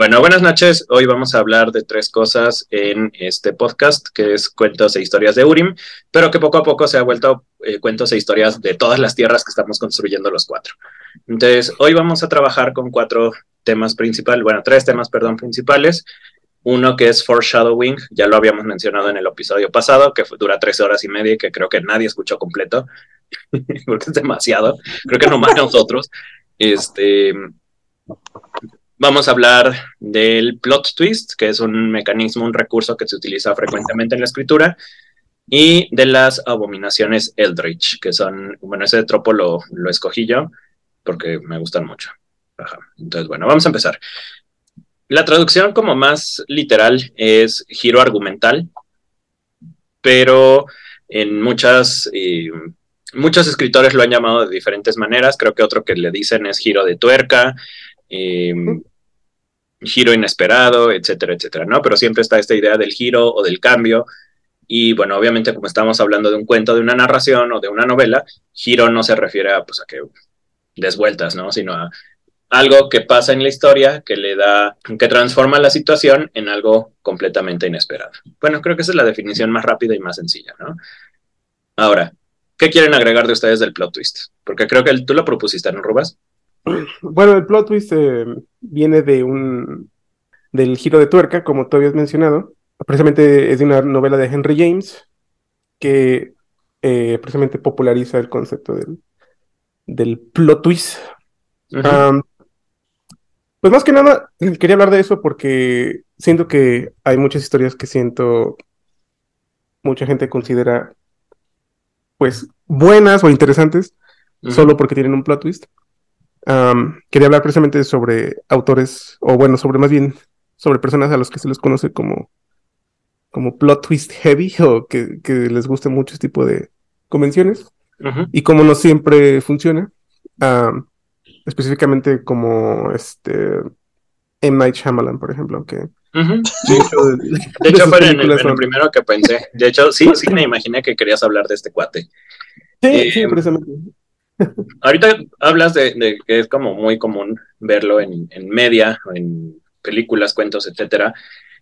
Bueno, buenas noches. Hoy vamos a hablar de tres cosas en este podcast, que es cuentos e historias de Urim, pero que poco a poco se ha vuelto eh, cuentos e historias de todas las tierras que estamos construyendo los cuatro. Entonces, hoy vamos a trabajar con cuatro temas principales, bueno, tres temas, perdón, principales. Uno que es foreshadowing, ya lo habíamos mencionado en el episodio pasado, que dura tres horas y media y que creo que nadie escuchó completo, porque es demasiado. Creo que nomás nosotros. Este, Vamos a hablar del plot twist, que es un mecanismo, un recurso que se utiliza frecuentemente en la escritura, y de las abominaciones Eldritch, que son, bueno, ese tropo lo, lo escogí yo porque me gustan mucho. Entonces, bueno, vamos a empezar. La traducción como más literal es giro argumental, pero en muchas, eh, muchos escritores lo han llamado de diferentes maneras. Creo que otro que le dicen es giro de tuerca, eh, giro inesperado, etcétera, etcétera, ¿no? Pero siempre está esta idea del giro o del cambio. Y bueno, obviamente como estamos hablando de un cuento, de una narración o de una novela, giro no se refiere a, pues, a que desvueltas, ¿no? Sino a algo que pasa en la historia que le da, que transforma la situación en algo completamente inesperado. Bueno, creo que esa es la definición más rápida y más sencilla, ¿no? Ahora, ¿qué quieren agregar de ustedes del plot twist? Porque creo que tú lo propusiste, ¿no, Rubas? Bueno, el plot twist eh, viene de un del giro de tuerca, como tú habías mencionado. Precisamente es de una novela de Henry James que eh, precisamente populariza el concepto del, del plot twist. pues más que nada, quería hablar de eso porque siento que hay muchas historias que siento mucha gente considera pues buenas o interesantes solo porque tienen un plot twist quería hablar precisamente sobre autores, o bueno, sobre más bien sobre personas a los que se les conoce como, como plot twist heavy o que, les guste mucho este tipo de convenciones y como no siempre funciona. específicamente como este M. Night Shyamalan, por ejemplo, que De hecho, fue en el, primero que pensé. De hecho, sí, sí me imaginé que querías hablar de este cuate. Sí, sí, eh, precisamente. Ahorita hablas de, que es como muy común verlo en, media, en películas, cuentos, etcétera.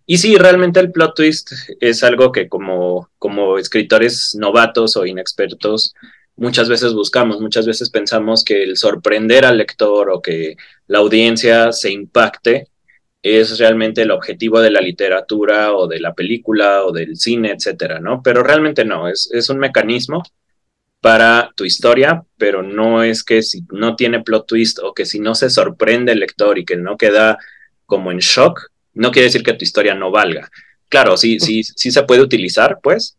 Y sí, realmente el plot twist es algo que como, como escritores novatos o inexpertos muchas veces buscamos, muchas veces pensamos que el sorprender al lector o que la audiencia se impacte es realmente el objetivo de la literatura o de la película o del cine, etcétera, ¿no? Pero realmente no, es, es un mecanismo para tu historia, pero no es que si no tiene plot twist o que si no se sorprende el lector y que no queda como en shock, no quiere decir que tu historia no valga. Claro, sí, sí, sí se puede utilizar, pues,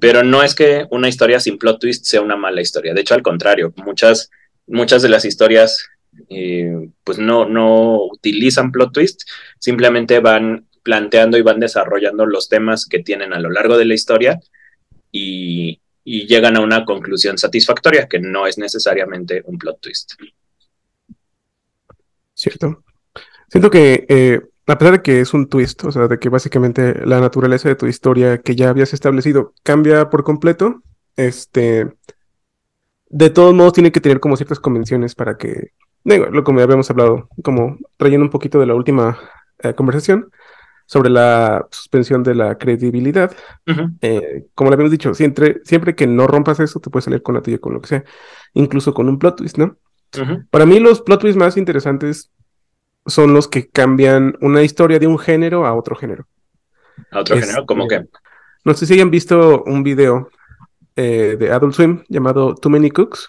pero no es que una historia sin plot twist sea una mala historia. De hecho, al contrario, muchas, muchas de las historias eh, pues no, no utilizan plot twist, simplemente van planteando y van desarrollando los temas que tienen a lo largo de la historia y, y llegan a una conclusión satisfactoria, que no es necesariamente un plot twist. Cierto. Siento que, eh, a pesar de que es un twist, o sea, de que básicamente la naturaleza de tu historia que ya habías establecido cambia por completo, este, de todos modos tiene que tener como ciertas convenciones para que, lo como habíamos hablado, como trayendo un poquito de la última eh, conversación, sobre la suspensión de la credibilidad. Eh, como le habíamos dicho, siempre, siempre que no rompas eso, te puedes salir con la tuya, con lo que sea, incluso con un plot twist, ¿no? Para mí los plot twists más interesantes son los que cambian una historia de un género a otro género. ¿A otro género? ¿Cómo que? No sé si hayan visto un video eh, de Adult Swim llamado Too Many Cooks.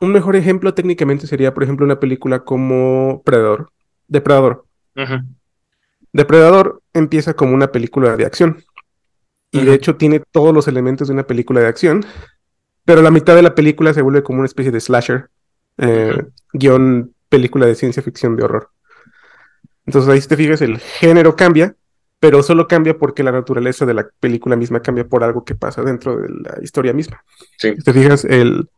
Un mejor ejemplo técnicamente sería, por ejemplo, una película como Predador. Depredador. Depredador empieza como una película de acción. Y de hecho tiene todos los elementos de una película de acción. Pero la mitad de la película se vuelve como una especie de slasher. Eh, guion película de ciencia ficción de horror. Entonces ahí si te fijas, el género cambia, pero solo cambia porque la naturaleza de la película misma cambia por algo que pasa dentro de la historia misma. Si te fijas, el,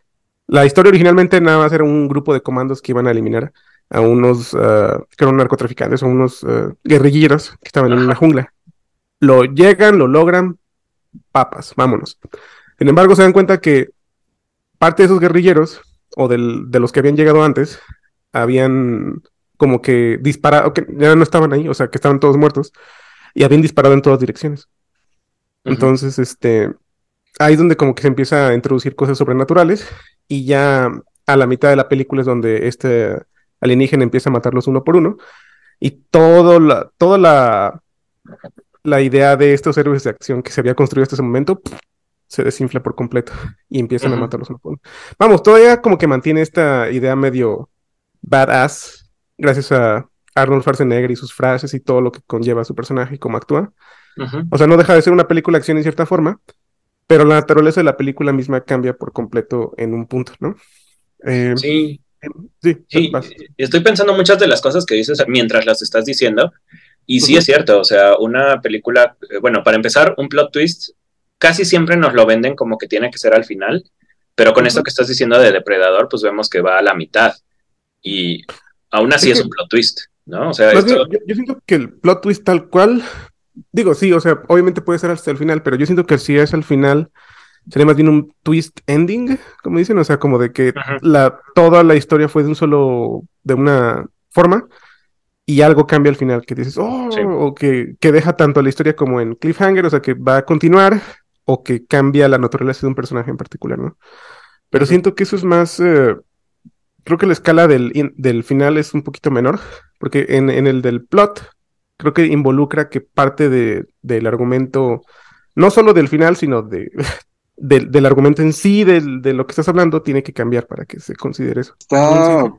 la historia originalmente nada más era un grupo de comandos que iban a eliminar a unos, uh, que eran narcotraficantes, a unos uh, guerrilleros que estaban en una jungla. Lo llegan, lo logran, papas, vámonos. Sin embargo, se dan cuenta que parte de esos guerrilleros, o del, de los que habían llegado antes, habían como que dispara, que ya no estaban ahí, o sea, que estaban todos muertos y habían disparado en todas direcciones. Entonces, este, ahí es donde como que se empieza a introducir cosas sobrenaturales y ya a la mitad de la película es donde este alienígena empieza a matarlos uno por uno y todo la, toda la, la idea de estos héroes de acción que se había construido hasta ese momento se desinfla por completo y empiezan a matarlos uno por uno. Vamos, todavía como que mantiene esta idea medio badass gracias a Arnold Schwarzenegger y sus frases y todo lo que conlleva su personaje y cómo actúa. O sea, no deja de ser una película de acción en cierta forma, pero la naturaleza de la película misma cambia por completo en un punto, ¿no? Eh, sí. Sí, estoy pensando muchas de las cosas que dices mientras las estás diciendo, y sí es cierto, o sea, una película, eh, bueno, para empezar, un plot twist casi siempre nos lo venden como que tiene que ser al final, pero con esto que estás diciendo de Depredador, pues vemos que va a la mitad, y aún así es, un plot twist, ¿no? O sea, yo, yo siento que el plot twist tal cual Digo, sí, o sea, obviamente puede ser hasta el final, pero yo siento que si es al final, sería más bien un twist ending, como dicen, o sea, como de que la, toda la historia fue de un solo, de una forma, y algo cambia al final, que dices, oh, o que, que deja tanto la historia como en cliffhanger, o sea, que va a continuar, o que cambia la naturaleza de un personaje en particular, ¿no? Pero siento que eso es más, eh, creo que la escala del, del final es un poquito menor, porque en, en el del plot, creo que involucra que parte de, del argumento, no solo del final, sino de, del, argumento en sí, de lo que estás hablando, tiene que cambiar para que se considere eso. Está,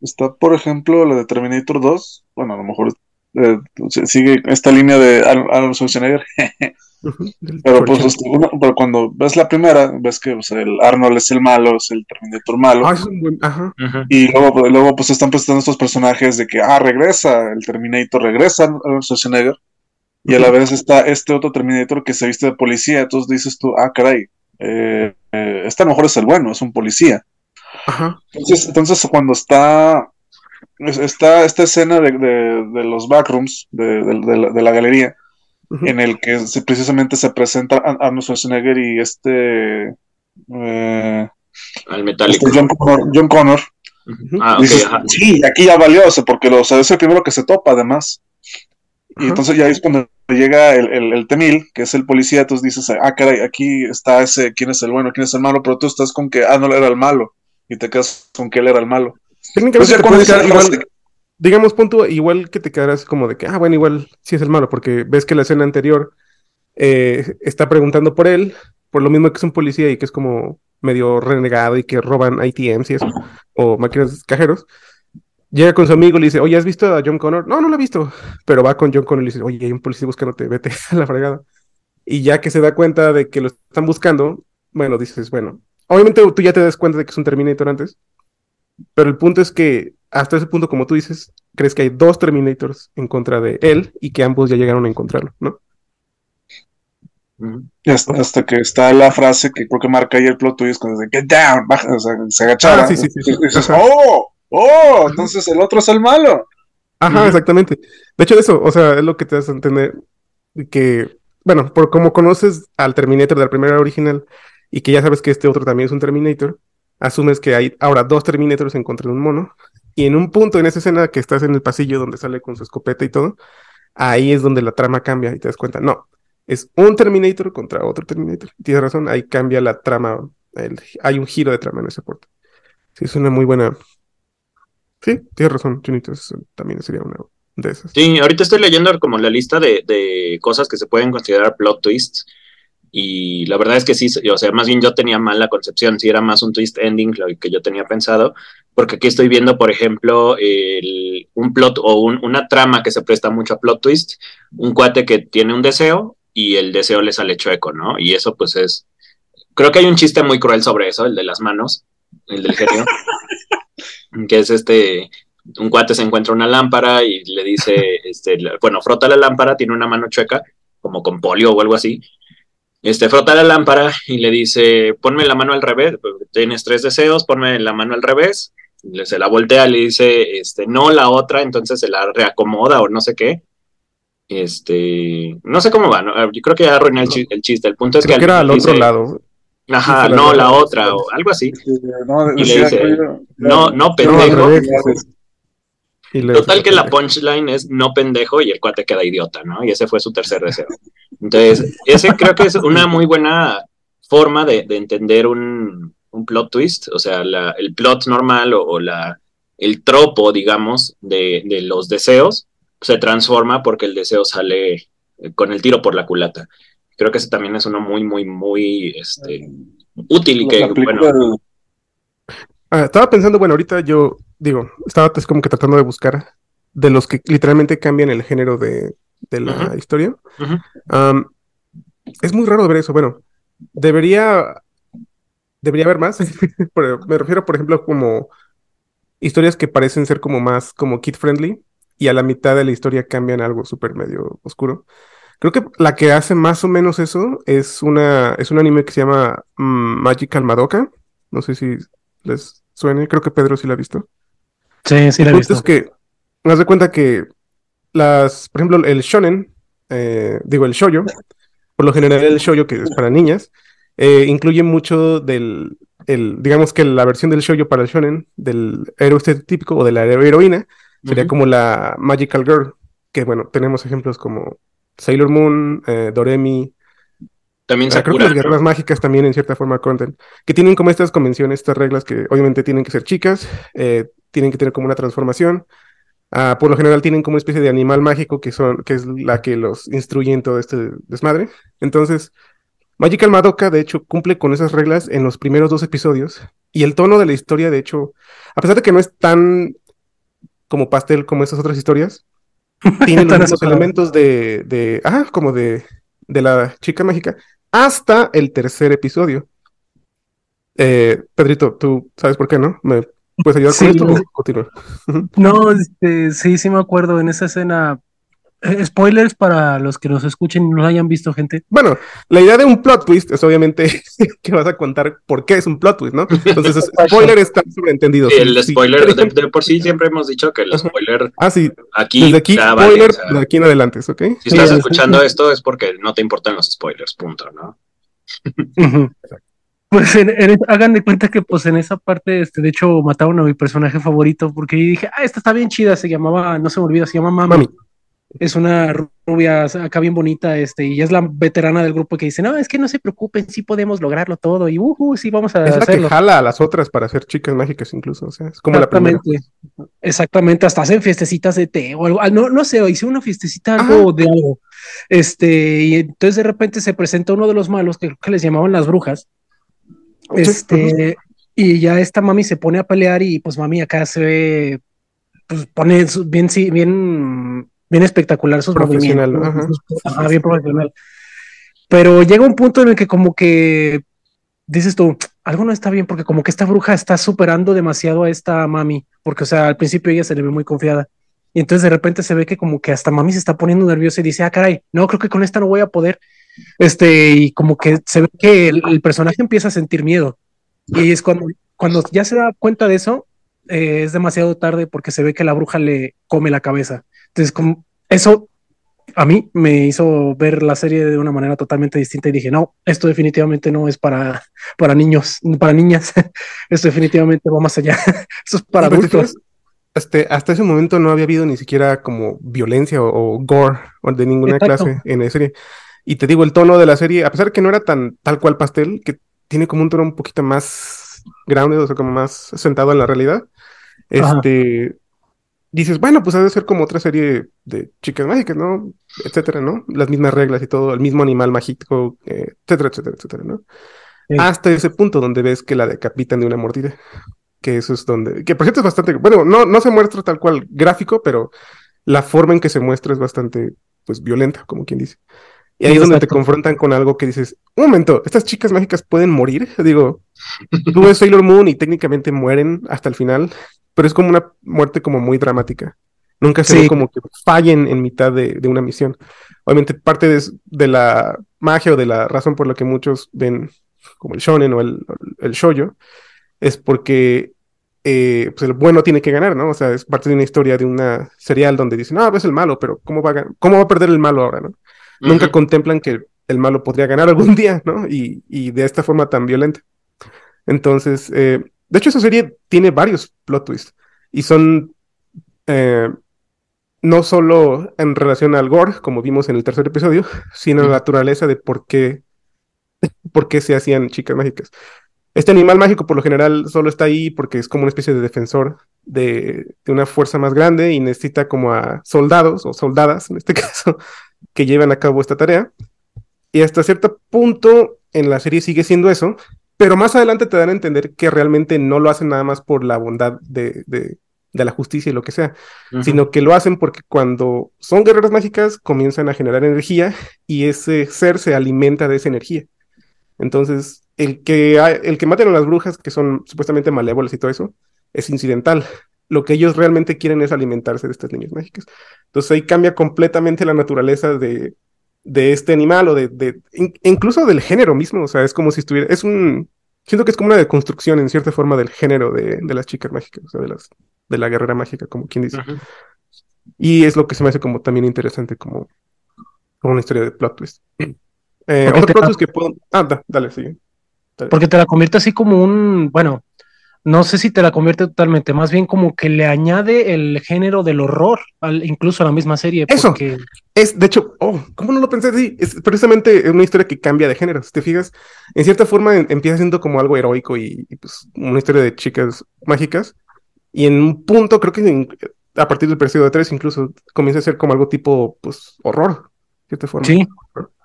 está por ejemplo, la de Terminator 2, bueno, a lo mejor eh, sigue esta línea de Arnold Schwarzenegger. pero pues este, pero cuando ves la primera, ves que el Arnold es el malo, es el Terminator malo. Ah, y luego, pues, luego pues están presentando estos personajes de que, ah, regresa, el Terminator regresa Arnold Schwarzenegger. Y a la vez está este otro Terminator que se viste de policía. Entonces dices tú, ah, caray, eh, eh, este a lo mejor es el bueno, es un policía. Entonces, entonces cuando está está esta escena de, de, los backrooms de, de la, galería, en el que precisamente se presenta Arnold Schwarzenegger y este... Eh, Al metálico. Este John Connor. ah, sí, aquí ya valió, porque lo, es el primero que se topa además. Y entonces ya es cuando llega el, el, el, Temil, que es el policía, entonces dices, ah, caray, aquí está ese, quién es el bueno, quién es el malo, pero tú estás con que Arnold era el malo, y te quedas con que él era el malo. Técnicamente pues digamos, punto, igual que te quedarás como de que, ah, bueno, igual sí es el malo, porque ves que la escena anterior eh, está preguntando por él, por lo mismo que es un policía y que es como medio renegado y que roban ITMs y eso, o máquinas cajeros. Llega con su amigo y le dice, oye, ¿has visto a John Connor? No, no lo he visto. Pero va con John Connor y le dice, oye, hay un policía buscándote, vete a la fregada. Y ya que se da cuenta de que lo están buscando, bueno, dices, bueno, obviamente tú ya te das cuenta de que es un Terminator antes, pero el punto es que hasta ese punto, como tú dices, crees que hay dos Terminators en contra de él y que ambos ya llegaron a encontrarlo, ¿no? hasta, que está la frase que creo que marca ahí el plot twist cuando dice get down, baja, o sea, se agachaba. Ah, sí, sí, sí, y dices, oh, oh, entonces el otro es el malo. Ajá, exactamente. De hecho, eso, o sea, es lo que te hace entender que, bueno, por como conoces al Terminator de la primera original y que ya sabes que este otro también es un Terminator, asumes que hay ahora dos Terminators en contra de un mono y en un punto en esa escena que estás en el pasillo donde sale con su escopeta y todo, ahí es donde la trama cambia y te das cuenta, no, es un Terminator contra otro Terminator. Tienes razón, ahí cambia la trama, hay un giro de trama en ese puerto. Sí, es una muy buena. Sí, tienes razón, Chunito, también sería una de esas. Sí, ahorita estoy leyendo como la lista de, de cosas que se pueden considerar plot twists. Y la verdad es que sí, o sea, más bien yo tenía mal la concepción, si era más un twist ending lo que yo tenía pensado, porque aquí estoy viendo, por ejemplo, un plot o una trama que se presta mucho a plot twist, un cuate que tiene un deseo y el deseo le sale chueco, ¿no? Y eso pues es, creo que hay un chiste muy cruel sobre eso, el de las manos, el del genio, que es este, un cuate se encuentra una lámpara y le dice, este, bueno, frota la lámpara, tiene una mano chueca, como con polio o algo así, este, frota la lámpara y le dice, ponme la mano al revés, tienes tres deseos, ponme la mano al revés, se la voltea, le dice, este, no la otra, entonces se la reacomoda o no sé qué. Este, no sé cómo va, yo creo que ya arruiné el, chiste, el punto es que... era al otro lado. Ajá, no, la otra, o algo así. y le dice, no, no, pendejo. Total que la punchline es no pendejo y el cuate queda idiota, ¿no? Y ese fue su tercer deseo. Entonces, ese creo que es una muy buena forma de, entender un, plot twist, o sea, el plot normal o, la, el tropo, digamos, de, los deseos se transforma porque el deseo sale eh, con el tiro por la culata. Creo que ese también es uno muy, muy, muy este, útil y que, bueno... Ah, estaba pensando, bueno, ahorita yo digo, estaba pues, como que tratando de buscar de los que literalmente cambian el género de, la historia. es muy raro ver eso. Bueno, debería, debería haber más. Me refiero, por ejemplo, como historias que parecen ser como más como kid friendly y a la mitad de la historia cambian algo súper medio oscuro. Creo que la que hace más o menos eso es una es un anime que se llama mm, Magical Madoka. No sé si les suene, creo que Pedro sí la ha visto. Sí, sí, la he visto. es que, me das de cuenta que las, por ejemplo, el shonen, eh, digo, el shoyo, por lo general el shoyo, que es para niñas, eh, incluye mucho del, el, digamos que la versión del shoyo para el shonen, del héroe típico o de la heroína, sería como la Magical Girl, que bueno, tenemos ejemplos como Sailor Moon, eh, Doremi, también Sakura. Creo que las guerras mágicas también en cierta forma conten. Que tienen como estas convenciones, estas reglas que obviamente tienen que ser chicas, eh, tienen que tener como una transformación. Ah, por lo general tienen como una especie de animal mágico que son, que es la que los instruye en todo este desmadre. Entonces, Magical Madoka, de hecho, cumple con esas reglas en los primeros dos episodios. Y el tono de la historia, de hecho, a pesar de que no es tan como pastel como esas otras historias, tiene los elementos de, de, ah, como de, de la chica mágica, hasta el tercer episodio. Eh, Pedrito, ¿tú sabes por qué, no? ¿Me puedes ayudar con esto o continuar? no, este, sí, sí me acuerdo en esa escena. Spoilers para los que nos escuchen y no hayan visto, gente. Bueno, la idea de un plot twist es obviamente que vas a contar por qué es un plot twist, ¿no? Entonces, spoiler está sobreentendido. el spoiler, de, por sí siempre hemos dicho que el spoiler. Ah, sí. Aquí, Desde aquí, spoiler de aquí en adelante, ¿ok? Si estás escuchando esto es porque no te importan los spoilers, punto, ¿no? Pues hagan de cuenta que pues en esa parte, este, de hecho, mataron a mi personaje favorito porque dije, ah, esta está bien chida, se llamaba, no se me olvida, se llama Mami es una rubia acá bien bonita, este, y es la veterana del grupo que dice, no, es que no se preocupen, sí podemos lograrlo todo, y uh, sí vamos a es la que jala a las otras para hacer chicas mágicas incluso, o sea, es como la primera. Exactamente, hasta hacen fiestecitas de té o algo, no, no sé, hice una fiestecita algo de algo, este, y entonces de repente se presenta uno de los malos que, que les llamaban las brujas, este, y ya esta mami se pone a pelear y pues mami acá se ve, pues pone bien, sí, bien bien espectacular sus profesional, movimientos. bien profesional. Pero llega un punto en el que como que dices tú, algo no está bien porque como que esta bruja está superando demasiado a esta mami, porque o sea, al principio ella se le ve muy confiada. Y entonces de repente se ve que como que hasta mami se está poniendo nerviosa y dice, ah, caray, no, creo que con esta no voy a poder. Este, y como que se ve que el, personaje empieza a sentir miedo. Y es cuando, cuando ya se da cuenta de eso, eh, es demasiado tarde porque se ve que la bruja le come la cabeza. Entonces, como eso a mí me hizo ver la serie de una manera totalmente distinta y dije, no, esto definitivamente no es para, para niños, para niñas, esto definitivamente va más allá, eso es para adultos. Este, hasta ese momento no había habido ni siquiera como violencia o, gore de ninguna clase en la serie. Y te digo, el tono de la serie, a pesar que no era tan tal cual pastel, que tiene como un tono un poquito más grounded, o sea, como más sentado en la realidad, este, dices, bueno, pues ha de ser como otra serie de chicas mágicas, ¿no? Etcétera, ¿no? Las mismas reglas y todo, el mismo animal mágico, eh, etcétera, etcétera, etcétera, ¿no? Hasta ese punto donde ves que la decapitan de una mordida. Que eso es donde. Que por cierto es bastante. Bueno, no, no se muestra tal cual gráfico, pero la forma en que se muestra es bastante, pues, violenta, como quien dice. Y ahí es donde te confrontan con algo que dices, un momento, estas chicas mágicas pueden morir. Digo, tú ves Sailor Moon y técnicamente mueren hasta el final, pero es como una muerte como muy dramática. Nunca se ve como que fallen en mitad de, una misión. Obviamente parte de, la magia o de la razón por la que muchos ven como el shonen o el, el shoyo es porque eh, pues el bueno tiene que ganar, ¿no? O sea, es parte de una historia de una serial donde dicen, no, es el malo, pero ¿cómo va a, cómo va a perder el malo ahora, no? Nunca contemplan que el malo podría ganar algún día, ¿no? Y, y de esta forma tan violenta. Entonces, eh, de hecho, esa serie tiene varios plot twists y son eh, no solo en relación al gore, como vimos en el tercer episodio, sino la naturaleza de por qué, por qué se hacían chicas mágicas. Este animal mágico por lo general solo está ahí porque es como una especie de defensor de, de, una fuerza más grande y necesita como a soldados o soldadas, en este caso, que lleven a cabo esta tarea. Y hasta cierto punto en la serie sigue siendo eso, pero más adelante te dan a entender que realmente no lo hacen nada más por la bondad de, de, de la justicia y lo que sea, uh -huh. sino que lo hacen porque cuando son guerreras mágicas comienzan a generar energía y ese ser se alimenta de esa energía. Entonces, el que, el que maten a las brujas, que son supuestamente malévolas y todo eso, es incidental. Lo que ellos realmente quieren es alimentarse de estas niñas mágicas. Entonces ahí cambia completamente la naturaleza de, de este animal o de, de in, incluso del género mismo. O sea, es como si estuviera, es un, siento que es como una deconstrucción en cierta forma del género de, de las chicas mágicas, o sea, de, las, de la guerrera mágica, como quien dice. Y es lo que se me hace como también interesante como, como una historia de plot twist. Eh, otro plot twist que puedo... Ah, da, dale, sigue. Porque te la convierte así como un, bueno, no sé si te la convierte totalmente, más bien como que le añade el género del horror, al, incluso a la misma serie. Porque... Eso, es, de hecho, oh, ¿cómo no lo pensé así? Es precisamente una historia que cambia de género, si te fijas, en cierta forma en, empieza siendo como algo heroico y, y, pues una historia de chicas mágicas, y en un punto, creo que en, a partir del de tres incluso, comienza a ser como algo tipo, pues, horror, de cierta forma. Sí,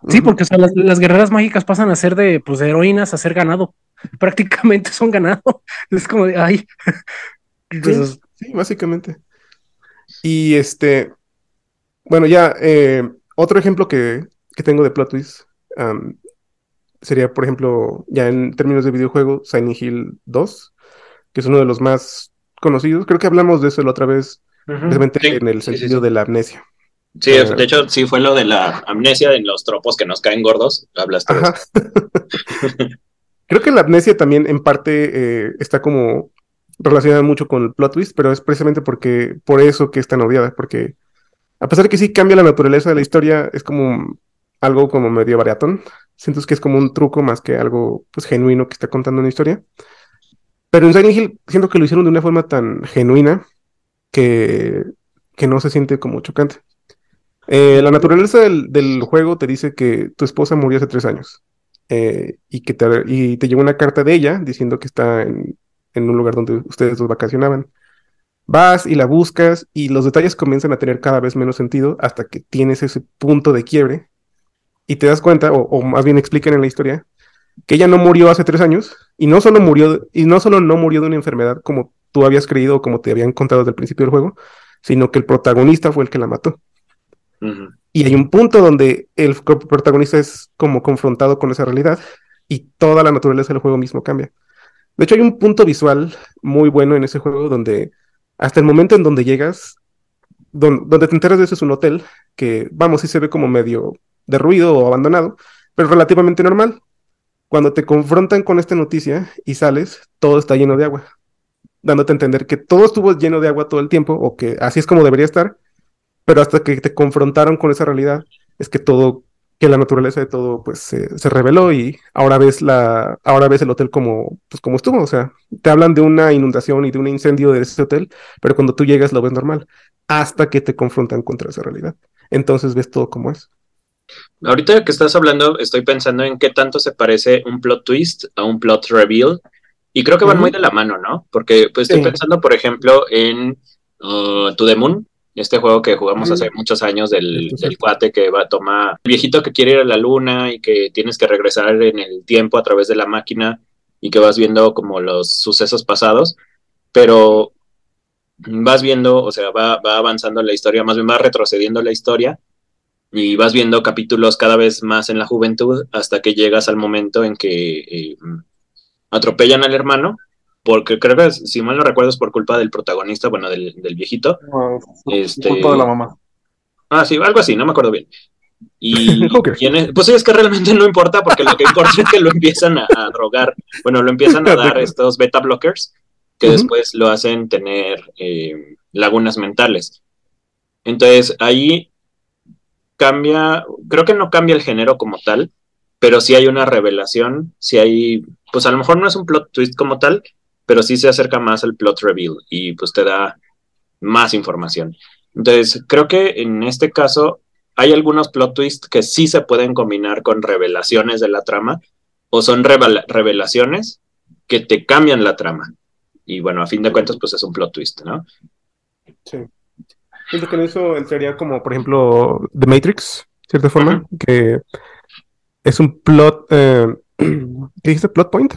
Sí, porque o sea, las, las, guerreras mágicas pasan a ser de, pues, de heroínas a ser ganado. Prácticamente son ganado. Es como de, ay. Entonces... Sí, sí, básicamente. Y este, bueno, ya, eh, otro ejemplo que, que, tengo de plot twist um, sería, por ejemplo, ya en términos de videojuego, Silent Hill 2, que es uno de los más conocidos. Creo que hablamos de eso la otra vez, uh -huh. sí, en el sentido sí, sí, de la amnesia. Sí, uh, de hecho, sí fue lo de la amnesia en los tropos que nos caen gordos. Hablaste de eso. Creo que la amnesia también, en parte, eh, está como relacionada mucho con el plot twist, pero es precisamente porque por eso que es tan odiada, porque a pesar de que sí cambia la naturaleza de la historia, es como algo como medio variatón. Siento que es como un truco más que algo pues, genuino que está contando una historia. Pero en Silent Hill siento que lo hicieron de una forma tan genuina que, que no se siente como chocante. Eh, la naturaleza del, juego te dice que tu esposa murió hace tres años eh, y que te, y te, una carta de ella diciendo que está en, en, un lugar donde ustedes dos vacacionaban. Vas y la buscas y los detalles comienzan a tener cada vez menos sentido hasta que tienes ese punto de quiebre y te das cuenta, o, más bien explican en la historia, que ella no murió hace tres años y no solo murió, y no solo no murió de una enfermedad como tú habías creído o como te habían contado desde el principio del juego, sino que el protagonista fue el que la mató. Uh. Y hay un punto donde el protagonista es como confrontado con esa realidad y toda la naturaleza del juego mismo cambia. De hecho, hay un punto visual muy bueno en ese juego donde hasta el momento en donde llegas, don, donde te enteras de eso es un hotel que, vamos, sí se ve como medio derruido o abandonado, pero relativamente normal. Cuando te confrontan con esta noticia y sales, todo está lleno de agua, dándote a entender que todo estuvo lleno de agua todo el tiempo o que así es como debería estar, pero hasta que te confrontaron con esa realidad, es que todo, que la naturaleza de todo, pues se, se reveló y ahora ves la, ahora ves el hotel como, pues como estuvo, o sea, te hablan de una inundación y de un incendio de ese hotel, pero cuando tú llegas lo ves normal, hasta que te confrontan contra esa realidad. Entonces ves todo como es. Ahorita que estás hablando, estoy pensando en qué tanto se parece un plot twist a un plot reveal, y creo que van uh -huh. muy de la mano, ¿no? Porque pues estoy sí. pensando, por ejemplo, en uh, To the Moon, este juego que jugamos hace muchos años del, del cuate que va a tomar el viejito que quiere ir a la luna y que tienes que regresar en el tiempo a través de la máquina y que vas viendo como los sucesos pasados, pero vas viendo, o sea, va, va avanzando la historia, más bien va retrocediendo la historia y vas viendo capítulos cada vez más en la juventud hasta que llegas al momento en que eh, atropellan al hermano porque creo que, si mal no recuerdo, es por culpa del protagonista, bueno, del, del viejito. No, este... culpa de la mamá. Ah, sí, algo así, no me acuerdo bien. Y es, pues sí, es que realmente no importa, porque lo que importa es que lo empiezan a, a, drogar. Bueno, lo empiezan a dar estos beta blockers que uh -huh. después lo hacen tener eh, lagunas mentales. Entonces, ahí cambia, creo que no cambia el género como tal, pero sí hay una revelación, sí hay, pues a lo mejor no es un plot twist como tal, pero sí se acerca más al plot reveal y pues te da más información. Entonces, creo que en este caso hay algunos plot twists que sí se pueden combinar con revelaciones de la trama o son revelaciones que te cambian la trama. Y bueno, a fin de cuentas, pues es un plot twist, ¿no? Sí. Siento que en eso entraría como, por ejemplo, The Matrix, cierta forma, que es un plot. Eh, ¿Qué dijiste? ¿Plot point?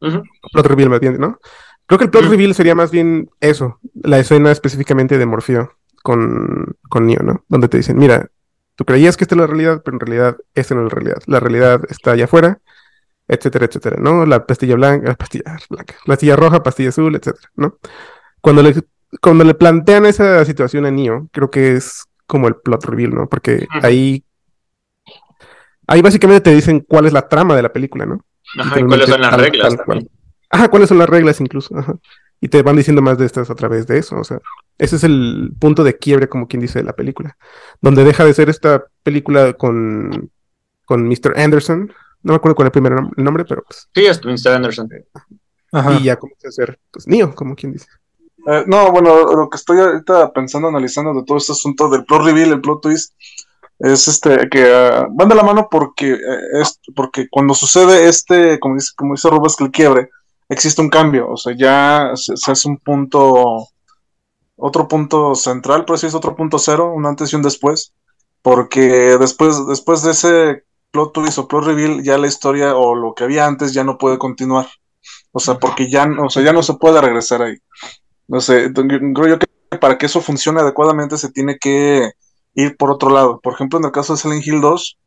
Plot reveal, me entiendes, ¿no? Creo que el plot reveal sería más bien eso, la escena específicamente de Morfeo con, con Neo, ¿no? Donde te dicen, mira, tú creías que esta es la realidad, pero en realidad esta no es la realidad. La realidad está allá afuera, etcétera, etcétera, ¿no? La pastilla blanca, pastilla blanca, pastilla roja, pastilla azul, etcétera, ¿no? Cuando le, cuando le plantean esa situación a Neo, creo que es como el plot reveal, ¿no? Porque ahí ahí básicamente te dicen cuál es la trama de la película, ¿no? Ajá, y cuáles son las reglas. Ajá, cuáles son las reglas incluso. Ajá. Y te van diciendo más de estas a través de eso. O sea, ese es el punto de quiebre, como quien dice, de la película. Donde deja de ser esta película con, con Mr. Anderson. No me acuerdo cuál es el primer nombre, pero pues. Sí, es Mr. Anderson. Ajá. Y ya comienza a ser, pues, Neo, como quien dice. Eh, no, bueno, lo que estoy ahorita pensando, analizando de todo este asunto del plot reveal, el plot twist, es este que uh, van de la mano porque eh, es porque cuando sucede este como dice como dice Rubens que el quiebre existe un cambio. O sea ya se, hace un punto otro punto central pero sí es otro punto cero un antes y un después porque después después de ese plot twist o plot reveal ya la historia o lo que había antes ya no puede continuar. O sea porque ya o sea ya no se puede regresar ahí. No sé creo yo que para que eso funcione adecuadamente se tiene que ir por otro lado. Por ejemplo, en el caso de Silent Hill 2,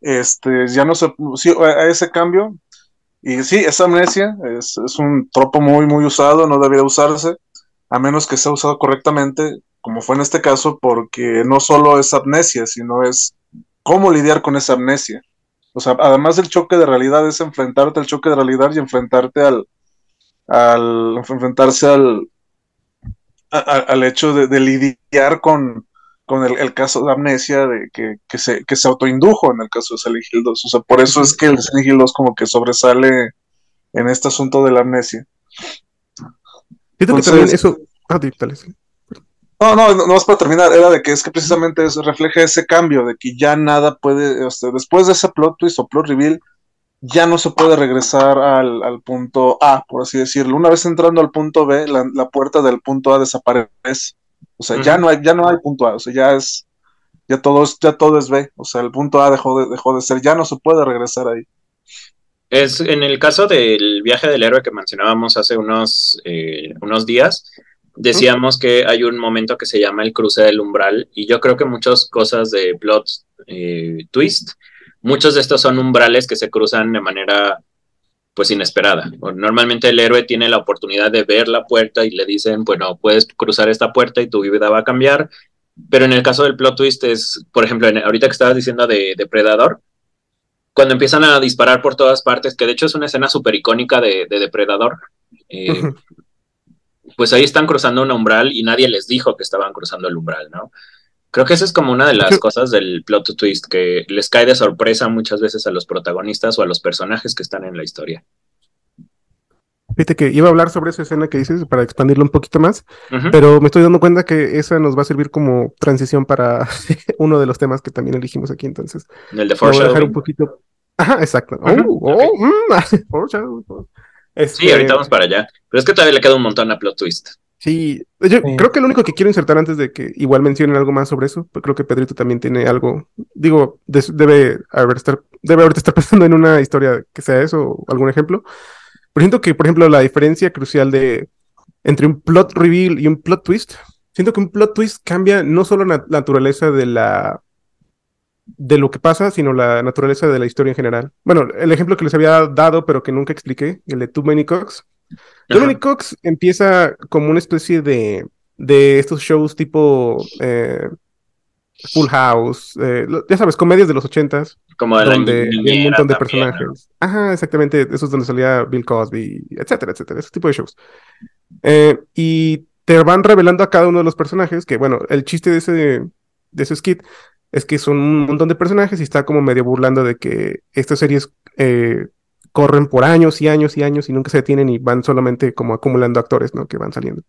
este, ya no se, sí, a ese cambio, y sí, esa amnesia es, un tropo muy, muy usado, no debería usarse, a menos que sea usado correctamente, como fue en este caso, porque no solo es amnesia, sino es cómo lidiar con esa amnesia. O sea, además del choque de realidad, es enfrentarte al choque de realidad y enfrentarte al, al enfrentarse al, al hecho de lidiar con, con el, caso de amnesia de que, que, se, que se autoindujo en el caso de Silent Hill 2. O sea, por eso es que el Silent Hill 2 como que sobresale en este asunto de la amnesia. Entonces, que eso... Ah, no, no, no, más para terminar, era de que es que precisamente eso refleja ese cambio, de que ya nada puede, o sea, después de ese plot twist o plot reveal, ya no se puede regresar al, al punto A, por así decirlo. Una vez entrando al punto B, la, la puerta del punto A desaparece. O sea, ya no hay, ya no hay punto A, o sea, ya es, ya todo es, ya todo es B. O sea, el punto A dejó de, dejó de ser, ya no se puede regresar ahí. Es en el caso del viaje del héroe que mencionábamos hace unos, eh, unos días, decíamos que hay un momento que se llama el cruce del umbral, y yo creo que muchas cosas de plot eh, twist, muchos de estos son umbrales que se cruzan de manera pues inesperada. Normalmente el héroe tiene la oportunidad de ver la puerta y le dicen, bueno, puedes cruzar esta puerta y tu vida va a cambiar. Pero en el caso del plot twist es, por ejemplo, ahorita que estabas diciendo de Depredador, cuando empiezan a disparar por todas partes, que de hecho es una escena súper icónica de, Depredador, eh, pues ahí están cruzando un umbral y nadie les dijo que estaban cruzando el umbral, ¿no? Creo que esa es como una de las cosas del plot twist, que les cae de sorpresa muchas veces a los protagonistas o a los personajes que están en la historia. Fíjate que iba a hablar sobre esa escena que dices para expandirlo un poquito más, pero me estoy dando cuenta que esa nos va a servir como transición para uno de los temas que también elegimos aquí, entonces. El de Foreshadowing. Voy a dejar un poquito. Ajá, exacto. Oh, oh, mm, Sí, ahorita vamos para allá. Pero es que todavía le queda un montón a plot twist. Sí, yo creo que lo único que quiero insertar antes de que igual mencionen algo más sobre eso, pues creo que Pedrito también tiene algo, digo, debe haber estar, debe ahorita estar pensando en una historia que sea eso, o algún ejemplo. Pero siento que, por ejemplo, la diferencia crucial de entre un plot reveal y un plot twist, siento que un plot twist cambia no solo la naturaleza de la de lo que pasa, sino la naturaleza de la historia en general. Bueno, el ejemplo que les había dado, pero que nunca expliqué, el de Too Many Cooks, Tony Cox empieza como una especie de, de estos shows tipo eh, Full House, eh, ya sabes, comedias de los ochentas. Como de donde hay un montón de personajes. Ajá, exactamente, esos donde salía Bill Cosby, etcétera, etcétera, ese tipo de shows. Eh, y te van revelando a cada uno de los personajes, que bueno, el chiste de ese, de ese skit es que son un montón de personajes y está como medio burlando de que esta serie es corren por años y años y años y nunca se detienen y van solamente como acumulando actores, ¿no? Que van saliendo.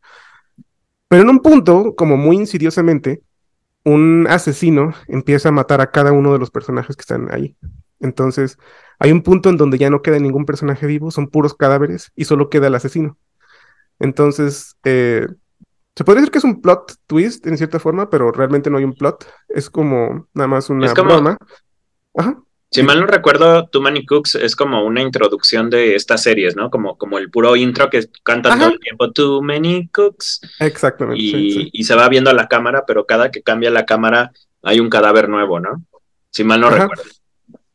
Pero en un punto, como muy insidiosamente, un asesino empieza a matar a cada uno de los personajes que están ahí. Entonces, hay un punto en donde ya no queda ningún personaje vivo, son puros cadáveres y solo queda el asesino. Entonces, eh, se podría decir que es un plot twist en cierta forma, pero realmente no hay un plot. Es como nada más una es broma. Ajá. Si mal no recuerdo, Too Many Cooks es como una introducción de estas series, ¿no? Como, como el puro intro que cantan todo el tiempo, Too Many Cooks. Exactamente. Y, se va viendo a la cámara, pero cada que cambia la cámara hay un cadáver nuevo, ¿no? Si mal no recuerdo.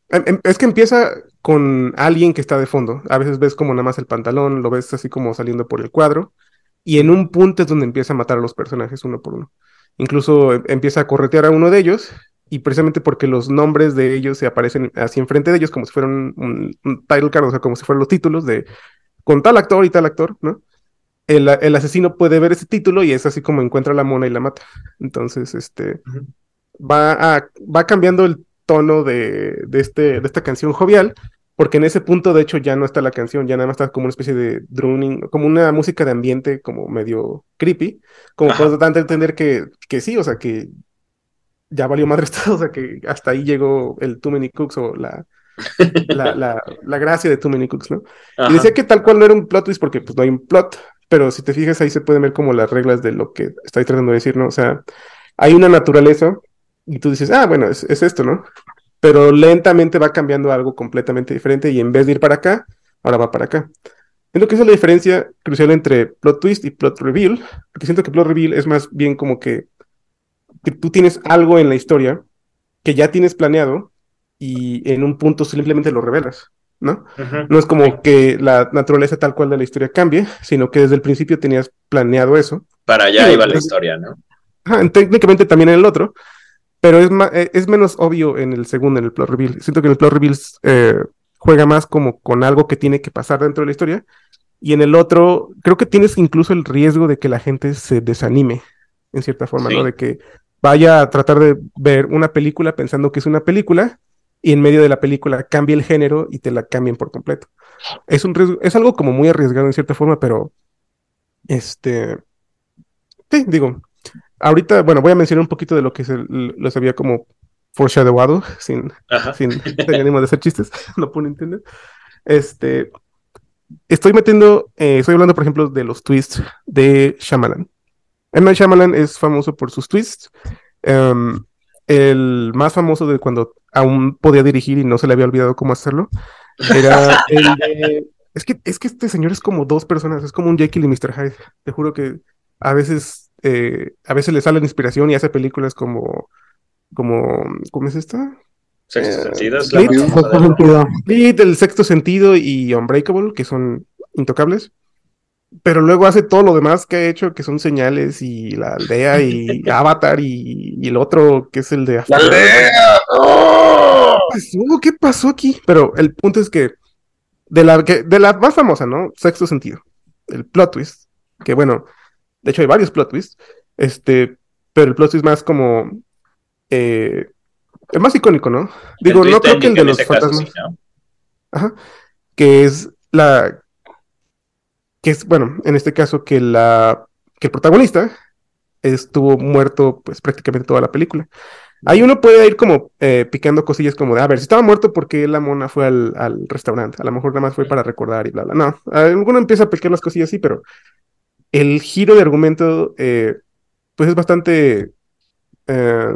Em, em, es que empieza con alguien que está de fondo. A veces ves como nada más el pantalón, lo ves así como saliendo por el cuadro. Y en un punto es donde empieza a matar a los personajes uno por uno. Incluso em, empieza a corretear a uno de ellos y precisamente porque los nombres de ellos se aparecen así enfrente de ellos como si fueran un, title card, o sea, como si fueran los títulos de con tal actor y tal actor, ¿no? El, asesino puede ver ese título y es así como encuentra la mona y la mata. Entonces, este, va, va cambiando el tono de, de, este, de esta canción jovial, porque en ese punto, de hecho, ya no está la canción, ya nada más está como una especie de droning, como una música de ambiente, como medio creepy, como tanto entender que, que sí, o sea, que ya valió madre esto, o sea que hasta ahí llegó el Too Many Cooks o la, la, la, gracia de Too Many Cooks, ¿no? Y decía que tal cual no era un plot twist porque pues no hay un plot, pero si te fijas ahí se pueden ver como las reglas de lo que estoy tratando de decir, ¿no? O sea, hay una naturaleza y tú dices, ah, bueno, es, es esto, ¿no? Pero lentamente va cambiando algo completamente diferente y en vez de ir para acá, ahora va para acá. Es lo que es la diferencia crucial entre plot twist y plot reveal, porque siento que plot reveal es más bien como que que tú tienes algo en la historia que ya tienes planeado y en un punto simplemente lo revelas, ¿no? No es como que la naturaleza tal cual de la historia cambie, sino que desde el principio tenías planeado eso. Para allá iba la historia, ¿no? técnicamente también en el otro, pero es, eh, es menos obvio en el segundo, en el plot reveal. Siento que en el plot reveal eh, juega más como con algo que tiene que pasar dentro de la historia. Y en el otro, creo que tienes incluso el riesgo de que la gente se desanime, en cierta forma, ¿no? De que vaya a tratar de ver una película pensando que es una película y en medio de la película cambie el género y te la cambien por completo. Es un es algo como muy arriesgado en cierta forma, pero este sí, digo, ahorita, bueno, voy a mencionar un poquito de lo que se, los había como foreshadowado, sin, sin, sin ánimo de hacer chistes, no puedo entender. Este, estoy metiendo, eh, estoy hablando, por ejemplo, de los twists de Shyamalan. M. Shyamalan es famoso por sus twists. Em, el más famoso de cuando aún podía dirigir y no se le había olvidado cómo hacerlo era el de... Es que, es que este señor es como dos personas, es como un Jekyll y Mr. Hyde. Te juro que a veces, eh, a veces le sale la inspiración y hace películas como, como, ¿cómo es esta? Sexto eh, sentido. Es el sexto sentido y Unbreakable, que son intocables pero luego hace todo lo demás que ha hecho, que son señales y la aldea y Avatar y, el otro que es el de... ¡La aldea! ¡Oh! ¿Qué pasó aquí? Pero el punto es que de la, que, de la más famosa, ¿no? Sexto sentido, el plot twist, que bueno, de hecho hay varios plot twists, este, pero el plot twist más como... Eh, el más icónico, ¿no? Digo, no creo que el de los fantasmas. Ajá. Que es la que es, bueno, en este caso que, la, que el protagonista estuvo muerto pues prácticamente toda la película. Ahí uno puede ir como eh, picando cosillas como de, a ver, si estaba muerto, porque la mona fue al, restaurante? A lo mejor nada más fue para recordar y bla, bla. No, uno empieza a picar las cosillas así, pero el giro de argumento, eh, pues es bastante, eh,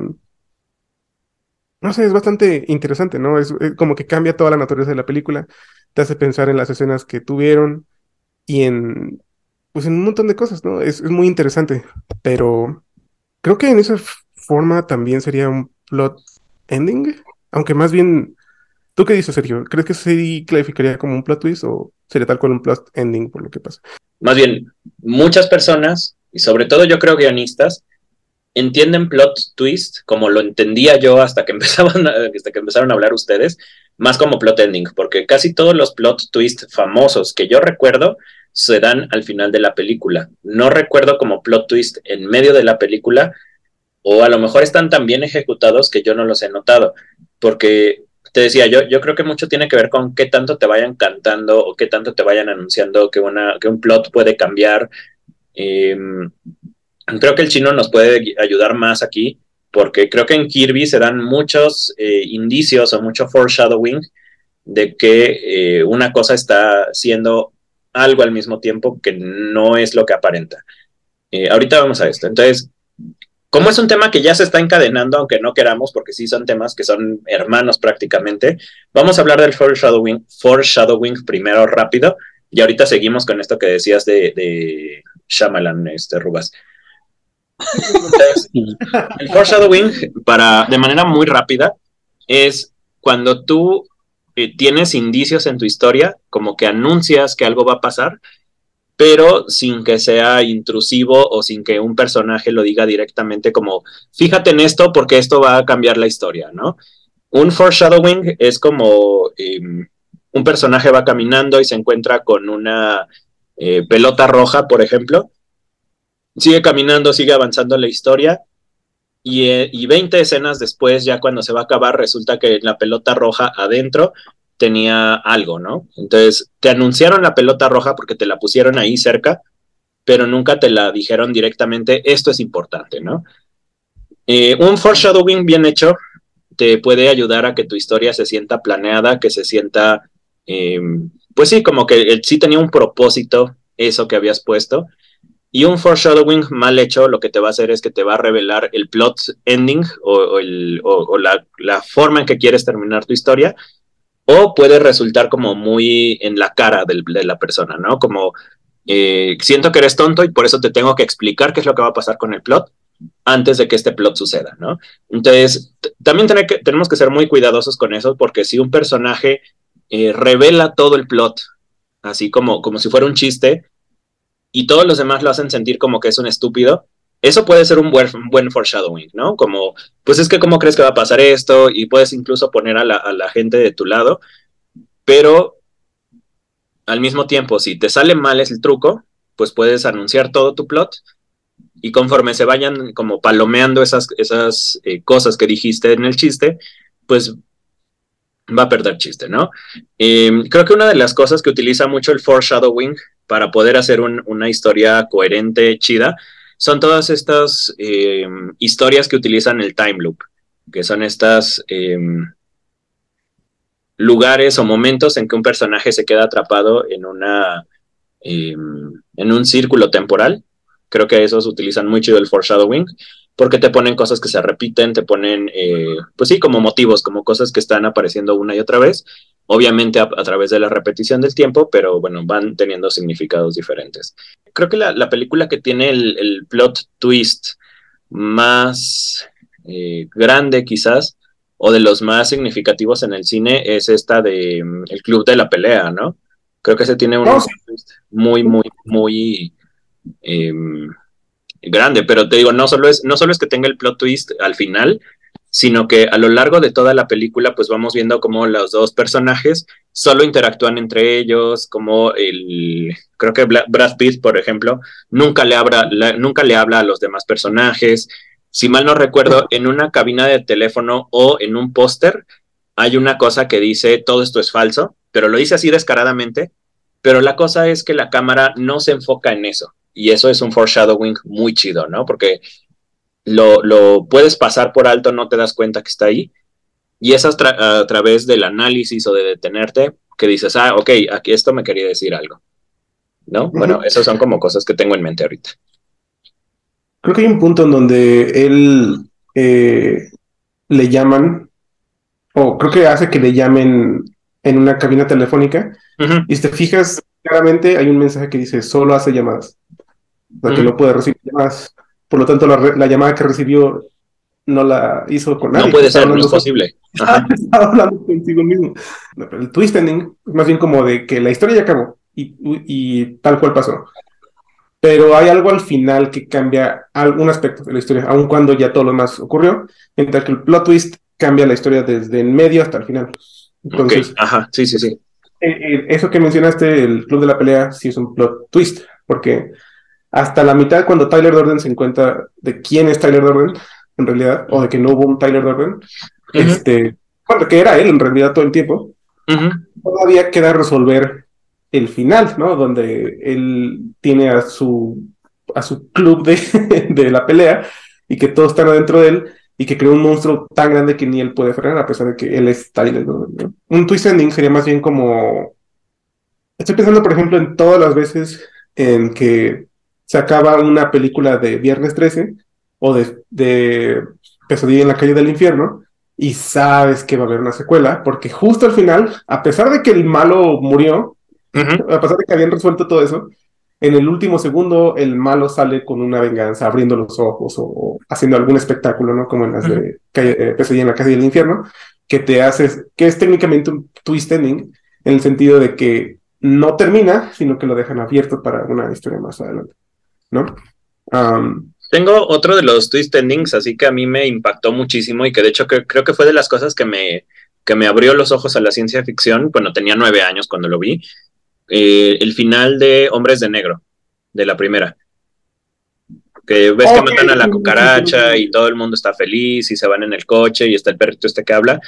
no sé, es bastante interesante, ¿no? Es, es, como que cambia toda la naturaleza de la película, te hace pensar en las escenas que tuvieron, y en, pues en un montón de cosas, ¿no? Es, muy interesante, pero creo que en esa forma también sería un plot ending, aunque más bien, ¿tú qué dices, Sergio? ¿Crees que sí clasificaría como un plot twist o sería tal cual un plot ending por lo que pasa? Más bien, muchas personas, y sobre todo yo creo guionistas, entienden plot twist como lo entendía yo hasta que empezaban hasta que empezaron a hablar ustedes, más como plot ending, porque casi todos los plot twist famosos que yo recuerdo se dan al final de la película. No recuerdo como plot twist en medio de la película, o a lo mejor están tan bien ejecutados que yo no los he notado, porque te decía, yo, yo creo que mucho tiene que ver con qué tanto te vayan cantando o qué tanto te vayan anunciando que, una, que un plot puede cambiar. Em, creo que el chino nos puede ayudar más aquí, porque creo que en Kirby se dan muchos eh, indicios o mucho foreshadowing de que eh, una cosa está siendo algo al mismo tiempo que no es lo que aparenta. Eh, ahorita vamos a esto. Entonces, como es un tema que ya se está encadenando, aunque no queramos, porque sí son temas que son hermanos prácticamente, vamos a hablar del foreshadowing, foreshadowing primero rápido, y ahorita seguimos con esto que decías de, de Shyamalan, este, Rubas. El foreshadowing, para, de manera muy rápida, es cuando tú eh, tienes indicios en tu historia, como que anuncias que algo va a pasar, pero sin que sea intrusivo o sin que un personaje lo diga directamente como, fíjate en esto porque esto va a cambiar la historia, ¿no? Un foreshadowing es como em, un personaje va caminando y se encuentra con una eh, pelota roja, por ejemplo, sigue caminando, sigue avanzando la historia y, eh, y 20 escenas después, ya cuando se va a acabar, resulta que la pelota roja adentro tenía algo, ¿no? Entonces, te anunciaron la pelota roja porque te la pusieron ahí cerca, pero nunca te la dijeron directamente, esto es importante, ¿no? Eh, un foreshadowing bien hecho te puede ayudar a que tu historia se sienta planeada, que se sienta, em, pues sí, como que sí tenía un propósito eso que habías puesto. Y un foreshadowing mal hecho lo que te va a hacer es que te va a revelar el plot ending o, la, forma en que quieres terminar tu historia o puede resultar como muy en la cara de la persona, ¿no? Como eh, siento que eres tonto y por eso te tengo que explicar qué es lo que va a pasar con el plot antes de que este plot suceda, ¿no? Entonces, también tenemos que ser muy cuidadosos con eso porque si un personaje eh, revela todo el plot, así como, como si fuera un chiste, y todos los demás lo hacen sentir como que es un estúpido, eso puede ser un buen, buen foreshadowing, ¿no? Como, pues es que cómo crees que va a pasar esto y puedes incluso poner a la, gente de tu lado, pero al mismo tiempo, si te sale mal es el truco, pues puedes anunciar todo tu plot y conforme se vayan como palomeando esas, esas eh, cosas que dijiste en el chiste, pues va a perder chiste, ¿no? Em, creo que una de las cosas que utiliza mucho el foreshadowing para poder hacer una historia coherente, chida, son todas estas eh, historias que utilizan el time loop, que son estas em, lugares o momentos en que un personaje se queda atrapado en una em, en un círculo temporal. Creo que esos utilizan mucho el foreshadowing, porque te ponen cosas que se repiten, te ponen, eh, pues sí, como motivos, como cosas que están apareciendo una y otra vez, obviamente a, través de la repetición del tiempo, pero bueno, van teniendo significados diferentes. Creo que la, película que tiene el, plot twist más eh, grande quizás, o de los más significativos en el cine, es esta de mm, El Club de la Pelea, ¿no? Creo que se tiene un oh, twist muy, muy, muy em, grande, pero te digo, no solo, es, no solo es que tenga el plot twist al final, sino que a lo largo de toda la película pues vamos viendo cómo los dos personajes solo interactúan entre ellos, como el, creo que Brad Pitt, por ejemplo, nunca le, habla, nunca le habla a los demás personajes. Si mal no recuerdo, en una cabina de teléfono o en un póster hay una cosa que dice todo esto es falso, pero lo dice así descaradamente, pero la cosa es que la cámara no se enfoca en eso. Y eso es un foreshadowing muy chido, ¿no? Porque lo, puedes pasar por alto, no te das cuenta que está ahí. Y es a, través del análisis o de detenerte que dices, ah, ok, aquí esto me quería decir algo. ¿No? Bueno, esas son como cosas que tengo en mente ahorita. Creo que hay un punto en donde él eh, le llaman, o creo que hace que le llamen en una cabina telefónica, y si te fijas claramente hay un mensaje que dice solo hace llamadas, o sea, que no puede recibir llamadas. Por lo tanto, la, llamada que recibió no la hizo con nadie. No puede ser, no es posible. Estaba hablando consigo mismo. el twist ending es más bien como de que la historia ya acabó y, tal cual pasó. Pero hay algo al final que cambia algún aspecto de la historia, aun cuando ya todo lo demás ocurrió, mientras que el plot twist cambia la historia desde el medio hasta el final. Entonces, ajá, sí, sí, sí. Eh, eh, eso que mencionaste, el club de la pelea, sí es un plot twist, porque hasta la mitad cuando Tyler Durden se encuentra de quién es Tyler Durden en realidad, o de que no hubo un Tyler Durden, este, bueno, que era él en realidad todo el tiempo, todavía queda resolver el final, ¿no? Donde él tiene a su a su club de, de la pelea y que todos están adentro de él y que creó un monstruo tan grande que ni él puede frenar a pesar de que él es Tyler. Un twist ending sería más bien como... Estoy pensando, por ejemplo, en todas las veces en que se acaba una película de Viernes 13 o de, de Pesadilla en la calle del infierno y sabes que va a haber una secuela, porque justo al final, a pesar de que el malo murió, a pesar de que habían resuelto todo eso, en el último segundo el malo sale con una venganza, abriendo los ojos o, haciendo algún espectáculo, ¿no? Como en las de eh, Pesadilla en la calle del infierno, que te haces, que es técnicamente un twist ending, en el sentido de que no termina, sino que lo dejan abierto para una historia más adelante, ¿no? Tengo otro de los twist endings, así que a mí me impactó muchísimo y que de hecho creo que fue de las cosas que me, que me abrió los ojos a la ciencia ficción. Bueno, tenía nueve años cuando lo vi. Eh, el final de Hombres de Negro, de la primera. Que ves que matan a la cucaracha y todo el mundo está feliz y se van en el coche y está el perrito este que habla.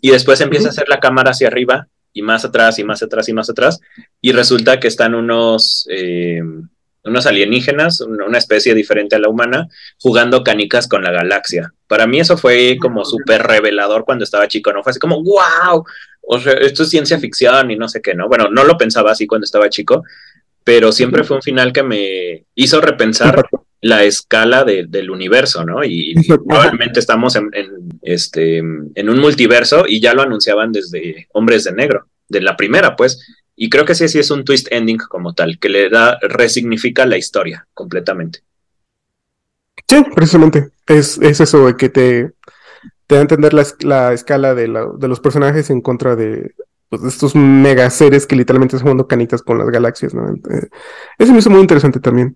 Y después empieza a hacer la cámara hacia arriba y más atrás y más atrás y más atrás. Y resulta que están unos... Eh, unos alienígenas, una especie diferente a la humana, jugando canicas con la galaxia. Para mí eso fue como súper revelador cuando estaba chico, ¿no? Fue así como, wow, o sea, esto es ciencia ficción y no sé qué, ¿no? Bueno, no lo pensaba así cuando estaba chico, pero siempre fue un final que me hizo repensar la escala del universo, ¿no? Y probablemente estamos en, este, en un multiverso y ya lo anunciaban desde Hombres de Negro, de la primera, pues. Y creo que sí, sí es un twist ending como tal, que le da, resignifica la historia completamente. Sí, precisamente. Es, es eso de que te, te da a entender la, la escala de, la, de, los personajes en contra de, pues, estos mega seres que literalmente están jugando canitas con las galaxias, ¿no? Eh, eso me hizo muy interesante también.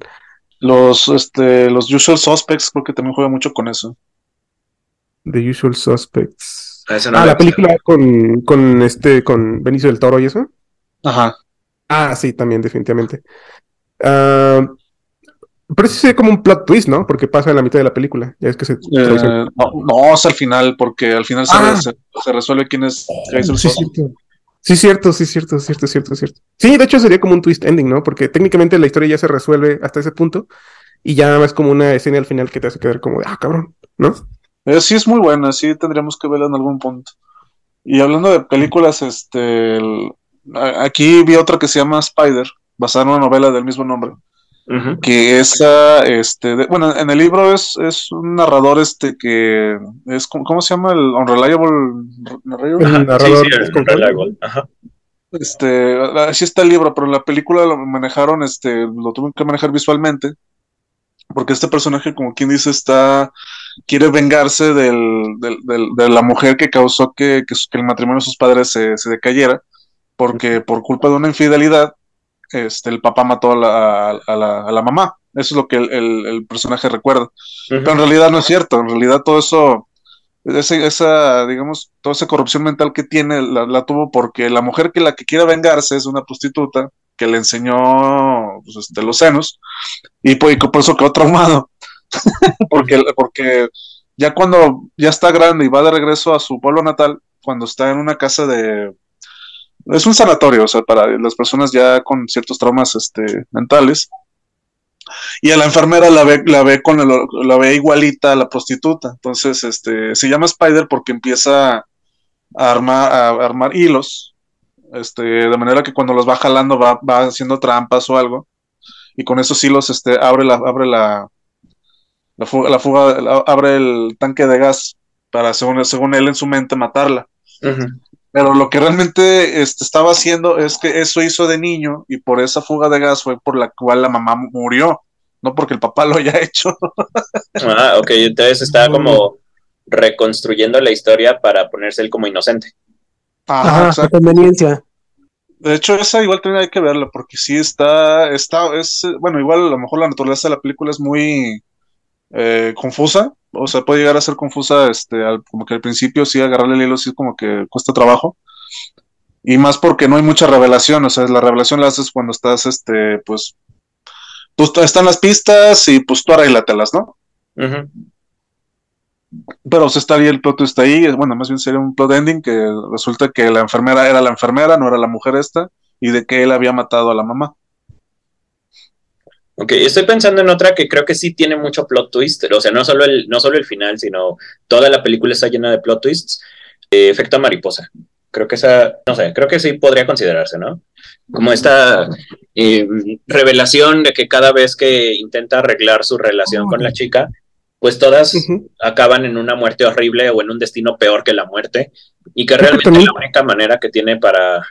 Los, este, los Usual Suspects creo que también juega mucho con eso. The Usual Suspects. Ah, ah la película con, con este, con Benicio del Toro y eso. Ajá. Ah, sí, también, definitivamente. Uh, pero sí como un plot twist, ¿no? Porque pasa en la mitad de la película. Ya es que se. Eh, no, no, es al final, porque al final se, ah. resuelve quién es sí, cierto. Sí, cierto, sí, cierto, cierto, cierto, cierto. Sí, de hecho sería como un twist ending, ¿no? Porque técnicamente la historia ya se resuelve hasta ese punto y ya es como una escena al final que te hace quedar como de, ah, cabrón, ¿no? Eh, sí, es muy buena, sí, tendríamos que verla en algún punto. Y hablando de películas, este, Aquí vi otra que se llama Spider, basada en una novela del mismo nombre. Que esa, este, bueno, en el libro es, es un narrador este que es, ¿cómo se llama? El Unreliable Narrador. Este, así está el libro, pero en la película lo manejaron, este, lo tuve que manejar visualmente, porque este personaje, como quien dice, está, quiere vengarse del, de la mujer que causó que, que, el matrimonio de sus padres se, se decayera porque por culpa de una infidelidad, este, el papá mató a la, a la, a la mamá. Eso es lo que el, el, personaje recuerda. Pero en realidad no es cierto. En realidad todo eso, esa, digamos, toda esa corrupción mental que tiene, la, tuvo porque la mujer que la que quiere vengarse es una prostituta que le enseñó pues, este, los senos y, pues, por eso quedó traumado. Porque, porque ya cuando ya está grande y va de regreso a su pueblo natal, cuando está en una casa de es un sanatorio, o sea, para las personas ya con ciertos traumas este, mentales. Y a la enfermera la ve, la ve con la ve igualita a la prostituta. Entonces, este, se llama Spider porque empieza a armar, a armar hilos. Este, de manera que cuando los va jalando va, va haciendo trampas o algo. Y con esos hilos, este, abre la, abre la, la fuga, la fuga abre el tanque de gas para, según, según él en su mente, matarla. Pero lo que realmente este, estaba haciendo es que eso hizo de niño y por esa fuga de gas fue por la cual la mamá murió, no porque el papá lo haya hecho. ah, ok, entonces estaba como reconstruyendo la historia para ponerse él como inocente. Ajá, Ajá conveniencia. De hecho, esa igual hay que verla, porque sí está, está, es, bueno, igual a lo mejor la naturaleza de la película es muy eh, confusa, o sea, puede llegar a ser confusa, este, como que al principio sí agarrarle el hilo sí como que cuesta trabajo. Y más porque no hay mucha revelación, o sea, la revelación la haces cuando estás, este, pues, pues están las pistas y pues tú arréglatelas, ¿no? Pero se está ahí el plot está ahí, bueno, más bien sería un plot ending que resulta que la enfermera era la enfermera, no era la mujer esta, y de que él había matado a la mamá. Ok, estoy pensando en otra que creo que sí tiene mucho plot twist, o sea, no solo el, no solo el final, sino toda la película está llena de plot twists. Eh, efecto mariposa. Creo que esa, no sé, creo que sí podría considerarse, ¿no? Como esta eh, revelación de que cada vez que intenta arreglar su relación con la chica, pues todas acaban en una muerte horrible o en un destino peor que la muerte, y que realmente la única manera que tiene para,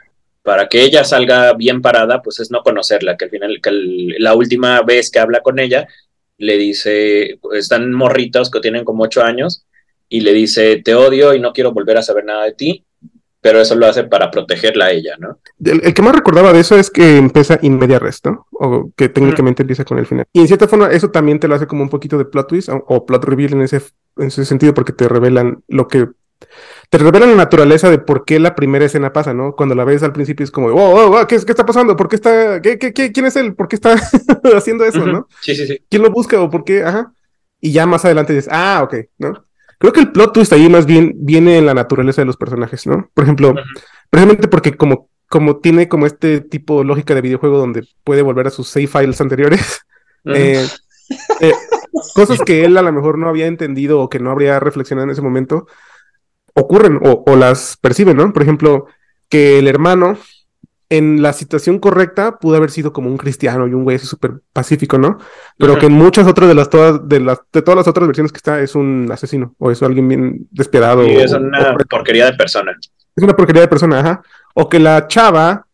para que ella salga bien parada, pues es no conocerla, que al final, que la última vez que habla con ella, le dice, están morritos que tienen como ocho años, y le dice, te odio y no quiero volver a saber nada de ti, pero eso lo hace para protegerla a ella, ¿no? El, que más recordaba de eso es que empieza in media res, ¿no? O que técnicamente empieza con el final. Y en cierta forma eso también te lo hace como un poquito de plot twist o, plot reveal en ese, en ese sentido porque te revelan lo que... Te revelan la naturaleza de por qué la primera escena pasa, ¿no? Cuando la ves al principio es como, oh, oh, ¿qué, está pasando? ¿Por qué está, qué, qué, quién es él? ¿Por qué está haciendo eso, no? Sí, sí, sí. ¿Quién lo busca o por qué? Ajá. Y ya más adelante dices, ah, ok, ¿no? Creo que el plot twist ahí más bien viene en la naturaleza de los personajes, ¿no? Por ejemplo, precisamente porque como, como tiene como este tipo de lógica de videojuego donde puede volver a sus save files anteriores, eh, eh, cosas que él a lo mejor no había entendido o que no habría reflexionado en ese momento, ocurren o, o las percibe, ¿no? Por ejemplo, que el hermano en la situación correcta pudo haber sido como un cristiano y un güey súper pacífico, ¿no? Pero que en muchas otras de las todas de las de todas las otras versiones que está es un asesino o es alguien bien despiadado. Y es una porquería de persona. Es una porquería de persona, ajá. O que la chava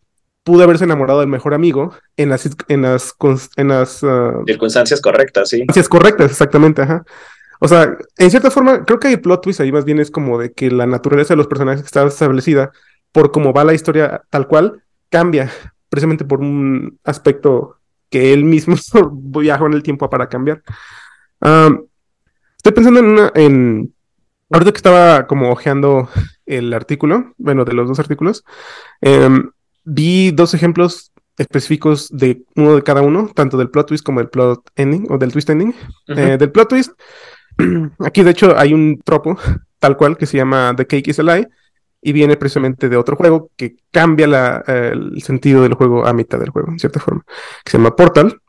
pudo haberse enamorado del mejor amigo en las en las en las ah, circunstancias correctas, sí. Circunstancias correctas, exactamente, ajá. O sea, en cierta forma, creo que hay plot twist ahí más bien es como de que la naturaleza de los personajes está establecida por cómo va la historia tal cual, cambia precisamente por un aspecto que él mismo viajó en el tiempo para cambiar. estoy pensando en una, en, ahorita que estaba como ojeando el artículo, bueno, de los dos artículos, em, vi dos ejemplos específicos de uno de cada uno, tanto del plot twist como del plot ending o del twist ending. Eh, del plot twist, aquí de hecho hay un tropo tal cual que se llama The Cake is a Lie, y viene precisamente de otro juego que cambia la, el sentido del juego a mitad del juego, en cierta forma, que se llama Portal.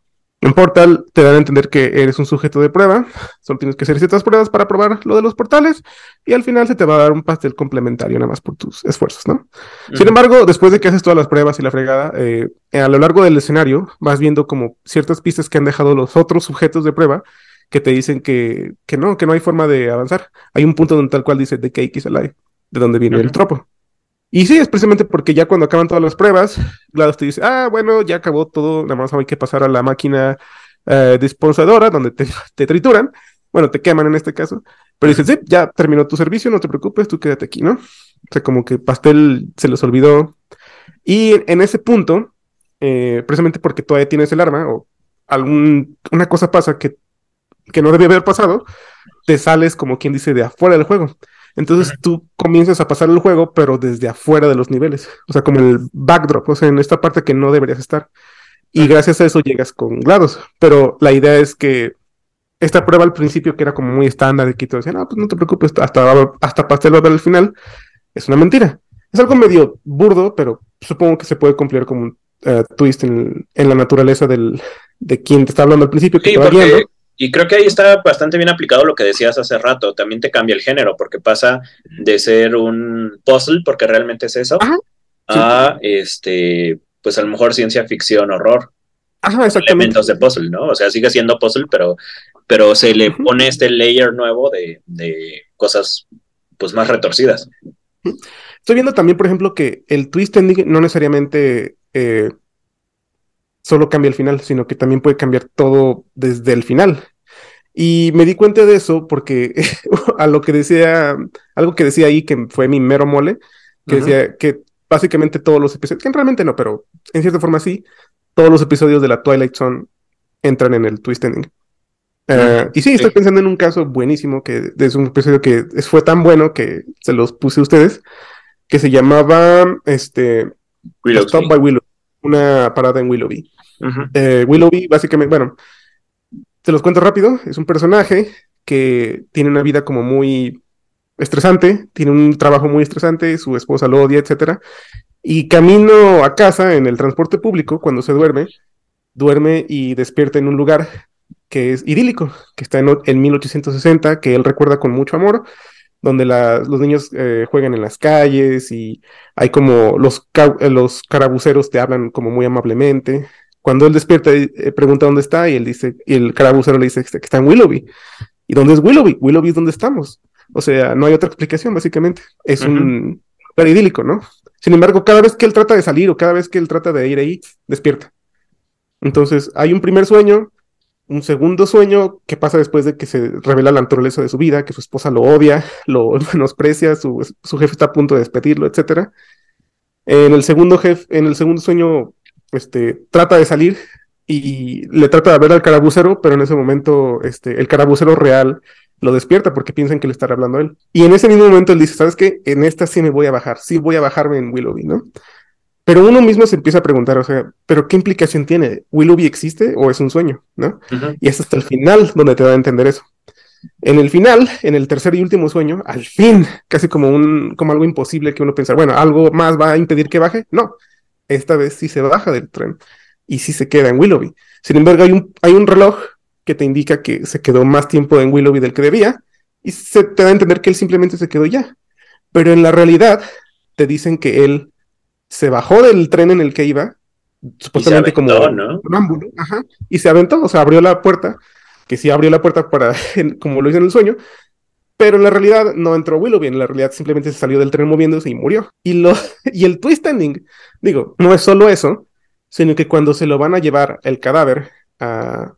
En Portal te dan a entender que eres un sujeto de prueba, solo tienes que hacer ciertas pruebas para probar lo de los portales y al final se te va a dar un pastel complementario nada más por tus esfuerzos, ¿no? Sin embargo, después de que haces todas las pruebas y la fregada, eh, a lo largo del escenario vas viendo como ciertas pistas que han dejado los otros sujetos de prueba que te dicen que, que no, que no hay forma de avanzar. Hay un punto donde tal cual dice The Cake is alive de dónde viene el tropo. Y sí, es precisamente porque ya cuando acaban todas las pruebas, GLaDOS te dice, ah, bueno, ya acabó todo, nada más hay que pasar a la máquina eh, dispensadora donde te, trituran, bueno, te queman en este caso, pero dices, sí, ya terminó tu servicio, no te preocupes, tú quédate aquí, ¿no? O sea, como que Pastel se les olvidó. Y en ese punto, eh, precisamente porque todavía tienes el arma o algún, una cosa pasa que, que no debe haber pasado, te sales como quien dice de afuera del juego. Entonces tú comienzas a pasar el juego, pero desde afuera de los niveles. O sea, como el backdrop, o sea, en esta parte que no deberías estar. Y gracias a eso llegas con GLaDOS. Pero la idea es que esta prueba al principio, que era como muy estándar, y que te decían, no, pues no te preocupes, hasta, hasta pastel va a ver al final, es una mentira. Es algo medio burdo, pero supongo que se puede cumplir como un eh, twist en, la naturaleza del, de quien te está hablando al principio, que te y creo que ahí está bastante bien aplicado lo que decías hace rato. También te cambia el género, porque pasa de ser un puzzle, porque realmente es eso, a este, pues a lo mejor ciencia ficción, horror. Ajá, exactamente. Elementos de puzzle, ¿no? O sea, sigue siendo puzzle, pero, pero se le pone este layer nuevo de, de cosas pues más retorcidas. Estoy viendo también, por ejemplo, que el twist ending no necesariamente eh, solo cambia el final, sino que también puede cambiar todo desde el final. Y me di cuenta de eso porque a lo que decía, algo que decía ahí que fue mi mero mole, que decía que básicamente todos los episodios, que realmente no, pero en cierta forma sí, todos los episodios de la Twilight Zone entran en el twist ending. Eh, y sí, estoy pensando en un caso buenísimo que es un episodio que fue tan bueno que se los puse a ustedes, que se llamaba este Stop by Willow, una parada en Willoughby. Eh, Willoughby, básicamente, bueno, te los cuento rápido. Es un personaje que tiene una vida como muy estresante, tiene un trabajo muy estresante, su esposa lo odia, etcétera. Y camino a casa en el transporte público, cuando se duerme, duerme y despierta en un lugar que es idílico, que está en, en 1860, que él recuerda con mucho amor, donde los niños eh, juegan en las calles y hay como los, eh, los carabuceros te hablan como muy amablemente. Cuando él despierta, eh, pregunta dónde está y él dice, y el carabucero le dice que está en Willoughby. ¿Y dónde es Willoughby? Willoughby es donde estamos. O sea, no hay otra explicación, básicamente. Es un lugar idílico, ¿no? Sin embargo, cada vez que él trata de salir o cada vez que él trata de ir ahí, despierta. Entonces, hay un primer sueño, un segundo sueño que pasa después de que se revela la naturaleza de su vida, que su esposa lo odia, lo menosprecia, su, jefe está a punto de despedirlo, etc. En el segundo jefe, en el segundo sueño, este, trata de salir y le trata de ver al carabucero, pero en ese momento, este, el carabucero real lo despierta porque piensan que le estará hablando a él. Y en ese mismo momento él dice, ¿sabes qué? En esta sí me voy a bajar, sí voy a bajarme en Willoughby, ¿no? Pero uno mismo se empieza a preguntar, o sea, ¿pero qué implicación tiene? ¿Willoughby existe o es un sueño? ¿No? Y es hasta el final donde te da a entender eso. En el final, en el tercer y último sueño, al fin, casi como un, como algo imposible que uno piensa, bueno, algo más va a impedir que baje. No, esta vez sí se baja del tren y sí se queda en Willoughby. Sin embargo, hay un, hay un reloj que te indica que se quedó más tiempo en Willoughby del que debía y se te da a entender que él simplemente se quedó ya. Pero en la realidad te dicen que él se bajó del tren en el que iba, supuestamente como un ámbulo, y se aventó, o sea, abrió la puerta, que sí abrió la puerta para, como lo hizo en el sueño, pero en la realidad no entró Willoughby, en la realidad simplemente se salió del tren moviéndose y murió. Y, lo, y el twist ending, digo, no es solo eso, sino que cuando se lo van a llevar el cadáver a,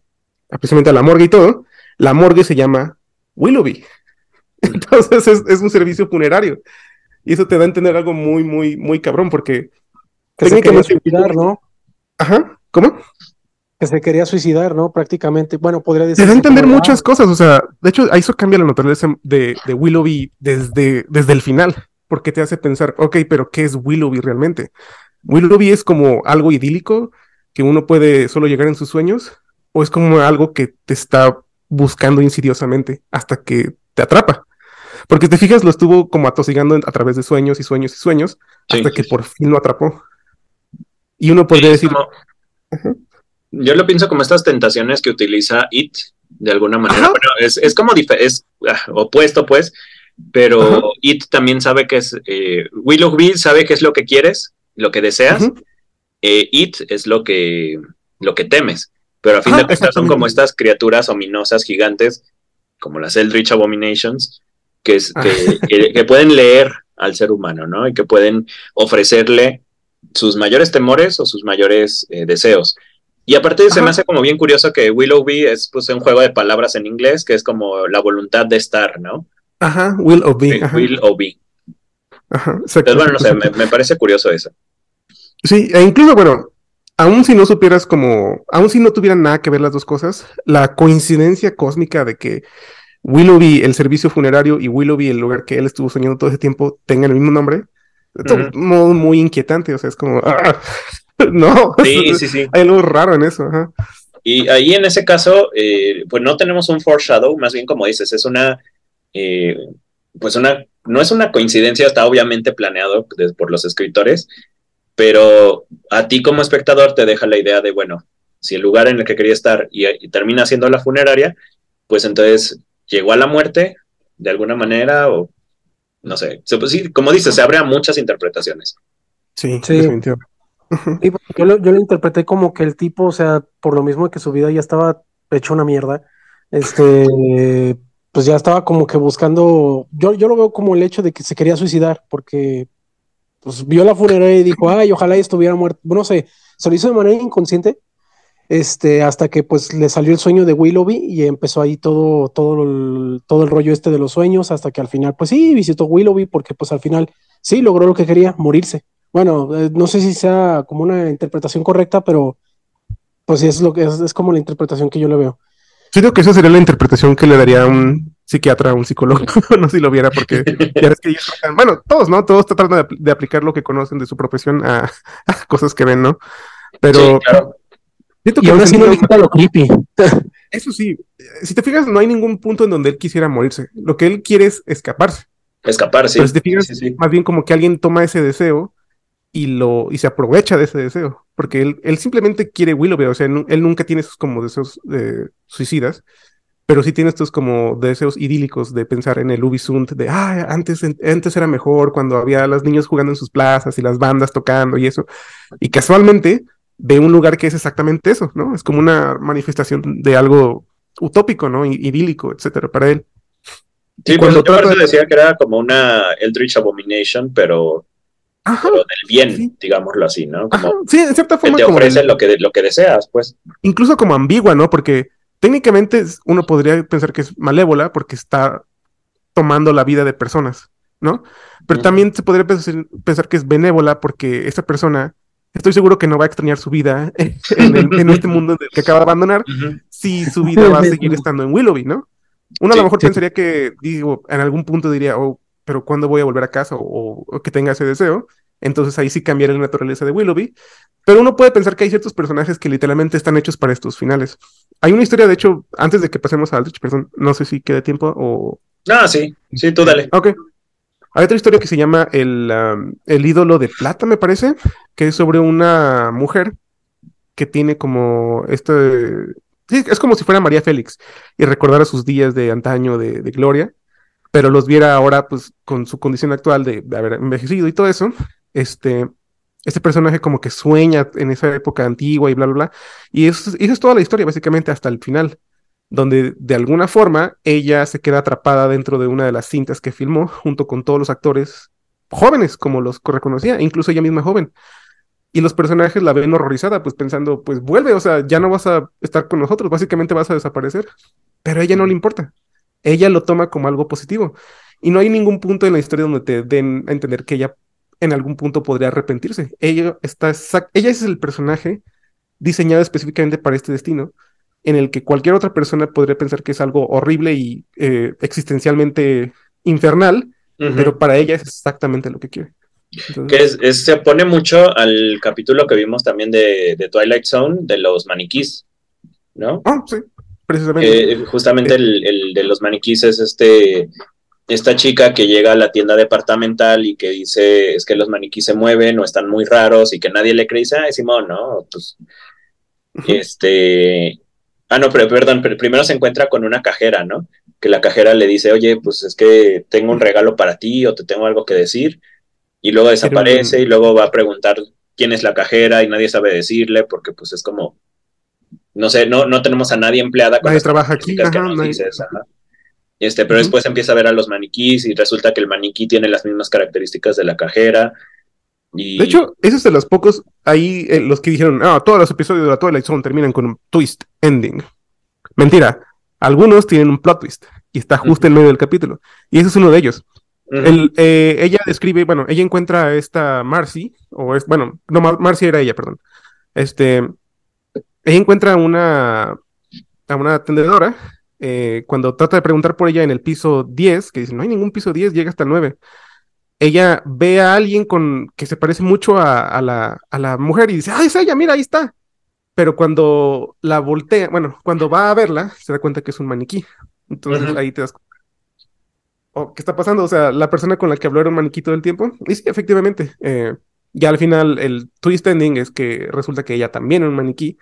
precisamente a la morgue y todo, la morgue se llama Willoughby. Entonces es un servicio funerario. Y eso te da a entender algo muy, muy, muy cabrón, porque que se suicidar, ¿no? Ajá, ¿cómo? Que se quería suicidar, ¿no? Prácticamente. Bueno, podría decir. Te da a entender muchas cosas, o sea, de hecho, eso cambia la naturaleza de, de Willoughby desde, desde el final, porque te hace pensar, ok, pero ¿qué es Willoughby realmente? Willoughby es como algo idílico que uno puede solo llegar en sus sueños, o es como algo que te está buscando insidiosamente hasta que te atrapa. Porque te fijas, lo estuvo como atosigando a través de sueños y sueños y sueños, hasta que por fin lo atrapó. Y uno podría decir. Yo lo pienso como estas tentaciones que utiliza It, de alguna manera. Bueno, es, como es, ah, opuesto, pues, pero It también sabe que es. Eh, Willoughby sabe qué es lo que quieres, lo que deseas. Eh, It es lo que, lo que temes. Pero a fin de cuentas son como estas criaturas ominosas gigantes, como las Eldritch Abominations, que, que, pueden leer al ser humano, ¿no? Y que pueden ofrecerle sus mayores temores o sus mayores eh, deseos. Y aparte se me hace como bien curioso que Willoughby es pues un juego de palabras en inglés que es como la voluntad de estar, ¿no? Ajá, Will o be. Will o be. Ajá, Entonces, bueno, no sé, me, me, parece curioso eso. Sí, e incluso, bueno, aún si no supieras como, aún si no tuvieran nada que ver las dos cosas, la coincidencia cósmica de que Willoughby, el servicio funerario, y Willoughby, el lugar que él estuvo soñando todo ese tiempo, tengan el mismo nombre. Es modo muy inquietante, o sea, es como, ah, no, sí, sí, sí. hay algo raro en eso. Y ahí en ese caso, eh, pues no tenemos un foreshadow, más bien como dices, es una, eh, pues una, no es una coincidencia, está obviamente planeado por los escritores, pero a ti como espectador te deja la idea de, bueno, si el lugar en el que quería estar y termina siendo la funeraria, pues entonces llegó a la muerte de alguna manera o no sé. Sí, como dices, se abre a muchas interpretaciones. Sí, sí. Yo, lo, interpreté como que el tipo, o sea, por lo mismo que su vida ya estaba hecho una mierda, este, pues ya estaba como que buscando, yo, yo lo veo como el hecho de que se quería suicidar, porque pues vio la funeraria y dijo, ay, ojalá estuviera muerto, no sé, se lo hizo de manera inconsciente, este, hasta que pues le salió el sueño de Willoughby y empezó ahí todo, todo, el, todo el rollo este de los sueños, hasta que al final, pues sí, visitó Willoughby porque pues al final sí logró lo que quería, morirse. Bueno, eh, no sé si sea como una interpretación correcta, pero pues sí es lo que es, es como la interpretación que yo le veo. Siento que esa sería la interpretación que le daría un psiquiatra, un psicólogo, no sé si lo viera, porque ya es que ellos bueno, todos, ¿no? Todos tratan de, aplicar lo que conocen de su profesión a, cosas que ven, ¿no? Pero y ahora sí no le quita lo creepy. Eso sí, si te fijas, no hay ningún punto en donde él quisiera morirse. Lo que él quiere es escaparse. Escapar, sí. Pero si te fijas, más bien como que alguien toma ese deseo y lo y se aprovecha de ese deseo, porque él, él simplemente quiere Willoughby, o sea, él, nunca tiene esos como deseos eh, suicidas, pero sí tiene estos como deseos idílicos de pensar en el Ubisoft, de, ah, antes, antes era mejor cuando había los niños jugando en sus plazas y las bandas tocando y eso, y casualmente ve un lugar que es exactamente eso, ¿no? Es como una manifestación de algo utópico, ¿no? Idílico, etcétera, para él. Sí, cuando yo por decía que era como una Eldritch Abomination, pero del bien, digámoslo así, ¿no? Como sí, en cierta forma. te ofrece lo, que, lo que deseas, pues. Incluso como ambigua, ¿no? Porque técnicamente uno podría pensar que es malévola porque está tomando la vida de personas, ¿no? Pero también se podría pensar, que es benévola porque esa persona, estoy seguro que no va a extrañar su vida en, este mundo que acaba de abandonar, si su vida va a seguir estando en Willoughby, ¿no? Uno a lo mejor pensaría que, digo, en algún punto diría, oh, pero ¿cuándo voy a volver a casa? O, que tenga ese deseo. Entonces ahí sí cambiaría la naturaleza de Willoughby. Pero uno puede pensar que hay ciertos personajes que literalmente están hechos para estos finales. Hay una historia, de hecho, antes de que pasemos a Aldrich, perdón, no sé si quede tiempo o... Ah, sí, sí, tú dale. Ok. Hay otra historia que se llama el, el ídolo de plata, me parece, que es sobre una mujer que tiene como este... Sí, es como si fuera María Félix y recordara sus días de antaño de, de gloria pero los viera ahora, pues, con su condición actual de, haber envejecido y todo eso, este, este personaje como que sueña en esa época antigua y bla, bla, bla. Y eso, es toda la historia, básicamente, hasta el final, donde de alguna forma ella se queda atrapada dentro de una de las cintas que filmó, junto con todos los actores jóvenes, como los reconocía, incluso ella misma joven. Y los personajes la ven horrorizada, pues pensando, pues vuelve, o sea, ya no vas a estar con nosotros, básicamente vas a desaparecer. Pero a ella no le importa ella lo toma como algo positivo. Y no hay ningún punto en la historia donde te den a entender que ella en algún punto podría arrepentirse. Ella, está ella es el personaje diseñado específicamente para este destino, en el que cualquier otra persona podría pensar que es algo horrible y eh, existencialmente infernal, pero para ella es exactamente lo que quiere. que se opone mucho al capítulo que vimos también de, de Twilight Zone, de los maniquís, ¿no? Ah, sí precisamente. Eh, justamente el, de los maniquíes es este, esta chica que llega a la tienda departamental y que dice es que los maniquíes se mueven o están muy raros y que nadie le cree, dice, ah, Simón, ¿no? Pues, este, ah, no, pero perdón, pero primero se encuentra con una cajera, ¿no? Que la cajera le dice, oye, pues es que tengo un regalo para ti o te tengo algo que decir. Y luego desaparece y luego va a preguntar quién es la cajera y nadie sabe decirle porque pues es como no sé, no, no tenemos a nadie empleada con nadie trabaja aquí, Este, pero después empieza a ver a los maniquís y resulta que el maniquí tiene las mismas características de la cajera. Y... De hecho, ese es de los pocos ahí eh, los que dijeron, ah, todos los episodios de la Twilight Zone terminan con un twist ending. Mentira, algunos tienen un plot twist y está justo en medio del capítulo. Y ese es uno de ellos. Eh, ella describe, bueno, ella encuentra a esta Marcy, o es, bueno, no, Marcy era ella, perdón. Este, ella encuentra a una, a una atendedora eh, cuando trata de preguntar por ella en el piso 10, que dice, no hay ningún piso 10, llega hasta el 9. Ella ve a alguien con, que se parece mucho a, la, a la mujer y dice, ah, es ella, mira, ahí está. Pero cuando la voltea, bueno, cuando va a verla, se da cuenta que es un maniquí. Entonces ahí te das cuenta. Oh, ¿Qué está pasando? O sea, la persona con la que habló era un maniquí todo el tiempo. Y sí, efectivamente. Eh, ya al final el twist ending es que resulta que ella también es un maniquí.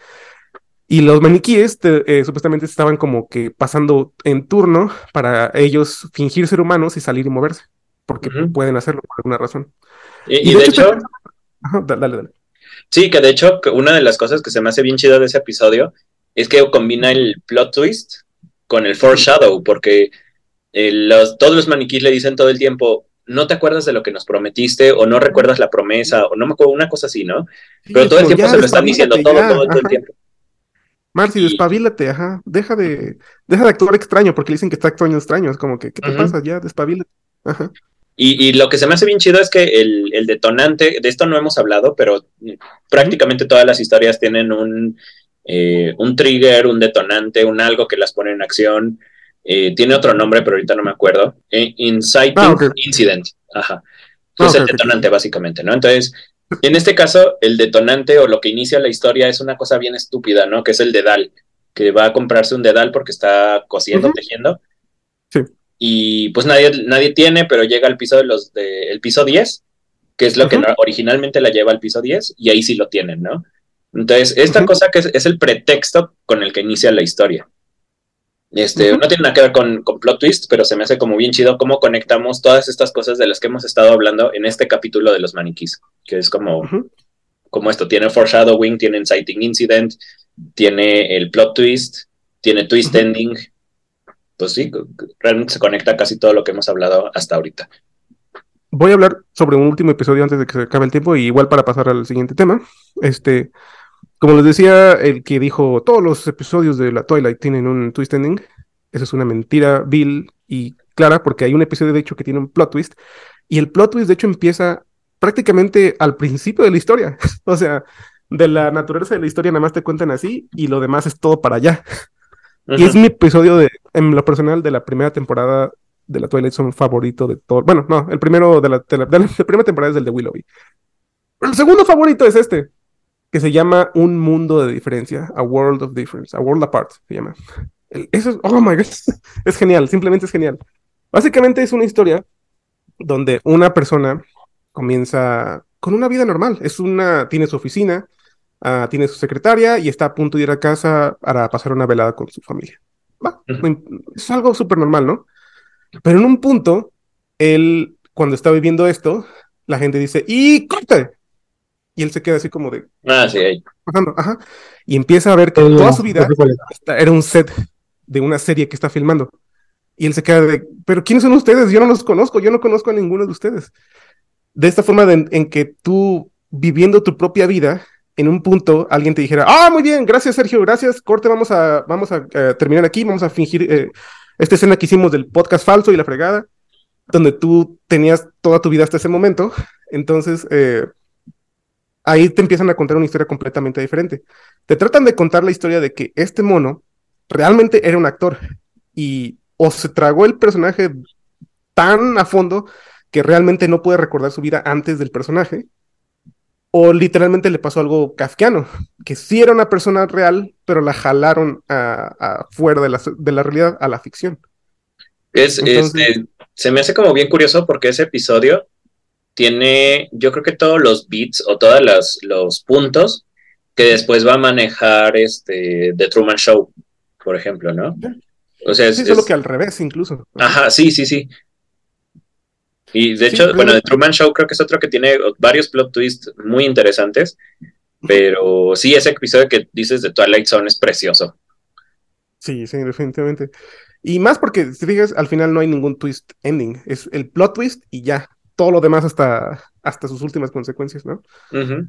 Y los maniquíes eh, supuestamente estaban como que pasando en turno para ellos fingir ser humanos y salir y moverse, porque pueden hacerlo por alguna razón. Y, de, hecho... dale, dale. Sí, que de hecho una de las cosas que se me hace bien chida de ese episodio es que combina el plot twist con el foreshadow, porque eh, los, todos los maniquíes le dicen todo el tiempo, no te acuerdas de lo que nos prometiste o no recuerdas la promesa o no me acuerdo, una cosa así, ¿no? Pero todo el tiempo se lo están diciendo, todo, todo, todo el tiempo. Marcy, despabilate, ajá. Deja de, deja de actuar extraño, porque dicen que está actuando extraño. Es como que, ¿qué te pasa? Ya, despabilate. Ajá. Y, y, lo que se me hace bien chido es que el, el, detonante, de esto no hemos hablado, pero prácticamente todas las historias tienen un, eh, un trigger, un detonante, un algo que las pone en acción. Eh, tiene otro nombre, pero ahorita no me acuerdo. Eh, inciting ah, Incident. Ajá. Ah, es el detonante, básicamente, ¿no? Entonces, en este caso, el detonante o lo que inicia la historia es una cosa bien estúpida, ¿no? Que es el dedal, que va a comprarse un dedal porque está cosiendo, tejiendo. Sí. Y pues nadie, nadie tiene, pero llega al piso de los de, el piso 10 que es lo que originalmente la lleva al piso 10, y ahí sí lo tienen, ¿no? Entonces, esta cosa que es, el pretexto con el que inicia la historia. Este, No tiene nada que ver con, con, plot twist, pero se me hace como bien chido cómo conectamos todas estas cosas de las que hemos estado hablando en este capítulo de los maniquís, que es como, como esto, tiene foreshadowing, tiene inciting incident, tiene el plot twist, tiene twist ending. Pues sí, realmente se conecta casi todo lo que hemos hablado hasta ahorita. Voy a hablar sobre un último episodio antes de que se acabe el tiempo, y igual para pasar al siguiente tema. Este, como les decía, el que dijo todos los episodios de la Twilight tienen un twist ending, eso es una mentira vil y clara, porque hay un episodio de hecho que tiene un plot twist, y el plot twist de hecho empieza prácticamente al principio de la historia. o sea, de la naturaleza de la historia nada más te cuentan así y lo demás es todo para allá. Y es mi episodio de, en lo personal, de la primera temporada de la Twilight Zone favorito de todo. Bueno, no, el primero de la, de la, primera temporada es el de Willoughby. El segundo favorito es este, que se llama Un Mundo de Diferencia, A World of Difference, A World Apart se llama. eso es, oh my god, es genial, simplemente es genial. Básicamente es una historia donde una persona comienza con una vida normal, es una, tiene su oficina, uh, tiene su secretaria y está a punto de ir a casa para pasar una velada con su familia. Es algo súper normal, ¿no? Pero en un punto, él, cuando está viviendo esto, la gente dice, ¡y corte! Y él se queda así como de. Ah, sí, ahí. ajá. Y empieza a ver que toda su vida era un set de una serie que está filmando. Y él se queda de, pero ¿quiénes son ustedes? Yo no los conozco, yo no conozco a ninguno de ustedes. De esta forma en que tú, viviendo tu propia vida, en un punto alguien te dijera, ah, muy bien, gracias Sergio, gracias, corte, vamos a, vamos a eh, terminar aquí, vamos a fingir eh, esta escena que hicimos del podcast falso y la fregada, donde tú tenías toda tu vida hasta ese momento. Entonces, eh, ahí te empiezan a contar una historia completamente diferente. Te tratan de contar la historia de que este mono realmente era un actor y o se tragó el personaje tan a fondo que realmente no puede recordar su vida antes del personaje, o literalmente le pasó algo kafkiano, que sí era una persona real, pero la jalaron a, fuera de la, de la, realidad a la ficción. Es, este, se me hace como bien curioso porque ese episodio tiene, yo creo que todos los beats o todos los puntos que después va a manejar este The Truman Show, por ejemplo, ¿no? O sea, es, solo que al revés incluso. Ajá, sí, sí, sí. Y de hecho, bueno, The Truman Show creo que es otro que tiene varios plot twists muy interesantes, pero sí, ese episodio que dices de Twilight Zone es precioso. Sí, sí, definitivamente. Y más porque, si fijas, al final no hay ningún twist ending, es el plot twist y ya todo lo demás hasta, hasta sus últimas consecuencias, ¿no?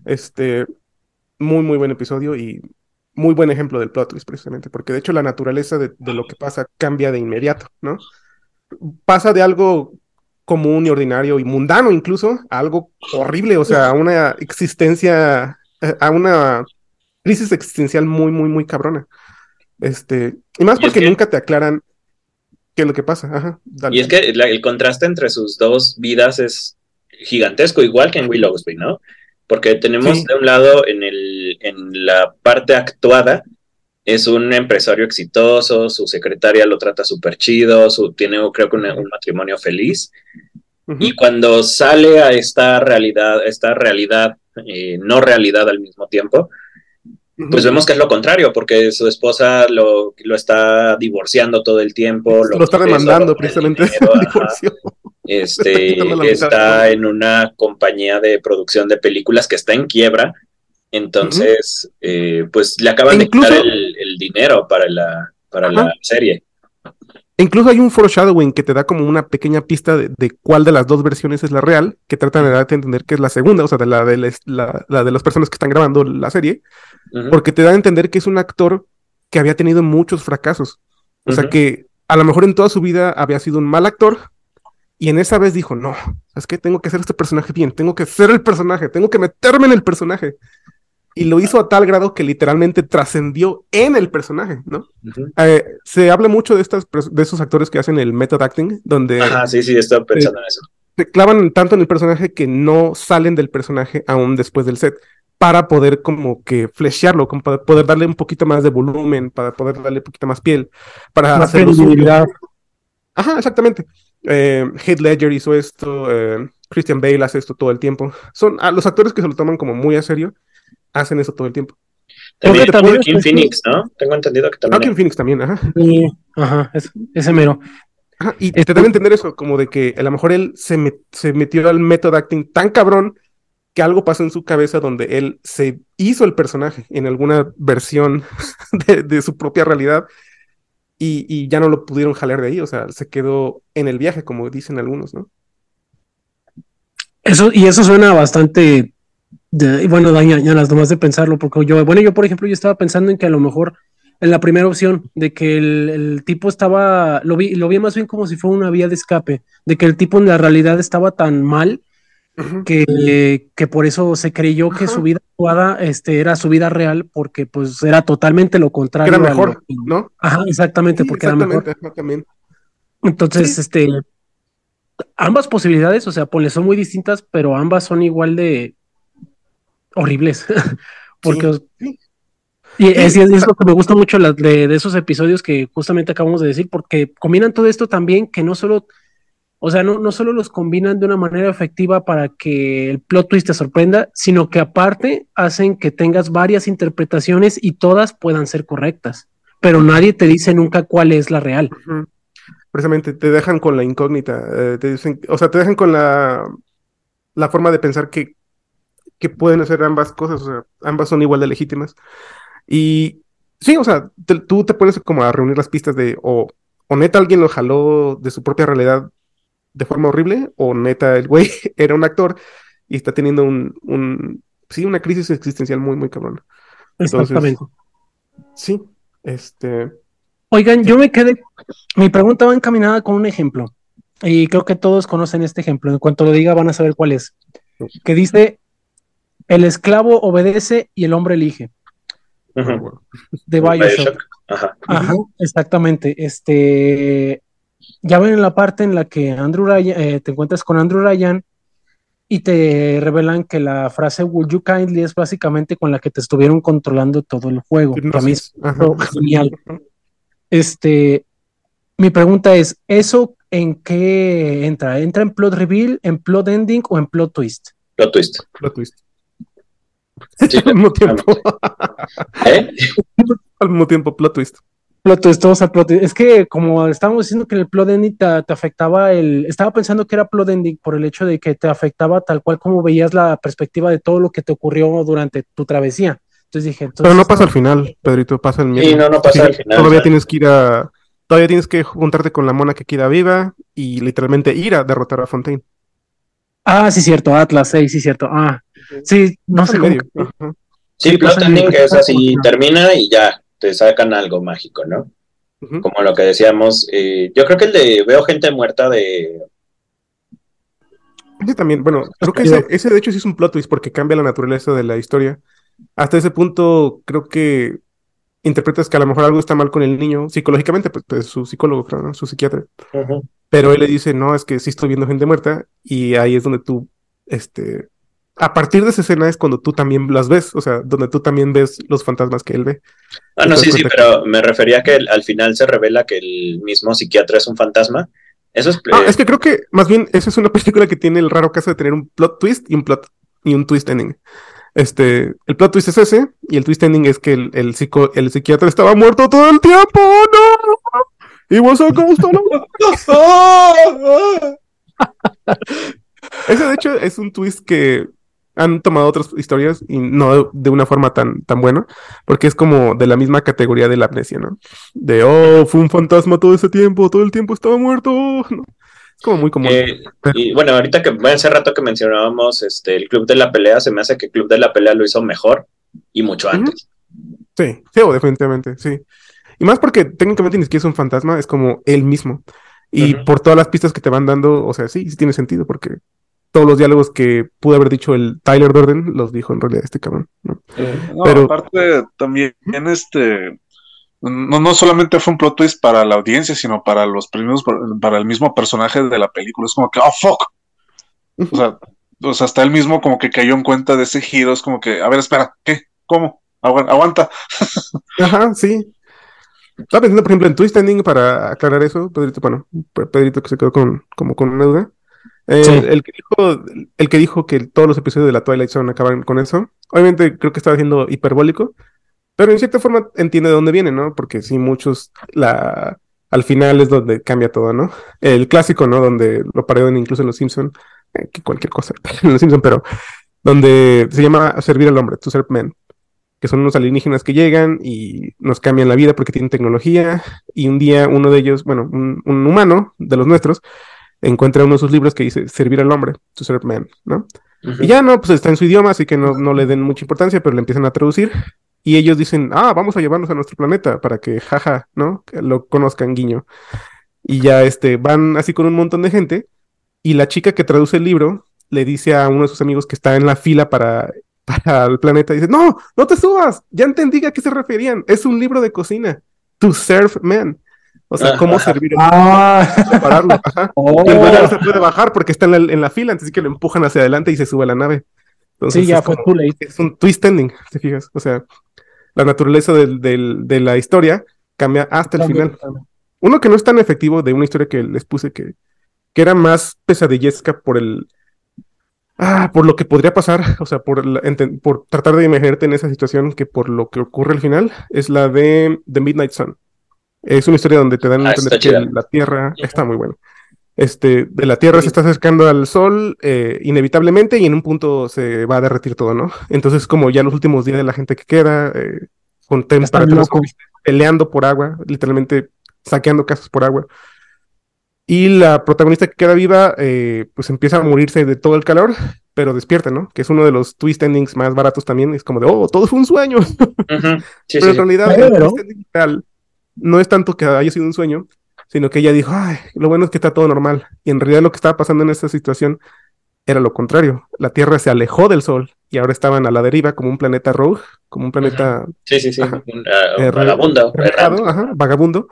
Este, muy, muy buen episodio y muy buen ejemplo del plot twist, precisamente, porque de hecho la naturaleza de, lo que pasa cambia de inmediato, ¿no? Pasa de algo común y ordinario y mundano incluso a algo horrible, o sea, a una existencia, a una crisis existencial muy, muy, muy cabrona. Este, y más porque nunca te aclaran ¿Qué es lo que pasa? Ajá, Y es que el contraste entre sus dos vidas es gigantesco, igual que en Willowsby, ¿no? Porque tenemos de un lado en, el, en la parte actuada, es un empresario exitoso, su secretaria lo trata súper chido, su, tiene creo que un, matrimonio feliz. Y cuando sale a esta realidad, esta realidad, eh, no realidad al mismo tiempo, pues vemos que es lo contrario, porque su esposa lo, está divorciando todo el tiempo. Lo, está demandando precisamente. este, está, en una compañía de producción de películas que está en quiebra. Entonces, eh, pues le acaban de quitar el, dinero para la, para la serie. Incluso hay un foreshadowing que te da como una pequeña pista de, cuál de las dos versiones es la real, que tratan de darte a entender que es la segunda, o sea, de la de, la, de las personas que están grabando la serie, porque te da a entender que es un actor que había tenido muchos fracasos. O sea, que a lo mejor en toda su vida había sido un mal actor y en esa vez dijo, no, es que tengo que hacer este personaje bien, tengo que ser el personaje, tengo que meterme en el personaje y lo hizo a tal grado que literalmente trascendió en el personaje, ¿no? Eh, se habla mucho de, estas, de esos actores que hacen el method acting, donde... Ajá, sí, sí, estoy pensando en eso. Se clavan tanto en el personaje que no salen del personaje aún después del set para poder como que fleshearlo, como para poder darle un poquito más de volumen, para poder darle un poquito más piel, para hacer Ajá, exactamente. Eh, Heath Ledger hizo esto, eh, Christian Bale hace esto todo el tiempo. Son ah, los actores que se lo toman como muy a serio, hacen eso todo el tiempo. También, Joaquin Phoenix, ¿no? Tengo entendido que también. Joaquin Phoenix también, ajá. ajá, ese mero. y te debe entender eso, como de que a lo mejor él se, se metió al método acting tan cabrón que algo pasó en su cabeza donde él se hizo el personaje en alguna versión de, su propia realidad y, ya no lo pudieron jalar de ahí, o sea, se quedó en el viaje, como dicen algunos, ¿no? Eso, y eso suena bastante, bueno, daña, ya las nomás de pensarlo, porque yo, bueno, yo por ejemplo, yo estaba pensando en que a lo mejor en la primera opción, de que el, tipo estaba, lo vi, lo vi más bien como si fuera una vía de escape, de que el tipo en la realidad estaba tan mal que, que, por eso se creyó que su vida actuada este, era su vida real, porque pues era totalmente lo contrario. Era mejor, ¿no? Ajá, exactamente, porque era mejor. Entonces, este, ambas posibilidades, o sea, pues son muy distintas, pero ambas son igual de horribles. porque y es, es, lo que me gusta mucho de, de, esos episodios que justamente acabamos de decir, porque combinan todo esto también que no solo o sea, no, no solo los combinan de una manera efectiva para que el plot twist te sorprenda, sino que aparte hacen que tengas varias interpretaciones y todas puedan ser correctas, pero nadie te dice nunca cuál es la real. Precisamente, te dejan con la incógnita, eh, te dicen, o sea, te dejan con la, la forma de pensar que, que pueden hacer ambas cosas, o sea, ambas son igual de legítimas. Y sí, o sea, tú te pones como a reunir las pistas de, o, o neta alguien lo jaló de su propia realidad de forma horrible o neta el güey era un actor y está teniendo un, un sí, una crisis existencial muy, muy cabrona. Exactamente. Sí, este... Oigan, yo me quedé, mi pregunta va encaminada con un ejemplo y creo que todos conocen este ejemplo, en cuanto lo diga van a saber cuál es, que dice, el esclavo obedece y el hombre elige. De Bioshock. Ajá. Ajá, exactamente. Este, ya ven la parte en la que Andrew Ryan, eh, te encuentras con Andrew Ryan y te revelan que la frase Would you kindly es básicamente con la que te estuvieron controlando todo el juego. Que a mí es genial. Este, mi pregunta es, ¿eso en qué entra? ¿Entra en plot reveal, en plot ending o en plot twist? Plot twist. Plot twist. al mismo tiempo. ¿Eh? al mismo tiempo, plot twist. Plot Es que como estábamos diciendo que el plot ending te, afectaba el... Estaba pensando que era plot ending por el hecho de que te afectaba tal cual como veías la perspectiva de todo lo que te ocurrió durante tu travesía. Entonces dije... Pero no pasa al final, Pedrito, pasa el miedo. Sí, no, no pasa al final. Todavía tienes que ir a... Todavía tienes que juntarte con la mona que queda viva y literalmente ir a derrotar a Fontaine. Ah, sí, cierto, Atlas, sí, sí, cierto. Ah, sí, no sé cómo. Sí, plot ending es así, termina y ya, te sacan algo mágico, ¿no? Como lo que decíamos, eh, yo creo que el de veo gente muerta de... Ese también, bueno, creo que ese, de hecho sí es un plot twist porque cambia la naturaleza de la historia. Hasta ese punto creo que interpretas que a lo mejor algo está mal con el niño, psicológicamente, pues, pues su psicólogo, claro, su psiquiatra. Pero él le dice, no, es que sí estoy viendo gente muerta y ahí es donde tú, este, a partir de esa escena es cuando tú también las ves, o sea, donde tú también ves los fantasmas que él ve. Ah, no, sí, sí, pero me refería a que al final se revela que el mismo psiquiatra es un fantasma. Eso es. Ah, es que creo que más bien esa es una película que tiene el raro caso de tener un plot twist y un plot y un twist ending. Este, el plot twist es ese y el twist ending es que el, el, psico, el psiquiatra estaba muerto todo el tiempo. ¡No! Y vos Ese de hecho es un twist que han tomado otras historias y no de una forma tan, tan buena, porque es como de la misma categoría de la amnesia, ¿no? De, oh, fue un fantasma todo ese tiempo, todo el tiempo estaba muerto, Es como muy común. Eh, y bueno, ahorita que hace rato que mencionábamos este, el Club de la Pelea, se me hace que el Club de la Pelea lo hizo mejor y mucho antes. Sí, sí, definitivamente, sí. Y más porque técnicamente ni siquiera es un fantasma, es como él mismo. Y por todas las pistas que te van dando, o sea, sí, sí tiene sentido, porque todos los diálogos que pudo haber dicho el Tyler Durden los dijo en realidad este cabrón. ¿no? Pero aparte también este no, no solamente fue un plot twist para la audiencia, sino para los primeros, para el mismo personaje de la película. Es como que, oh fuck. O sea, o sea, hasta él mismo como que cayó en cuenta de ese giro. Es como que, a ver, espera, ¿qué? ¿Cómo? Aguanta. Ajá, sí. Estaba pensando, por ejemplo, en Twist Ending para aclarar eso. Pedrito, bueno, Pedrito que se quedó con, como con una duda. Eh, el, que dijo, el que dijo que todos los episodios de la Twilight Zone acaban con eso, obviamente creo que estaba haciendo hiperbólico, pero en cierta forma entiende de dónde viene, ¿no? Porque sí, muchos, la, al final es donde cambia todo, ¿no? El clásico, ¿no? Donde lo parean incluso en Los Simpson, eh, que cualquier cosa en Los Simpson, pero donde se llama servir al hombre, to serve men, que son unos alienígenas que llegan y nos cambian la vida porque tienen tecnología y un día uno de ellos, bueno, un, un humano de los nuestros, encuentra uno de sus libros que dice servir al hombre, to serve man, ¿no? Y ya no, pues está en su idioma, así que no, no, le den mucha importancia, pero le empiezan a traducir. Y ellos dicen, ah, vamos a llevarnos a nuestro planeta para que, jaja, ¿no? Que lo conozcan, guiño. Y ya este, van así con un montón de gente. Y la chica que traduce el libro le dice a uno de sus amigos que está en la fila para, para el planeta, dice, no, no te subas, ya entendí a qué se referían, es un libro de cocina, to serve men. O sea, cómo servir ah. separarlo. Oh. Y el dueño no se puede bajar porque está en la, en la fila, entonces que lo empujan hacia adelante y se sube a la nave. Entonces, sí, ya fue too late. Es un twist ending, te fijas. O sea, la naturaleza del, del, de la historia cambia hasta el final. Uno que no es tan efectivo de una historia que les puse que, que era más pesadillesca por el. Ah, por lo que podría pasar, o sea, por, por tratar de imaginarte en esa situación que por lo que ocurre al final, es la de The Midnight Sun. Es una historia donde te dan a ah, entender que la Tierra está muy buena. Este, de la Tierra se está acercando al Sol eh, inevitablemente y en un punto se va a derretir todo, ¿no? Entonces, como ya los últimos días de la gente que queda, eh, con temperaturas peleando por agua, literalmente saqueando casas por agua. Y la protagonista que queda viva, eh, pues empieza a morirse de todo el calor, pero despierta, ¿no? Que es uno de los twist endings más baratos también. Es como de, oh, todo fue un sueño. pero en realidad, el twist ending real no es tanto que haya sido un sueño, sino que ella dijo, ay, lo bueno es que está todo normal. Y en realidad lo que estaba pasando en esta situación era lo contrario. La Tierra se alejó del Sol y ahora estaban a la deriva como un planeta rogue, como un planeta... Sí, sí, sí, eh, vagabundo. vagabundo.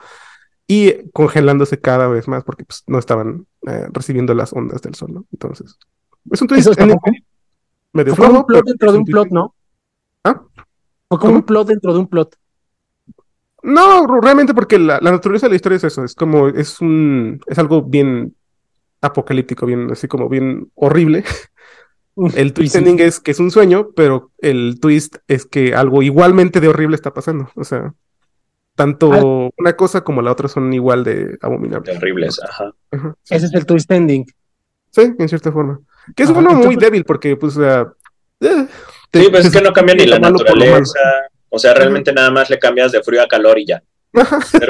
Y congelándose cada vez más porque pues, no estaban eh, recibiendo las ondas del Sol, ¿no? Entonces, es un twist medio Fue un plot dentro de un plot, ¿no? ¿Ah? Fue como un plot dentro de un plot. No, realmente porque la, naturaleza de la historia es eso, es como, es un, es algo bien apocalíptico, bien, así como bien horrible. El twist ending es que es un sueño, pero el twist es que algo igualmente de horrible está pasando. O sea, tanto una cosa como la otra son igual de abominables. horribles, ajá. Ese es el twist ending. Sí, en cierta forma. Que es uno muy débil porque, pues, o sea... Eh, sí, pues es que no cambia ni la naturaleza, o sea, realmente nada más le cambias de frío a calor y ya.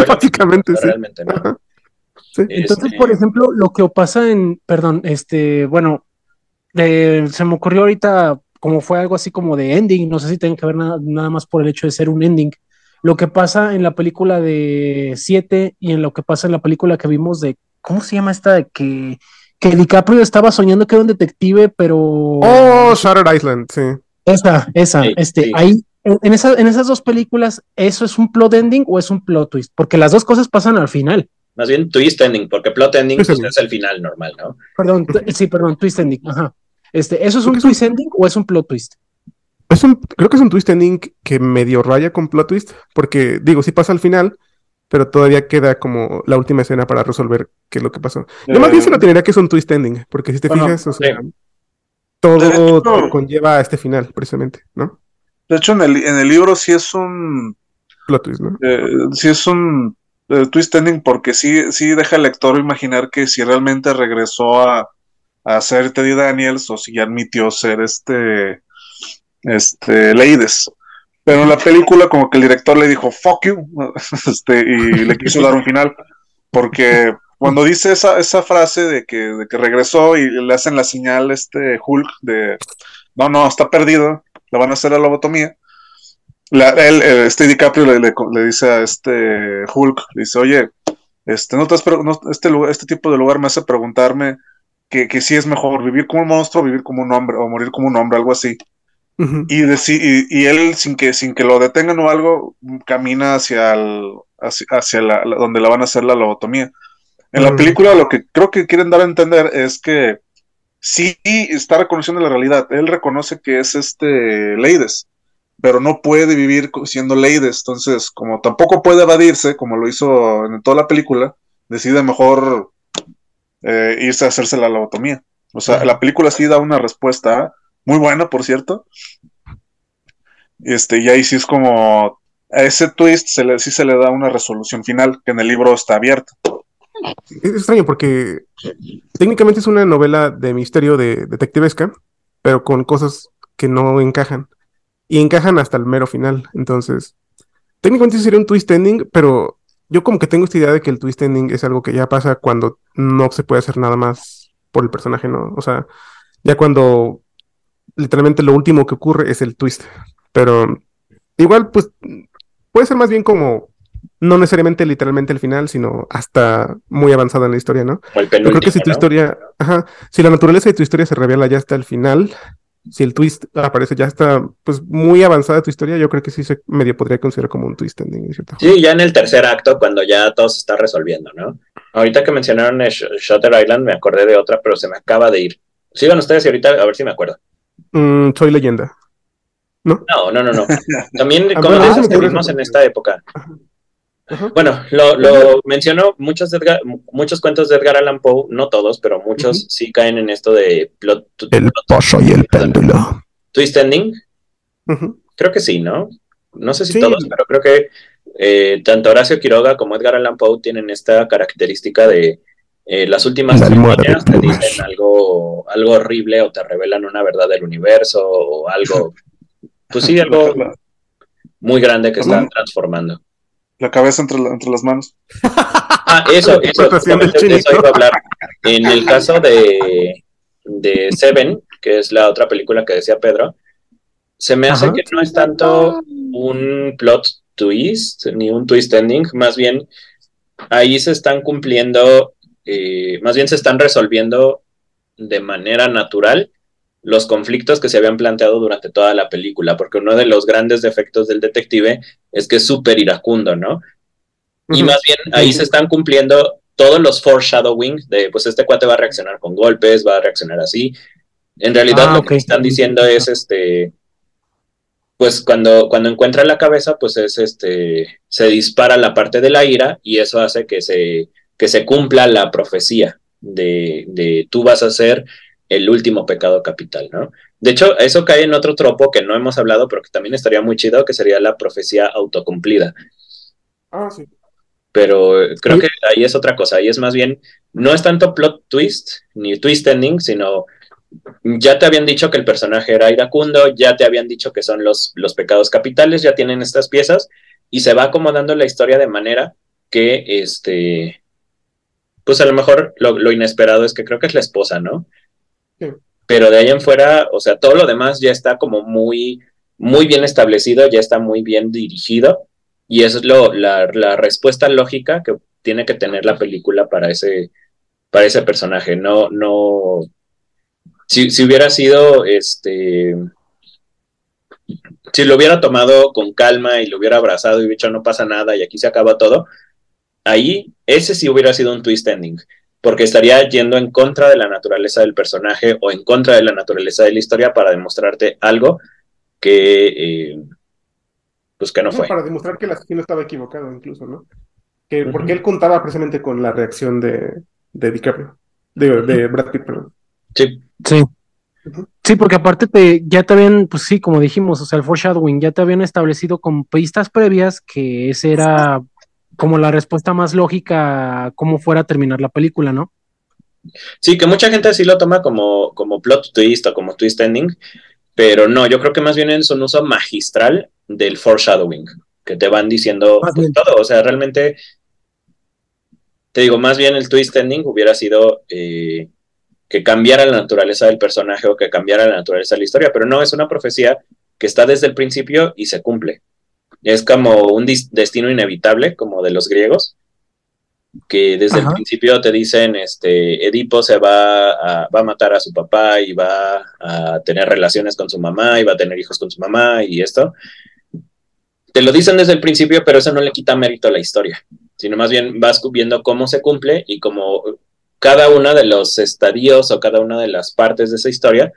Prácticamente, sí. Realmente no. Entonces, por ejemplo, lo que pasa en, perdón, este, bueno, se me ocurrió ahorita como fue algo así como de ending, no sé si tiene que ver nada, nada más por el hecho de ser un ending. Lo que pasa en la película de 7 y en lo que pasa en la película que vimos de, ¿cómo se llama esta? De que, que DiCaprio estaba soñando que era un detective, pero... Oh, Shutter Island, sí. Esa, esa, este, ahí en, esas dos películas, ¿eso es un plot ending o es un plot twist? Porque las dos cosas pasan al final. Más bien twist ending, porque plot ending pues, es el final normal, ¿no? Perdón, sí, perdón, twist ending. Ajá. Este, ¿Eso es un twist ending o es un plot twist? Es un, creo que es un twist ending que medio raya con plot twist, porque digo, sí pasa al final, pero todavía queda como la última escena para resolver qué es lo que pasó. Yo más bien se lo tendría que es un twist ending, porque si te fijas, o sea, todo, todo conlleva a este final, precisamente, ¿no? De hecho, en el, en el libro sí es un. Plot twist, ¿no? Eh, sí es un eh, twist ending porque sí, sí deja al lector imaginar que si realmente regresó a, a ser Teddy Daniels o si ya admitió ser este. Este. Leides. Pero en la película, como que el director le dijo, fuck you, este, y le quiso dar un final. Porque cuando dice esa, esa frase de que, de que regresó y le hacen la señal este Hulk de no, no, está perdido, le van a hacer la lobotomía. La, él, eh, este DiCaprio le, le, dice a este Hulk, le dice, oye, este, no te este, este tipo de lugar me hace preguntarme que, que si es mejor vivir como un monstruo, vivir como un hombre, o morir como un hombre, algo así. y, y, él, sin que, sin que lo detengan o algo, camina hacia, hacia, la, donde le van a hacer la lobotomía. En la película lo que creo que quieren dar a entender es que sí está reconociendo la realidad. Él reconoce que es este Leides, pero no puede vivir siendo Leides. Entonces, como tampoco puede evadirse, como lo hizo en toda la película, decide mejor eh, irse a hacerse la lobotomía. O sea, la película sí da una respuesta muy buena, por cierto. Este, y ahí sí es como a ese twist se le, sí se le da una resolución final, que en el libro está abierto. Es extraño porque técnicamente es una novela de misterio de detectivesca, pero con cosas que no encajan. Y encajan hasta el mero final. Entonces, técnicamente sería un twist ending, pero yo como que tengo esta idea de que el twist ending es algo que ya pasa cuando no se puede hacer nada más por el personaje, ¿no? O sea, ya cuando literalmente lo último que ocurre es el twist. Pero igual, pues, puede ser más bien como no necesariamente literalmente el final, sino hasta muy avanzada en la historia, ¿no? Yo creo que si tu historia, ajá, si la naturaleza de tu historia se revela ya hasta el final, si el twist aparece ya está pues muy avanzada tu historia, yo creo que sí se medio podría considerar como un twist ending, ¿cierto? Sí, ya en el tercer acto, cuando ya todo se está resolviendo, ¿no? Ahorita que mencionaron Shutter Island, me acordé de otra, pero se me acaba de ir. Sigan ustedes y ahorita a ver si me acuerdo. Mm, soy leyenda. ¿No? No, no, no, no. También, como vimos en esta época. Bueno, lo, lo menciono, muchos, muchos cuentos de Edgar Allan Poe, no todos, pero muchos sí caen en esto de plot, El pozo y el péndulo. Twist ending. Creo que sí, ¿no? No sé si todos, pero creo que eh, tanto Horacio Quiroga como Edgar Allan Poe tienen esta característica de eh, las últimas líneas te dicen algo, algo horrible o te revelan una verdad del universo o algo, pues sí, algo muy grande que están transformando. La cabeza entre, entre las manos. Ah, eso, eso, eso iba a hablar. En el caso de, de Seven, que es la otra película que decía Pedro, se me hace que no es tanto un plot twist ni un twist ending, más bien ahí se están cumpliendo, eh, más bien se están resolviendo de manera natural los conflictos que se habían planteado durante toda la película, porque uno de los grandes defectos del detective es que es súper iracundo, ¿no? Y más bien ahí se están cumpliendo todos los foreshadowing de, pues este cuate va a reaccionar con golpes, va a reaccionar así. En realidad ah, lo que están diciendo es, este, pues cuando, cuando encuentra la cabeza, pues es, este, se dispara la parte de la ira y eso hace que se, que se cumpla la profecía de, de tú vas a ser el último pecado capital, ¿no? De hecho, eso cae en otro tropo que no hemos hablado, pero que también estaría muy chido, que sería la profecía autocumplida. Ah, sí. Pero creo que ahí es otra cosa, ahí es más bien, no es tanto plot twist, ni twist ending, sino ya te habían dicho que el personaje era iracundo, ya te habían dicho que son los, los pecados capitales, ya tienen estas piezas, y se va acomodando la historia de manera que, este, pues a lo mejor lo, lo inesperado es que creo que es la esposa, ¿no? Pero de ahí en fuera, o sea, todo lo demás ya está como muy, muy bien establecido, ya está muy bien dirigido. Y es lo, la, respuesta lógica que tiene que tener la película para ese, para ese personaje. No, no. Si, si hubiera sido este. Si lo hubiera tomado con calma y lo hubiera abrazado y dicho no pasa nada y aquí se acaba todo, ahí ese sí hubiera sido un twist ending porque estaría yendo en contra de la naturaleza del personaje o en contra de la naturaleza de la historia para demostrarte algo que, eh, pues que no, fue. Para demostrar que el asesino estaba equivocado incluso, ¿no? Que, Porque él contaba precisamente con la reacción de, de DiCaprio, de, de Brad Pitt, perdón. Sí. Sí. Sí, porque aparte te, ya te habían, pues sí, como dijimos, o sea, el foreshadowing, ya te habían establecido con pistas previas que ese era como la respuesta más lógica a cómo fuera a terminar la película, ¿no? Sí, que mucha gente así lo toma como, como plot twist o como twist ending, pero no, yo creo que más bien es un uso magistral del foreshadowing, que te van diciendo todo, o sea, realmente, te digo, más bien el twist ending hubiera sido eh, que cambiara la naturaleza del personaje o que cambiara la naturaleza de la historia, pero no, es una profecía que está desde el principio y se cumple. Es como un destino inevitable, como de los griegos, que desde el principio te dicen, este, Edipo se va a, va a matar a su papá y va a tener relaciones con su mamá y va a tener hijos con su mamá y esto. Te lo dicen desde el principio, pero eso no le quita mérito a la historia, sino más bien vas viendo cómo se cumple y como cada uno de los estadios o cada una de las partes de esa historia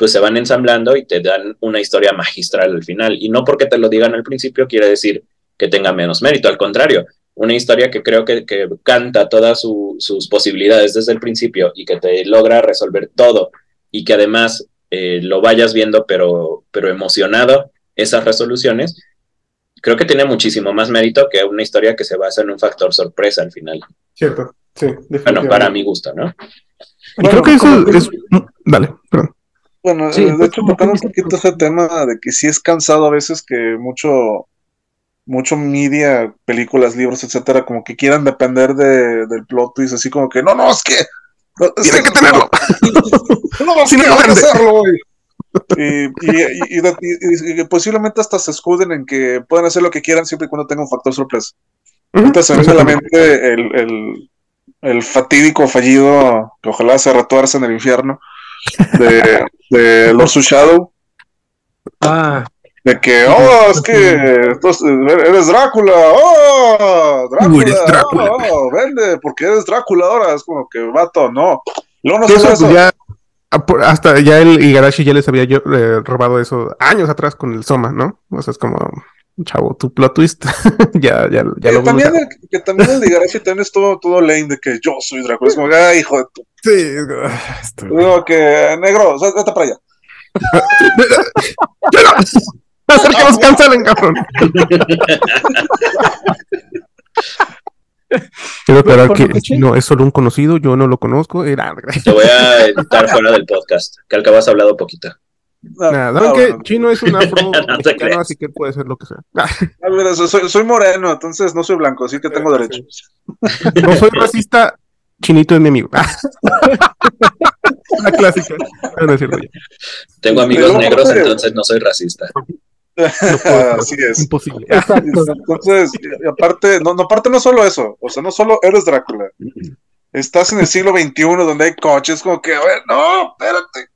pues se van ensamblando y te dan una historia magistral al final. Y no porque te lo digan al principio quiere decir que tenga menos mérito, al contrario, una historia que creo que, canta todas sus posibilidades desde el principio y que te logra resolver todo y que además eh, lo vayas viendo pero, pero emocionado esas resoluciones, creo que tiene muchísimo más mérito que una historia que se basa en un factor sorpresa al final. Cierto, sí. Bueno, para mi gusto, ¿no? creo que eso es... Dale, perdón. Bueno, sí, de hecho, tocando un poquito ese tema de que sí es cansado a veces que mucho, mucho media, películas, libros, etcétera, como que quieran depender de, del plot twist, así como que, no, no, es que. Tiene que, tenerlo. no, es que no que hacerlo, Y, y, posiblemente hasta se escuden en que pueden hacer lo que quieran siempre y cuando tenga un factor sorpresa. Entonces, solamente el, el, el fatídico fallido, que ojalá se retuerce en el infierno, de, de Lord Shadow. Ah. De que, oh, es que eres Drácula, oh, Drácula, oh, vende, porque eres Drácula ahora, es como que vato, no. Luego no eso, Ya, hasta ya el Igarashi ya les había yo, eh, robado eso años atrás con el Soma, ¿no? O sea, es como, chavo, tu plot twist, ya, ya, ya lo también el, Que también el Igarashi también es todo, todo lame de que yo soy Drácula, es como, ay, hijo de tu. Sí, es como, que, negro, vete para allá. hacer que nos cancelen, cabrón. Quiero aclarar que no es solo un conocido, yo no lo conozco. Era... Te voy a editar fuera del podcast, que al cabo has hablado poquito. Nada, ah, que Chino es un afro no así que puede ser lo que sea. Ah, soy, soy, moreno, entonces no soy blanco, así que tengo derechos. No soy racista, Chinito es mi amigo. La clásica. No, es Tengo amigos negros, entonces no soy racista. Así es. Imposible. Entonces, aparte, no, aparte no solo eso, o sea, no solo eres Drácula. Estás en el siglo XXI donde hay coches, como que, a ver, no, espérate.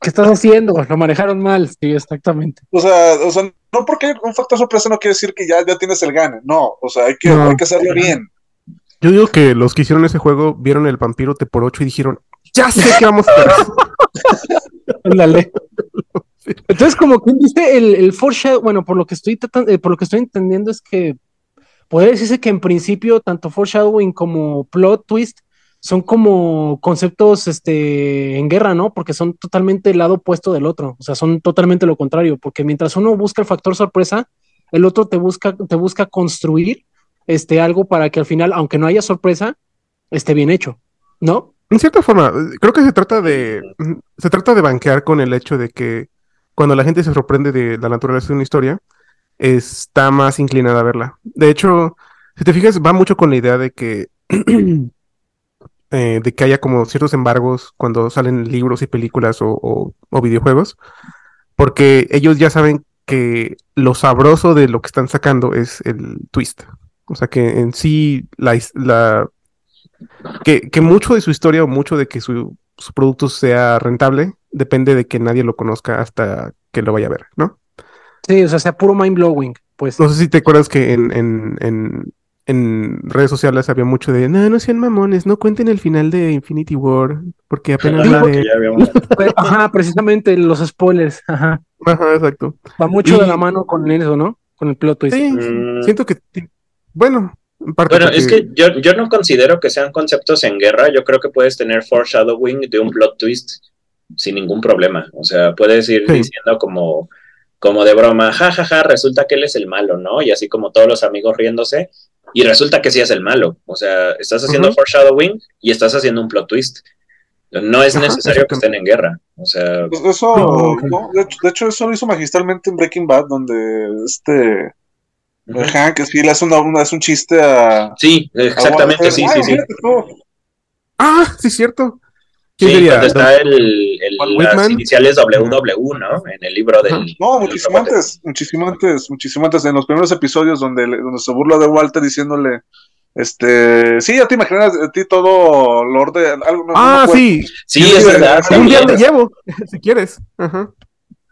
¿Qué estás haciendo? Lo manejaron mal, sí, exactamente. O sea, o sea, no porque un factor sorpresa no quiere decir que ya, ya tienes el gane, no, o sea, hay que, hay que hacerlo bien. Yo digo que los que hicieron ese juego vieron el vampiro T por 8 y dijeron, ya sé que vamos a hacer. Ándale. Entonces, como que dice el, el foreshadow, bueno, por lo que estoy eh, por lo que estoy entendiendo es que puede decirse que en principio tanto foreshadowing como plot twist son como conceptos este, en guerra, ¿no? Porque son totalmente el lado opuesto del otro, o sea, son totalmente lo contrario, porque mientras uno busca el factor sorpresa, el otro te busca, te busca construir este, algo para que al final, aunque no haya sorpresa, esté bien hecho, ¿no? En cierta forma, creo que se trata de, se trata de banquear con el hecho de que cuando la gente se sorprende de la naturaleza de una historia, está más inclinada a verla. De hecho, si te fijas, va mucho con la idea de que, eh, de que haya como ciertos embargos cuando salen libros y películas o, videojuegos, porque ellos ya saben que lo sabroso de lo que están sacando es el twist. O sea que en sí, la, la que, que, mucho de su historia o mucho de que su, su producto sea rentable depende de que nadie lo conozca hasta que lo vaya a ver, ¿no? Sí, o sea, sea puro mind blowing, pues. No sé si te acuerdas que en, en, en, en redes sociales había mucho de, no, no sean mamones, no cuenten el final de Infinity War, porque apenas pues, Ajá, precisamente los spoilers, ajá. Ajá, exacto. Va mucho de la mano con eso, ¿no? Con el plot twist. Sí, mm. siento que, bueno, bueno, es que yo, yo, no considero que sean conceptos en guerra. Yo creo que puedes tener foreshadowing de un plot twist sin ningún problema. O sea, puedes ir diciendo como, como de broma, jajaja, ja, ja, resulta que él es el malo, ¿no? Y así como todos los amigos riéndose, y resulta que sí es el malo. O sea, estás haciendo foreshadowing y estás haciendo un plot twist. No es necesario que estén en guerra. O sea. Pues eso, de, hecho, eso lo hizo magistralmente en Breaking Bad, donde este. Hank sí le hace, una, un chiste a. Sí, exactamente, sí, sí, sí. Ah, sí, cierto. Sí, donde está el, el las iniciales WW, ¿no? En el libro del. No, muchísimo antes, muchísimo antes, muchísimo antes, en los primeros episodios donde, donde se burla de Walter diciéndole. Este, sí, ya te imaginas a ti todo Lord de algo. ah, sí. Sí, es verdad. Un día me llevo, si quieres. Ajá.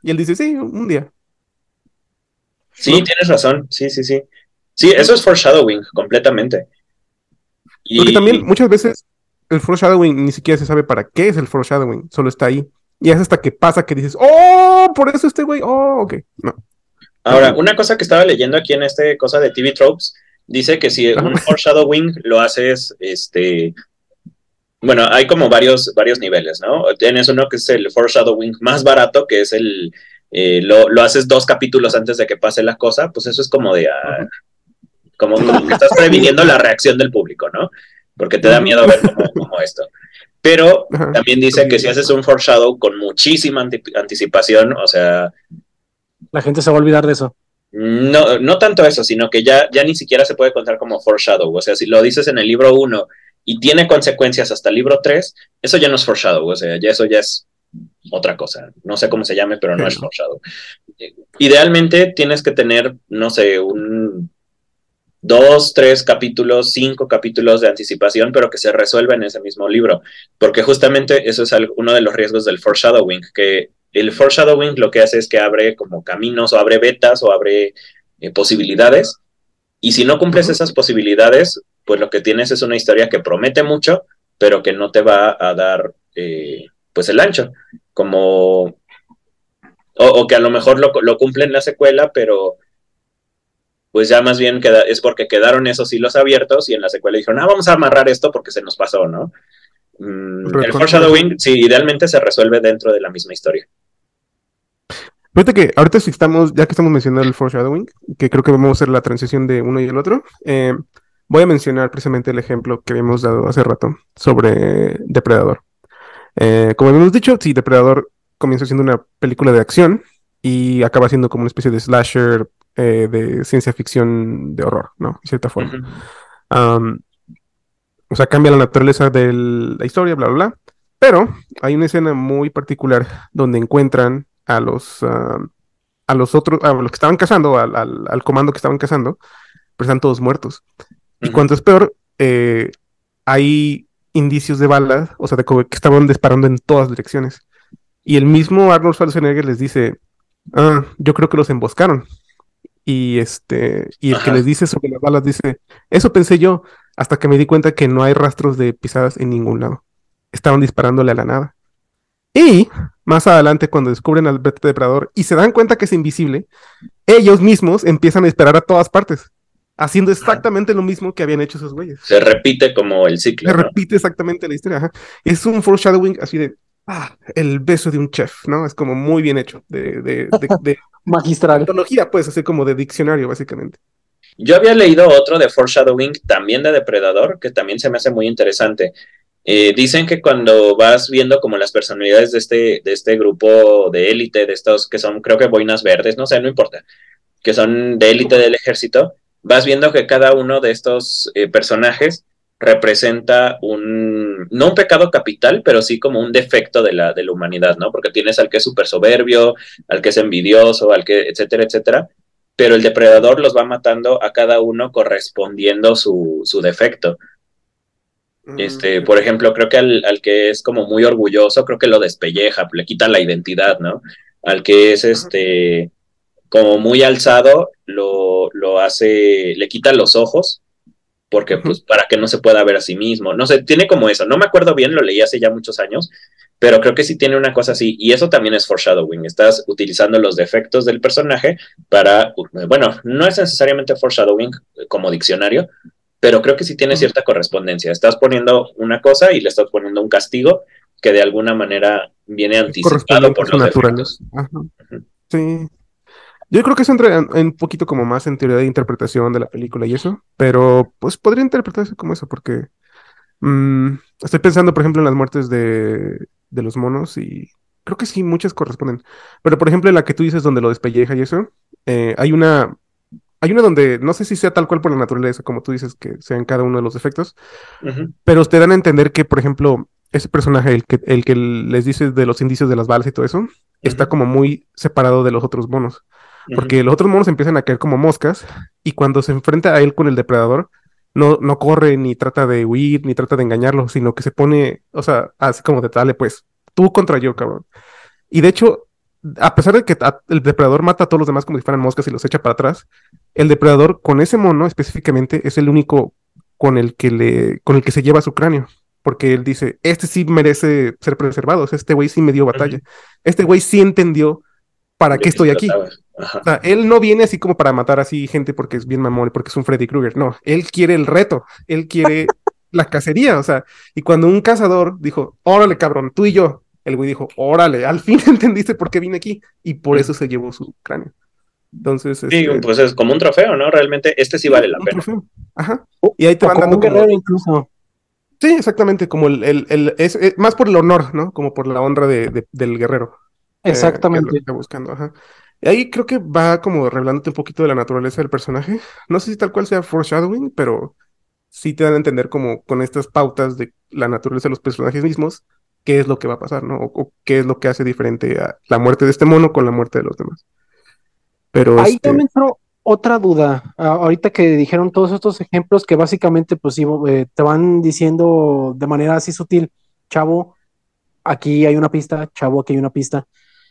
Y él dice, sí, un día. Sí, tienes razón. Sí, sí, sí. Sí, eso es foreshadowing, completamente. Y... Porque también muchas veces el foreshadowing ni siquiera se sabe para qué es el foreshadowing, solo está ahí. Y es hasta que pasa que dices, oh, por eso este güey, oh, ok, no. Ahora, una cosa que estaba leyendo aquí en este cosa de TV Tropes Dice que si un foreshadowing lo haces, este, bueno, hay como varios, varios niveles, ¿no? Tienes uno que es el foreshadowing más barato, que es el, eh, lo, lo, haces dos capítulos antes de que pase la cosa, pues eso es como de, ah, como, que estás previniendo la reacción del público, ¿no? Porque te da miedo ver como, esto. Pero también dice que si haces un foreshadow con muchísima anticipación, o sea... La gente se va a olvidar de eso. No, no tanto eso, sino que ya, ya ni siquiera se puede contar como foreshadow. O sea, si lo dices en el libro 1 y tiene consecuencias hasta el libro 3, eso ya no es foreshadow. O sea, ya eso ya es otra cosa. No sé cómo se llame, pero no es foreshadow. Idealmente tienes que tener, no sé, un dos, tres capítulos, cinco capítulos de anticipación, pero que se resuelva en ese mismo libro, porque justamente eso es uno de los riesgos del foreshadowing, que el foreshadowing lo que hace es que abre como caminos o abre vetas o abre eh, posibilidades, y si no cumples esas posibilidades, pues lo que tienes es una historia que promete mucho, pero que no te va a dar eh, pues el ancho, como... O, que a lo mejor lo, lo cumple en la secuela, pero pues ya más bien queda, es porque quedaron esos hilos abiertos y en la secuela dijeron, ah, vamos a amarrar esto porque se nos pasó, ¿no? Mm, el foreshadowing, sí, idealmente se resuelve dentro de la misma historia. Fíjate que ahorita sí estamos, ya que estamos mencionando el foreshadowing, que creo que vamos a hacer la transición de uno y el otro, eh, voy a mencionar precisamente el ejemplo que habíamos dado hace rato sobre Depredador. Eh, como hemos dicho, sí, Depredador comienza siendo una película de acción y acaba siendo como una especie de slasher eh, de ciencia ficción de horror, ¿no? De cierta forma. o sea, cambia la naturaleza de la historia, bla, bla, bla. Pero hay una escena muy particular donde encuentran a los, a los otros, a los que estaban cazando, al, al, comando que estaban cazando, pero están todos muertos. Y cuanto es peor, eh, hay indicios de balas, o sea, de que estaban disparando en todas direcciones. Y el mismo Arnold Schwarzenegger les dice, ah, yo creo que los emboscaron y este y el que les dice sobre las balas dice, eso pensé yo hasta que me di cuenta que no hay rastros de pisadas en ningún lado. Estaban disparándole a la nada. Y más adelante cuando descubren al depredador y se dan cuenta que es invisible, ellos mismos empiezan a esperar a todas partes, haciendo exactamente lo mismo que habían hecho esos güeyes. Se repite como el ciclo. Se repite exactamente la historia. Es un foreshadowing así de ah, el beso de un chef, ¿no? Es como muy bien hecho, de, de, de, magistral. Tecnología, pues, así como de diccionario, básicamente. Yo había leído otro de Foreshadowing, también de Depredador, que también se me hace muy interesante. Eh, dicen que cuando vas viendo como las personalidades de este, de este grupo de élite, de estos que son, creo que boinas verdes, no sé, no importa, que son de élite del ejército, vas viendo que cada uno de estos eh, personajes representa un, no un pecado capital, pero sí como un defecto de la, de la humanidad, ¿no? Porque tienes al que es súper soberbio, al que es envidioso, al que, etcétera, etcétera, pero el depredador los va matando a cada uno correspondiendo su, su defecto. Mm, este, por ejemplo, creo que al, al, que es como muy orgulloso, creo que lo despelleja, le quita la identidad, ¿no? Al que es este como muy alzado, lo, lo hace, le quita los ojos porque pues para que no se pueda ver a sí mismo, no sé, tiene como eso, no me acuerdo bien, lo leí hace ya muchos años, pero creo que sí tiene una cosa así, y eso también es foreshadowing, estás utilizando los defectos del personaje para, bueno, no es necesariamente foreshadowing como diccionario, pero creo que sí tiene cierta correspondencia, estás poniendo una cosa y le estás poniendo un castigo que de alguna manera viene anticipado por los defectos. Sí, yo creo que eso entra un poquito como más en teoría de interpretación de la película y eso, pero pues podría interpretarse como eso, porque mm, estoy pensando, por ejemplo, en las muertes de, de, los monos y creo que sí, muchas corresponden. Pero por ejemplo, en la que tú dices donde lo despelleja y eso, eh, hay una. Hay una donde no sé si sea tal cual por la naturaleza, como tú dices, que sea en cada uno de los efectos, pero te dan a entender que, por ejemplo, ese personaje, el que, el que les dice de los indicios de las balas y todo eso, está como muy separado de los otros monos. Porque los otros monos empiezan a caer como moscas y cuando se enfrenta a él con el depredador, no, no corre ni trata de huir ni trata de engañarlo, sino que se pone, o sea, así como de dale pues, tú contra yo, cabrón. Y de hecho, a pesar de que el depredador mata a todos los demás como si fueran moscas y los echa para atrás, el depredador con ese mono específicamente es el único con el que le, con el que se lleva su cráneo. Porque él dice, este sí merece ser preservado, este güey sí me dio batalla. Este güey sí entendió para qué estoy aquí. O sea, él no viene así como para matar así gente porque es bien mamón, porque es un Freddy Krueger. No, él quiere el reto, él quiere la cacería, o sea, y cuando un cazador dijo, órale cabrón, tú y yo, el güey dijo, órale, al fin entendiste por qué vine aquí, y por eso se llevó su cráneo. Entonces, sí, este pues es como un trofeo, ¿no? Realmente este sí vale la pena. Ajá. Y ahí te van dando un incluso. Sí, exactamente, como el, el, es, más por el honor, ¿no? Como por la honra de, del guerrero. Eh, exactamente. está buscando, ajá. Ahí creo que va como revelándote un poquito de la naturaleza del personaje. No sé si tal cual sea foreshadowing, pero sí te dan a entender como con estas pautas de la naturaleza de los personajes mismos, qué es lo que va a pasar, ¿no? O, qué es lo que hace diferente a la muerte de este mono con la muerte de los demás. Pero ahí este... también entró otra duda. ahorita que dijeron todos estos ejemplos que básicamente pues eh, te van diciendo de manera así sutil, chavo, aquí hay una pista, chavo, aquí hay una pista.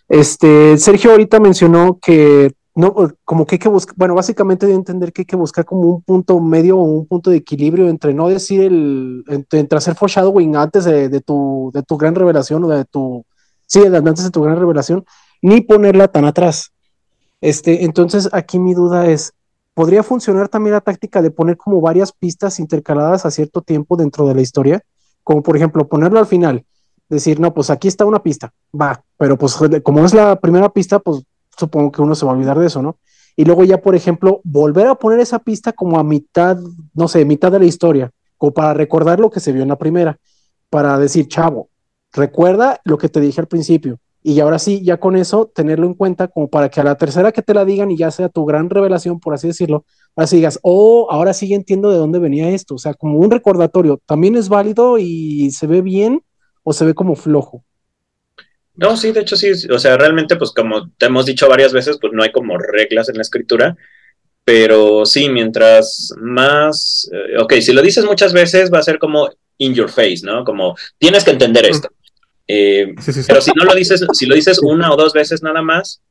Este, Sergio ahorita mencionó que no, como que hay que buscar, bueno, básicamente de entender que hay que buscar como un punto medio o un punto de equilibrio entre no decir el, entre, hacer foreshadowing antes de, tu, de tu gran revelación o de tu, sí, antes de tu gran revelación, ni ponerla tan atrás. Este, entonces aquí mi duda es, ¿podría funcionar también la táctica de poner como varias pistas intercaladas a cierto tiempo dentro de la historia? Como por ejemplo ponerlo al final, decir, no, pues aquí está una pista, va, pero pues como es la primera pista, pues supongo que uno se va a olvidar de eso, ¿no? Y luego ya, por ejemplo, volver a poner esa pista como a mitad, no sé, mitad de la historia, como para recordar lo que se vio en la primera, para decir, chavo, recuerda lo que te dije al principio. Y ahora sí, ya con eso, tenerlo en cuenta como para que a la tercera que te la digan y ya sea tu gran revelación, por así decirlo, así digas, oh, ahora sí entiendo de dónde venía esto. O sea, como un recordatorio, ¿también es válido y se ve bien o se ve como flojo? No, sí, de hecho sí, o sea, realmente pues como te hemos dicho varias veces, pues no hay como reglas en la escritura, pero sí, mientras más, eh, ok, si lo dices muchas veces va a ser como in your face, ¿no? Como tienes que entender esto. Eh, pero si no lo dices, si lo dices una o dos veces nada más,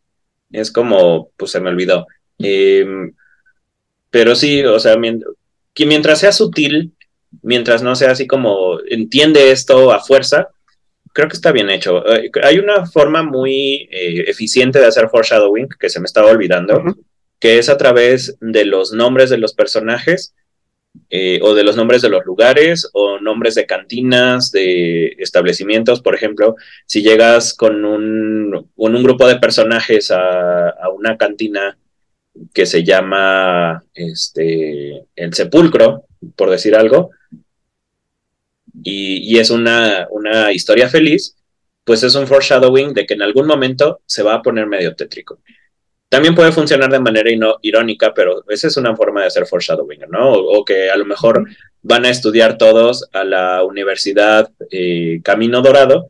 es como, pues se me olvidó. Em, pero sí, o sea, que mientras sea sutil, mientras no sea así como entiende esto a fuerza, creo que está bien hecho. Eh, hay una forma muy eh, eficiente de hacer foreshadowing que se me estaba olvidando, que es a través de los nombres de los personajes eh, o de los nombres de los lugares o nombres de cantinas, de establecimientos. Por ejemplo, si llegas con un, un grupo de personajes a, a, una cantina que se llama este, El Sepulcro, por decir algo, y, es una, historia feliz, pues es un foreshadowing de que en algún momento se va a poner medio tétrico. También puede funcionar de manera irónica, pero esa es una forma de hacer foreshadowing, ¿no? O, que a lo mejor van a estudiar todos a la Universidad eh, Camino Dorado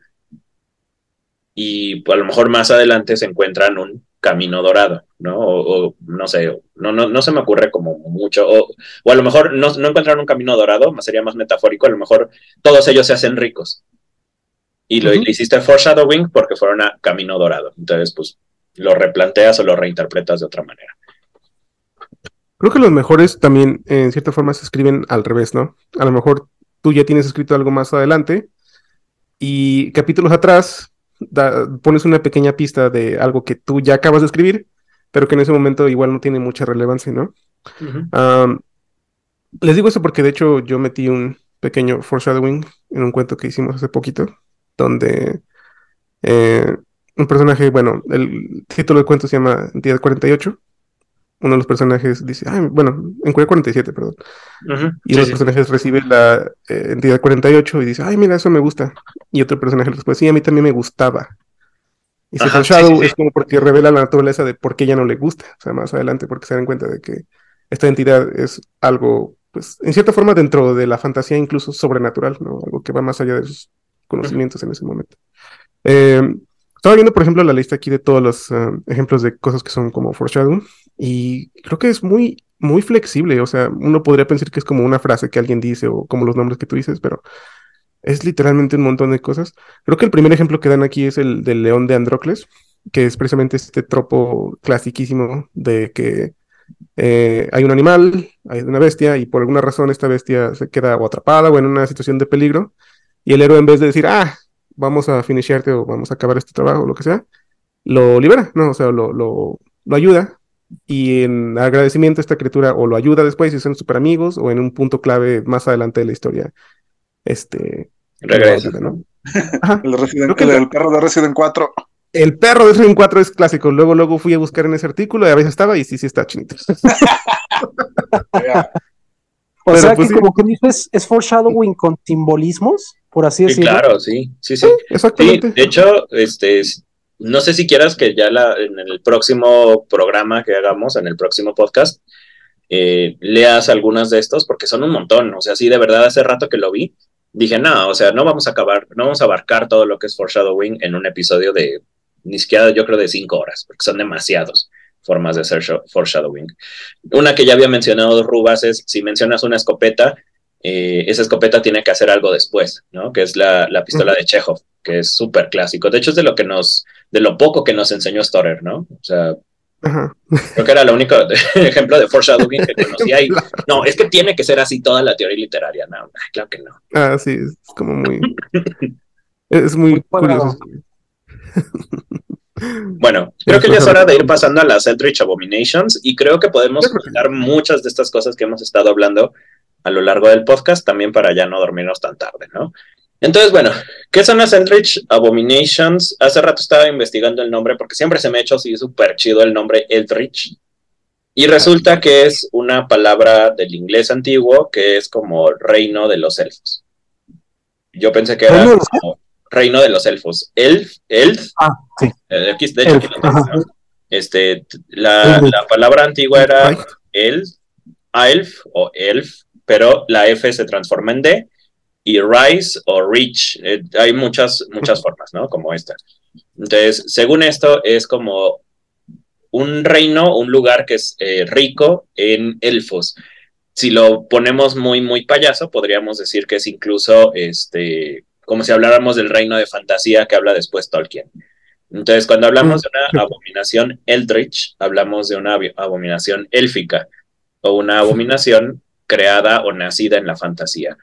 y pues, a lo mejor más adelante se encuentran un camino dorado, ¿no? O, no sé, no, no, no, se me ocurre como mucho, o, a lo mejor no, no encuentran un camino dorado, sería más metafórico, a lo mejor todos ellos se hacen ricos. Y lo hiciste foreshadowing porque fueron a camino dorado. Entonces, pues lo replanteas o lo reinterpretas de otra manera. Creo que los mejores también, en cierta forma, se escriben al revés, ¿no? A lo mejor tú ya tienes escrito algo más adelante y capítulos atrás pones una pequeña pista de algo que tú ya acabas de escribir, pero que en ese momento igual no tiene mucha relevancia, ¿no? les digo eso porque de hecho yo metí un pequeño foreshadowing en un cuento que hicimos hace poquito, donde eh, un personaje, bueno, el título del cuento se llama Día 48. Uno de los personajes dice, ay, bueno, en 47, perdón. y uno de los personajes recibe la eh, entidad 48 y dice, ay, mira, eso me gusta. Y otro personaje después, sí, a mí también me gustaba. Y se Shadow es como porque revela la naturaleza de por qué ya no le gusta. O sea, más adelante, porque se dan cuenta de que esta entidad es algo, pues, en cierta forma dentro de la fantasía incluso sobrenatural, ¿no? Algo que va más allá de sus conocimientos en ese momento. Eh, estaba viendo, por ejemplo, la lista aquí de todos los eh, ejemplos de cosas que son como foreshadowing y creo que es muy, muy flexible. O sea, uno podría pensar que es como una frase que alguien dice o como los nombres que tú dices, pero es literalmente un montón de cosas. Creo que el primer ejemplo que dan aquí es el del león de Androcles, que es precisamente este tropo clasiquísimo de que eh, hay un animal, hay una bestia y por alguna razón esta bestia se queda o atrapada o en una situación de peligro y el héroe en vez de decir, ah, vamos a finisharte o vamos a acabar este trabajo o lo que sea, lo libera, ¿no? O sea, lo, lo, lo ayuda y en agradecimiento esta criatura o lo ayuda después y son super amigos o en un punto clave más adelante de la historia. Este. Regresa. ¿no? el, Resident, el, perro de Resident 4. El perro de Resident 4 es clásico. Luego, luego fui a buscar en ese artículo y a veces estaba y sí, sí está chinito. o sea pues que como que dices, es foreshadowing con simbolismos, por así decirlo. claro, sí, sí, sí. exactamente. de hecho, este, no sé si quieras que ya la, en el próximo programa que hagamos, en el próximo podcast, eh, leas algunas de estos, porque son un montón. O sea, sí, de verdad, hace rato que lo vi, dije, no, o sea, no vamos a acabar, no vamos a abarcar todo lo que es foreshadowing en un episodio de ni siquiera yo creo de cinco horas, porque son demasiados formas de hacer foreshadowing. Una que ya había mencionado Rubas es si mencionas una escopeta, eh, esa escopeta tiene que hacer algo después, ¿no? Que es la, la pistola de Chekhov, que es súper clásico. De hecho, es de lo que nos, de lo poco que nos enseñó Storer, ¿no? O sea, creo que era el único ejemplo de foreshadowing que conocía. Y, no, es que tiene que ser así toda la teoría literaria. No, claro que no. Ah, sí, es como muy. es muy curioso. Bueno, creo que ya es hora de ir pasando a las Eldritch Abominations y creo que podemos comentar muchas de estas cosas que hemos estado hablando a lo largo del podcast también para ya no dormirnos tan tarde, ¿no? Entonces, bueno, ¿qué son las Eldritch Abominations? Hace rato estaba investigando el nombre porque siempre se me ha hecho así súper chido el nombre Eldritch. Y resulta que es una palabra del inglés antiguo que es como reino de los elfos. Yo pensé que era como reino de los elfos. Elf, elf. Ah, sí. Eh, de hecho, aquí este, la, la, palabra antigua era elf, elf o elf, pero la F se transforma en D y rise o reach. Eh, hay muchas, muchas formas, ¿no? Como esta. Entonces, según esto, es como un reino, un lugar que es eh, rico en elfos. Si lo ponemos muy, muy payaso, podríamos decir que es incluso este, como si habláramos del reino de fantasía que habla después Tolkien. Entonces, cuando hablamos de una abominación eldritch, hablamos de una abominación élfica o una abominación creada o nacida en la fantasía.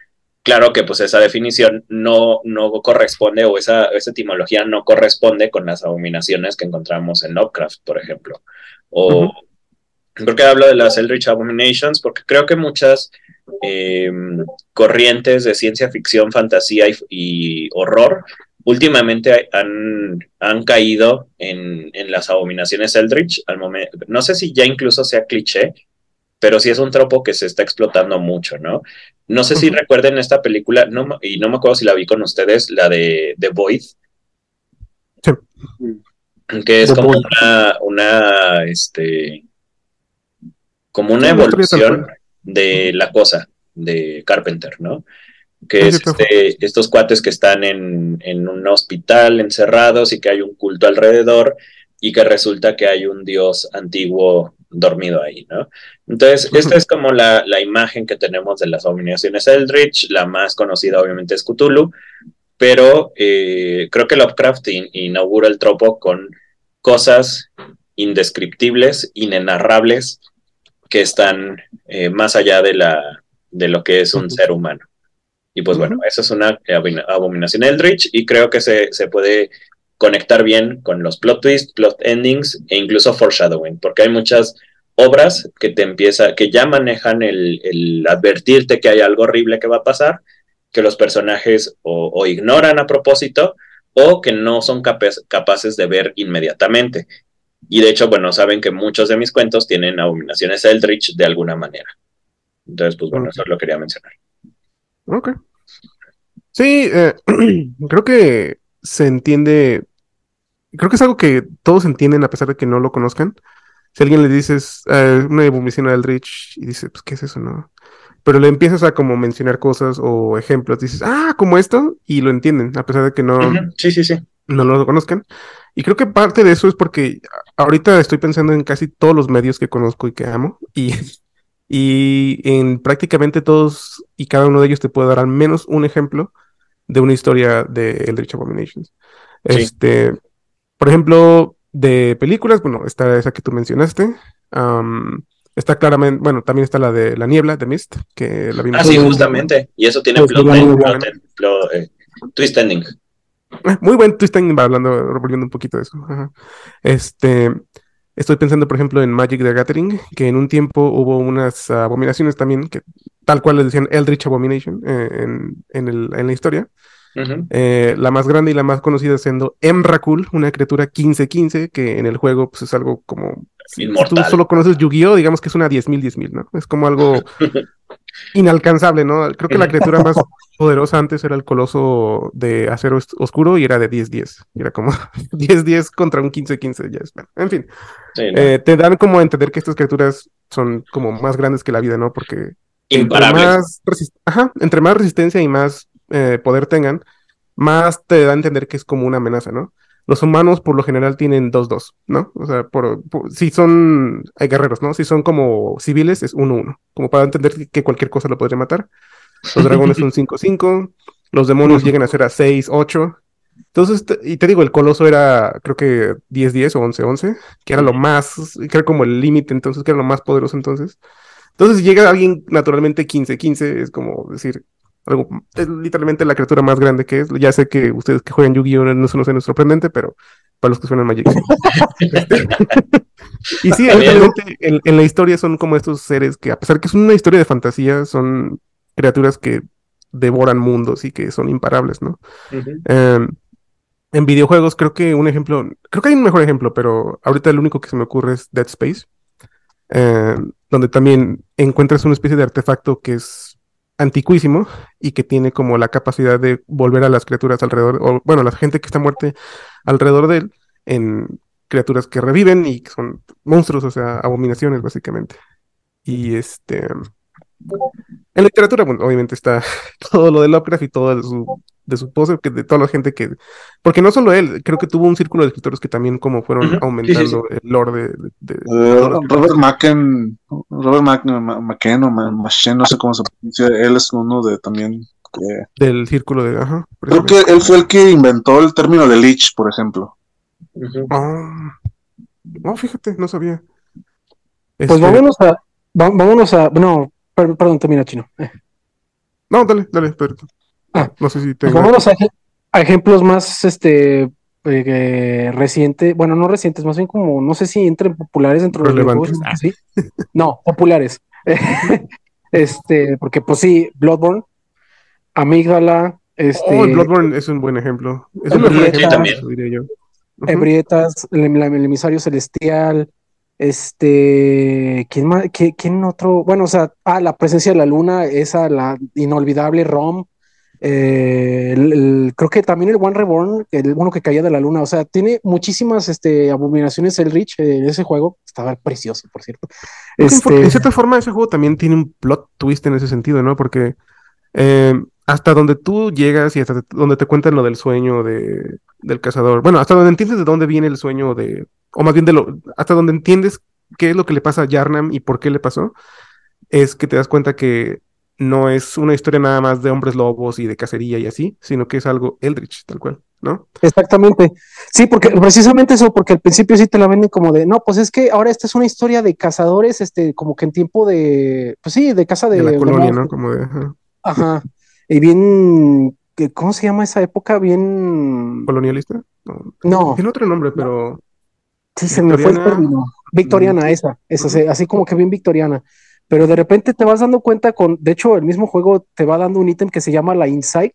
Claro que pues esa definición no, no corresponde o esa, esa etimología no corresponde con las abominaciones que encontramos en Lovecraft, por ejemplo. O, ¿Por qué hablo de las Eldritch Abominations? Porque creo que muchas eh, corrientes de ciencia ficción, fantasía y, horror últimamente han, han caído en, en, las abominaciones Eldritch. Al momento, no sé si ya incluso sea cliché, pero sí es un tropo que se está explotando mucho, ¿no? No sé si recuerden esta película, no, y no me acuerdo si la vi con ustedes, la de The Void. Sí. Que es como una, una, este, como una evolución de la cosa de Carpenter, ¿no? Que es este, estos cuates que están en, en, un hospital encerrados y que hay un culto alrededor y que resulta que hay un dios antiguo dormido ahí, ¿no? Entonces, esta es como la, la, imagen que tenemos de las abominaciones Eldritch, la más conocida obviamente es Cthulhu, pero eh, creo que Lovecraft inaugura el tropo con cosas indescriptibles, inenarrables, que están eh, más allá de, la, de lo que es un ser humano. Y pues bueno, esa es una abominación Eldritch y creo que se, se, puede conectar bien con los plot twists, plot endings e incluso foreshadowing, porque hay muchas obras que te empieza, que ya manejan el, el advertirte que hay algo horrible que va a pasar, que los personajes o, o ignoran a propósito o que no son capaces de ver inmediatamente. Y de hecho, bueno, saben que muchos de mis cuentos tienen abominaciones Eldritch de alguna manera. Entonces, pues bueno, eso lo quería mencionar. Ok. Sí, eh, creo que se entiende. Creo que es algo que todos entienden a pesar de que no lo conozcan. Si alguien le dices eh, una abominación a Eldritch y dice, pues, ¿qué es eso, no? Pero le empiezas a como mencionar cosas o ejemplos, dices, ah, como esto, y lo entienden, a pesar de que no, sí, sí, sí. no lo conozcan. Y creo que parte de eso es porque ahorita estoy pensando en casi todos los medios que conozco y que amo. Y, y en prácticamente todos y cada uno de ellos te puedo dar al menos un ejemplo de una historia de Eldritch Abominations. Este, por ejemplo, de películas, bueno, está esa que tú mencionaste. está claramente, bueno, también está la de La Niebla, de Mist, que la vimos. Ah, sí, justamente. Y eso tiene plot, eh, twist ending. Muy buen twist hablando, volviendo un poquito de eso. Este, Estoy pensando, por ejemplo, en Magic the Gathering, que en un tiempo hubo unas abominaciones también, que tal cual les decían Eldritch Abomination eh, en, en, el, en, la historia. Eh, la más grande y la más conocida siendo Emrakul, una criatura 15-15, que en el juego pues, es algo como... Si tú solo conoces Yu-Gi-Oh, digamos que es una 10.000, 10.000, ¿no? Es como algo inalcanzable, ¿no? Creo que la criatura más poderosa antes era el coloso de acero oscuro y era de 10-10. Era como 10-10 contra un 15-15. Ya es, en fin, eh, te dan como a entender que estas criaturas son como más grandes que la vida, ¿no? Porque entre más, entre más, resistencia y más eh, poder tengan, más te da a entender que es como una amenaza, ¿no? Los humanos por lo general tienen 2-2, ¿no? O sea, por, si son hay guerreros, ¿no? Si son como civiles es 1-1, como para entender que cualquier cosa lo podría matar. Los dragones son 5-5, los demonios llegan a ser a 6-8. Entonces, y te digo, el coloso era creo que 10-10 o 11-11, que era lo más, que era como el límite entonces, que era lo más poderoso entonces. Entonces, si llega alguien naturalmente 15-15, es como decir, es literalmente la criatura más grande que es. Ya sé que ustedes que juegan Yu-Gi-Oh! no se nos es sorprendente, pero para los que suenan Magic. y sí, realmente en, la historia son como estos seres que, a pesar que es una historia de fantasía, son criaturas que devoran mundos y que son imparables, ¿no? Em, en videojuegos, creo que un ejemplo, creo que hay un mejor ejemplo, pero ahorita el único que se me ocurre es Dead Space, em, donde también encuentras una especie de artefacto que es antiquísimo y que tiene como la capacidad de volver a las criaturas alrededor, o bueno, la gente que está muerta alrededor de él, en criaturas que reviven y que son monstruos, o sea, abominaciones básicamente. Y este, en literatura, bueno, obviamente está todo lo de Lovecraft y todo su, de su pose, que de toda la gente que. Porque no solo él, creo que tuvo un círculo de escritores que también como fueron aumentando el lore de. Eh, Robert Macken, Robert Macken o Machen, no sé cómo se pronuncia, él es uno de también. Del círculo de. Ajá, creo que él fue el que inventó el término de Lich, por ejemplo. Ah, no, fíjate, no sabía. Pues este vámonos a. Vámonos a. Bueno, Perdón, termina chino. Eh. No, dale, dale, perdón. Ah, no sé si tengo. Pues vámonos a, ejemplos más este eh, recientes, bueno, no recientes, más bien como, no sé si entren populares dentro de los juegos. ¿sí? No, populares. este, porque pues sí, Bloodborne, Amígdala, este. Oh, Bloodborne es un buen ejemplo. Es un buen ejemplo, también. diría yo. Ebrietas, el, el, emisario celestial, este, ¿quién más? ¿Quién, otro? Bueno, o sea, ah, la presencia de la luna, esa, la inolvidable Rom. Eh, creo que también el One Reborn, el uno que caía de la luna, o sea, tiene muchísimas este, abominaciones el Rich en ese juego, estaba precioso, por cierto. Este... En cierta forma, ese juego también tiene un plot twist en ese sentido, ¿no? Porque eh, hasta donde tú llegas y hasta donde te cuentan lo del sueño de, del cazador, bueno, hasta donde entiendes de dónde viene el sueño de, o más bien de lo, hasta donde entiendes qué es lo que le pasa a Yarnam y por qué le pasó, es que te das cuenta que no es una historia nada más de hombres lobos y de cacería y así, sino que es algo Eldritch, tal cual, ¿no? Exactamente. Sí, porque precisamente eso, porque al principio sí te la venden como de, no, pues es que ahora esta es una historia de cazadores, este, como que en tiempo de, pues sí, de casa de... la colonia, ¿no? Como de... Ajá. Y bien, ¿cómo se llama esa época? Bien... ¿Colonialista? No. Tiene otro nombre, pero... Sí, se me fue el término. Victoriana, mm. esa, esa, así como que bien victoriana. Pero de repente te vas dando cuenta con, de hecho, el mismo juego te va dando un ítem que se llama la Insight.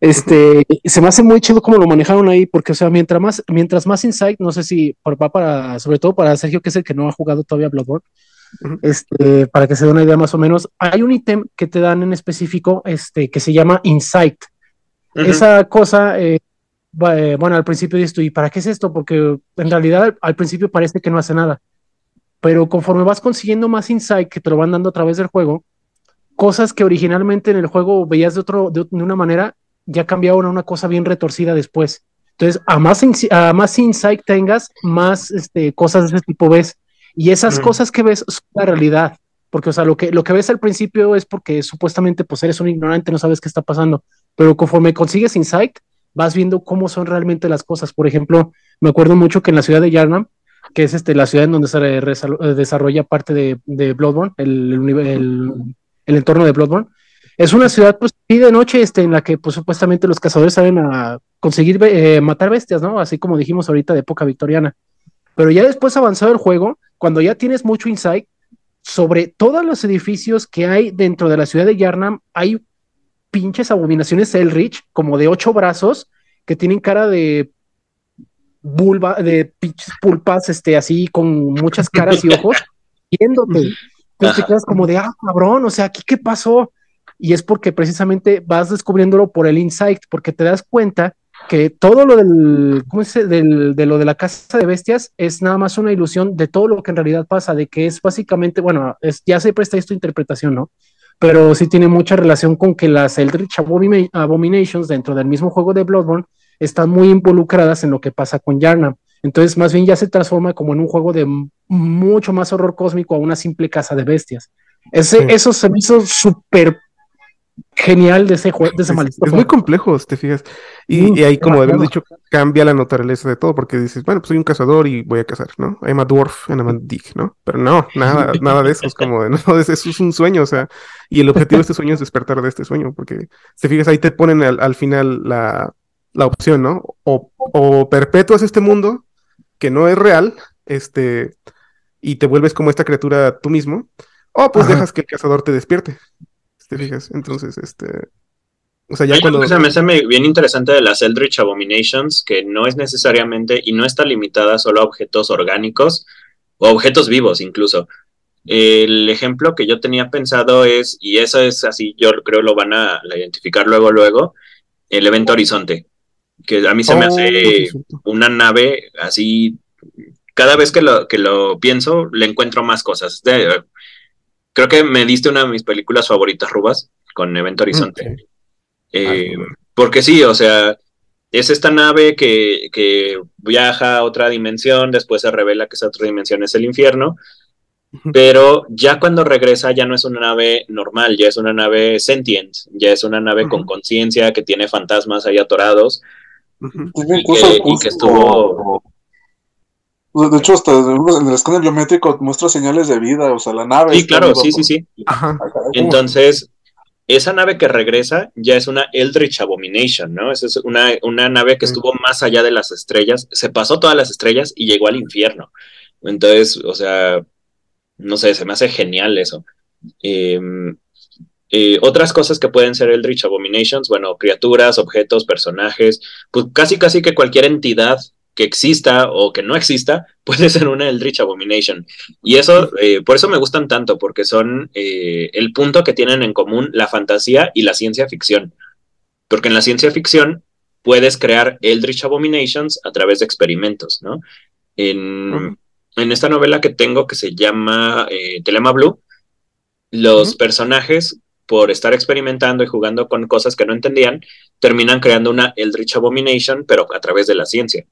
Este, se me hace muy chido cómo lo manejaron ahí, porque, o sea, mientras más, mientras más Insight, no sé si va para, sobre todo para Sergio, que es el que no ha jugado todavía Bloodborne, este, para que se dé una idea más o menos, hay un ítem que te dan en específico, este, que se llama Insight. Esa cosa, eh, eh, bueno, al principio dices tú, ¿y para qué es esto? Porque en realidad al principio parece que no hace nada. Pero conforme vas consiguiendo más insight que te lo van dando a través del juego, cosas que originalmente en el juego veías de, otro, de, una manera, ya cambiaron a una cosa bien retorcida después. Entonces, a más, a más insight tengas, más este, cosas de ese tipo ves. Y esas cosas que ves son la realidad. Porque, o sea, lo que, lo que ves al principio es porque supuestamente pues eres un ignorante, no sabes qué está pasando. Pero conforme consigues insight, vas viendo cómo son realmente las cosas. Por ejemplo, me acuerdo mucho que en la ciudad de Yarnam, que es este, la ciudad en donde se eh, desarrolla parte de, de Bloodborne, el, el, entorno de Bloodborne, es una ciudad, pues, de noche, este, en la que, pues, supuestamente los cazadores saben a conseguir eh, matar bestias, ¿no? Así como dijimos ahorita de época victoriana. Pero ya después avanzado el juego, cuando ya tienes mucho insight sobre todos los edificios que hay dentro de la ciudad de Yarnam, hay pinches abominaciones Elrich, como de ocho brazos, que tienen cara de vulva, de pinches pulpas, este, así con muchas caras y ojos, viéndote. Entonces te quedas como de, ah, cabrón, o sea, ¿aquí qué pasó? Y es porque precisamente vas descubriéndolo por el insight, porque te das cuenta que todo lo del, ¿cómo es? Del, de lo de la casa de bestias es nada más una ilusión de todo lo que en realidad pasa, de que es básicamente, bueno, es, ya se presta esta interpretación, ¿no? Pero sí tiene mucha relación con que las Eldritch Abominations dentro del mismo juego de Bloodborne están muy involucradas en lo que pasa con Yarnam. Entonces, más bien ya se transforma como en un juego de mucho más horror cósmico a una simple casa de bestias. Ese, Eso se me hizo súper genial de ese juego, de ese Es muy complejo, te fijas. Y, ahí, como habíamos dicho, cambia la naturaleza de todo, porque dices, bueno, pues soy un cazador y voy a cazar, ¿no? I'm a dwarf and I'm a dick, ¿no? Pero no, nada, nada de eso es como de, no, eso es un sueño, o sea, y el objetivo de este sueño es despertar de este sueño, porque, te fijas, ahí te ponen al, final la, la, opción, ¿no? O, o perpetuas este mundo que no es real, este, y te vuelves como esta criatura tú mismo, o pues dejas que el cazador te despierte. ¿Te fijas? Entonces, este. O sea, ya cuando. me hace bien interesante de las Eldritch Abominations, que no es necesariamente y no está limitada solo a objetos orgánicos o objetos vivos incluso. El ejemplo que yo tenía pensado es, y eso es así, yo creo lo van a identificar luego, luego, el evento Horizonte, que a mí se me hace oh, una nave así, cada vez que lo, que lo pienso, le encuentro más cosas. De, Creo que me diste una de mis películas favoritas, Rubas, con Evento Horizonte. Eh, porque sí, o sea, es esta nave que, que, viaja a otra dimensión, después se revela que esa otra dimensión es el infierno, pero ya cuando regresa ya no es una nave normal, ya es una nave sentient, ya es una nave con conciencia que tiene fantasmas ahí atorados. Y, que, estuvo de hecho, hasta en el escáner biométrico muestra señales de vida, o sea, la nave. Sí, claro, sí, sí, sí. Ajá. Entonces, esa nave que regresa ya es una Eldritch Abomination, ¿no? Es una, una nave que estuvo más allá de las estrellas, se pasó todas las estrellas y llegó al infierno. Entonces, o sea, no sé, se me hace genial eso. Em, eh, otras cosas que pueden ser Eldritch Abominations, bueno, criaturas, objetos, personajes, pues casi casi que cualquier entidad que exista o que no exista, puede ser una Eldritch Abomination. Y eso, eh, por eso me gustan tanto, porque son eh, el punto que tienen en común la fantasía y la ciencia ficción. Porque en la ciencia ficción puedes crear Eldritch Abominations a través de experimentos, ¿no? En, esta novela que tengo que se llama eh, Telema Blue, los personajes, por estar experimentando y jugando con cosas que no entendían, terminan creando una Eldritch Abomination, pero a través de la ciencia.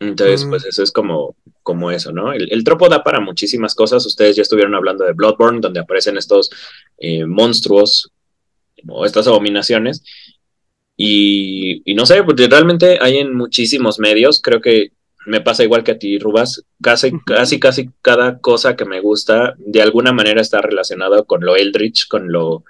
Entonces, pues mm. eso es como, como eso, ¿no? El, tropo da para muchísimas cosas. Ustedes ya estuvieron hablando de Bloodborne, donde aparecen estos eh, monstruos o estas abominaciones. Y, no sé, porque realmente hay en muchísimos medios. Creo que me pasa igual que a ti, Rubas. Casi, casi, casi cada cosa que me gusta de alguna manera está relacionada con lo Eldritch, con lo,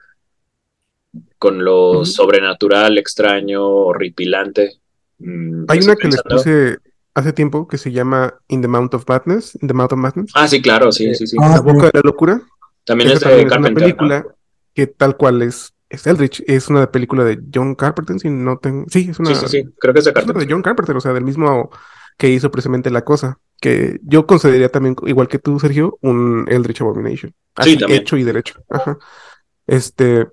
con lo sobrenatural, extraño, horripilante. Mm, hay una que les puse hace tiempo que se llama In the Mount of Madness. In the Mount of Madness. Ah, sí, claro, sí, sí, sí. la boca de la locura. También es de Carpenter. una película que tal cual es, es Eldritch. Es una película de John Carpenter, si no tengo... Sí, es una... Sí, sí, sí. Creo que es de Carpenter. de John Carpenter, o sea, del mismo que hizo precisamente La Cosa. Que yo consideraría también, igual que tú, Sergio, un Eldritch Abomination. Así, sí, también. Hecho y derecho. Ajá. Este...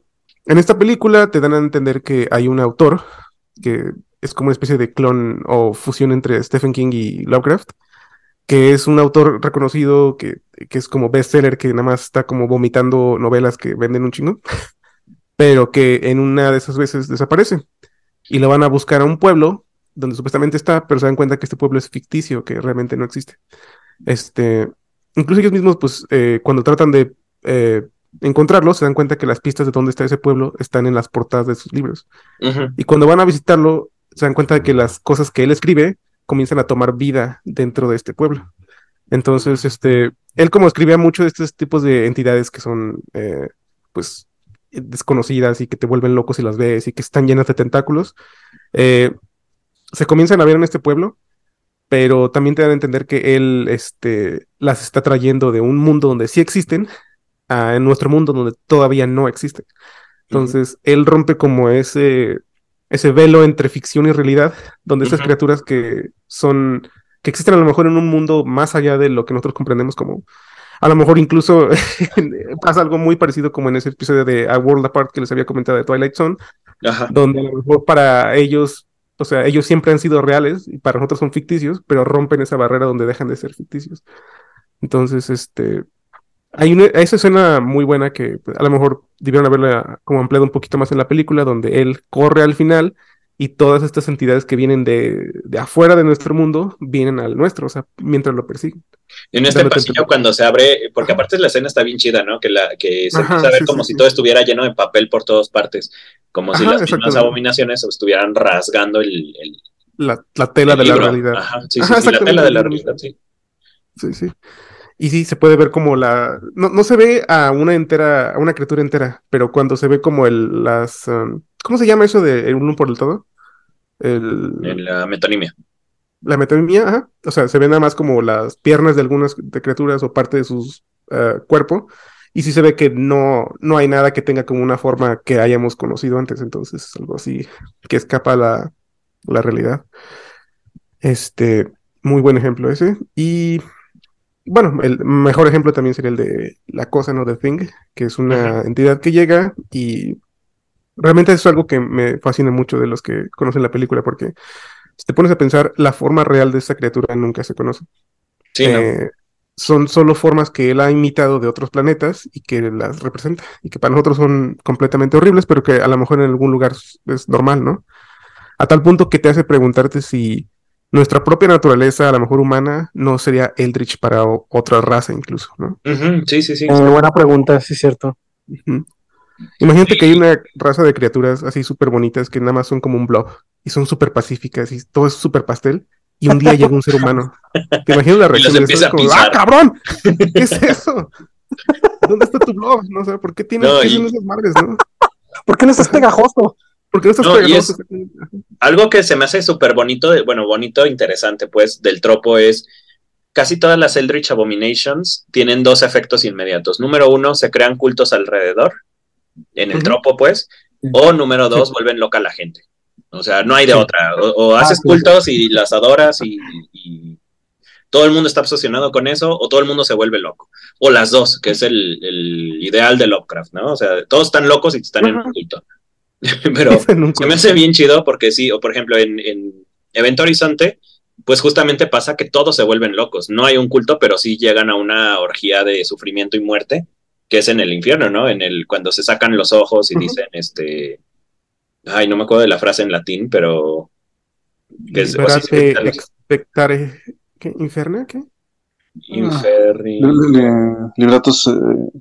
En esta película te dan a entender que hay un autor que es como una especie de clon o fusión entre Stephen King y Lovecraft, que es un autor reconocido que, que es como bestseller, que nada más está como vomitando novelas que venden un chingo, pero que en una de esas veces desaparece y lo van a buscar a un pueblo donde supuestamente está, pero se dan cuenta que este pueblo es ficticio, que realmente no existe. Este, incluso ellos mismos, pues, eh, cuando tratan de eh, encontrarlo, se dan cuenta que las pistas de dónde está ese pueblo están en las portadas de sus libros. Y cuando van a visitarlo, se dan cuenta de que las cosas que él escribe comienzan a tomar vida dentro de este pueblo. Entonces, este, él como escribía mucho de estos tipos de entidades que son, eh, pues, desconocidas y que te vuelven locos si las ves y que están llenas de tentáculos, eh, se comienzan a ver en este pueblo pero también te dan a entender que él este, las está trayendo de un mundo donde sí existen a en nuestro mundo donde todavía no existen. Entonces, él rompe como ese, ese velo entre ficción y realidad, donde estas criaturas que son, que existen a lo mejor en un mundo más allá de lo que nosotros comprendemos como, a lo mejor incluso pasa algo muy parecido como en ese episodio de A World Apart que les había comentado de Twilight Zone, donde a lo mejor para ellos o sea, ellos siempre han sido reales y para nosotros son ficticios, pero rompen esa barrera donde dejan de ser ficticios. Entonces, este, hay una, esa escena muy buena que a lo mejor debieron haberla como ampliado un poquito más en la película, donde él corre al final y todas estas entidades que vienen de, de afuera de nuestro mundo vienen al nuestro, o sea, mientras lo persiguen. En este pasillo cuando se abre, porque aparte la escena está bien chida, ¿no? Que, la, que se empieza a ver como si todo estuviera lleno de papel por todas partes, como si las mismas abominaciones estuvieran rasgando el... la, tela de la realidad. Ajá, sí, sí, la tela de la realidad, sí. Sí, sí. Y sí, se puede ver como la... No, no se ve a una entera, a una criatura entera, pero cuando se ve como el, las... Um, ¿Cómo se llama eso de uno por el todo? El... La metonimia. La metonimia, ajá. O sea, se ven nada más como las piernas de algunas de criaturas o parte de su uh, cuerpo. Y sí se ve que no, no hay nada que tenga como una forma que hayamos conocido antes. Entonces es algo así que escapa a la, la realidad. Este, muy buen ejemplo ese. Y bueno, el mejor ejemplo también sería el de la cosa, no The Thing, que es una entidad que llega y realmente eso es algo que me fascina mucho de los que conocen la película, porque si te pones a pensar, la forma real de esa criatura nunca se conoce. Sí, eh, Son solo formas que él ha imitado de otros planetas y que las representa, y que para nosotros son completamente horribles, pero que a lo mejor en algún lugar es normal, ¿no? A tal punto que te hace preguntarte si nuestra propia naturaleza, a lo mejor humana, no sería Eldritch para otra raza incluso, ¿no? Sí, sí, sí. Muy buena pregunta, sí es cierto. Imagínate que hay una raza de criaturas así súper bonitas que nada más son como un blob y son súper pacíficas y todo es súper pastel y un día llega un ser humano. ¿Te imaginas la reacción de eso? Como, ¡Ah, cabrón! ¿Qué es eso? ¿Dónde está tu blog? No sé, ¿por qué tienes no, esas madres, no? ¿Por qué no estás pegajoso? Porque no estás pegajoso. algo que se me hace súper bonito, bueno, bonito, interesante, pues, del tropo es casi todas las Eldritch Abominations tienen dos efectos inmediatos. Número uno, se crean cultos alrededor, en el tropo, pues, o número dos, vuelven loca a la gente. O sea, no hay de otra. O, ah, haces cultos y las adoras y, todo el mundo está obsesionado con eso, o todo el mundo se vuelve loco. O las dos, que es el, ideal de Lovecraft, ¿no? O sea, todos están locos y están en un culto. Pero se me hace bien chido porque sí, o por ejemplo, en, en Evento Horizonte, pues justamente pasa que todos se vuelven locos. No hay un culto, pero sí llegan a una orgía de sufrimiento y muerte, que es en el infierno, ¿no? En el cuando se sacan los ojos y dicen, este, Ay, no me acuerdo de la frase en latín, pero. Que es, expectare. ¿Qué? ¿Inferna? ¿Qué? Inferni. Ah, libratos. Eh,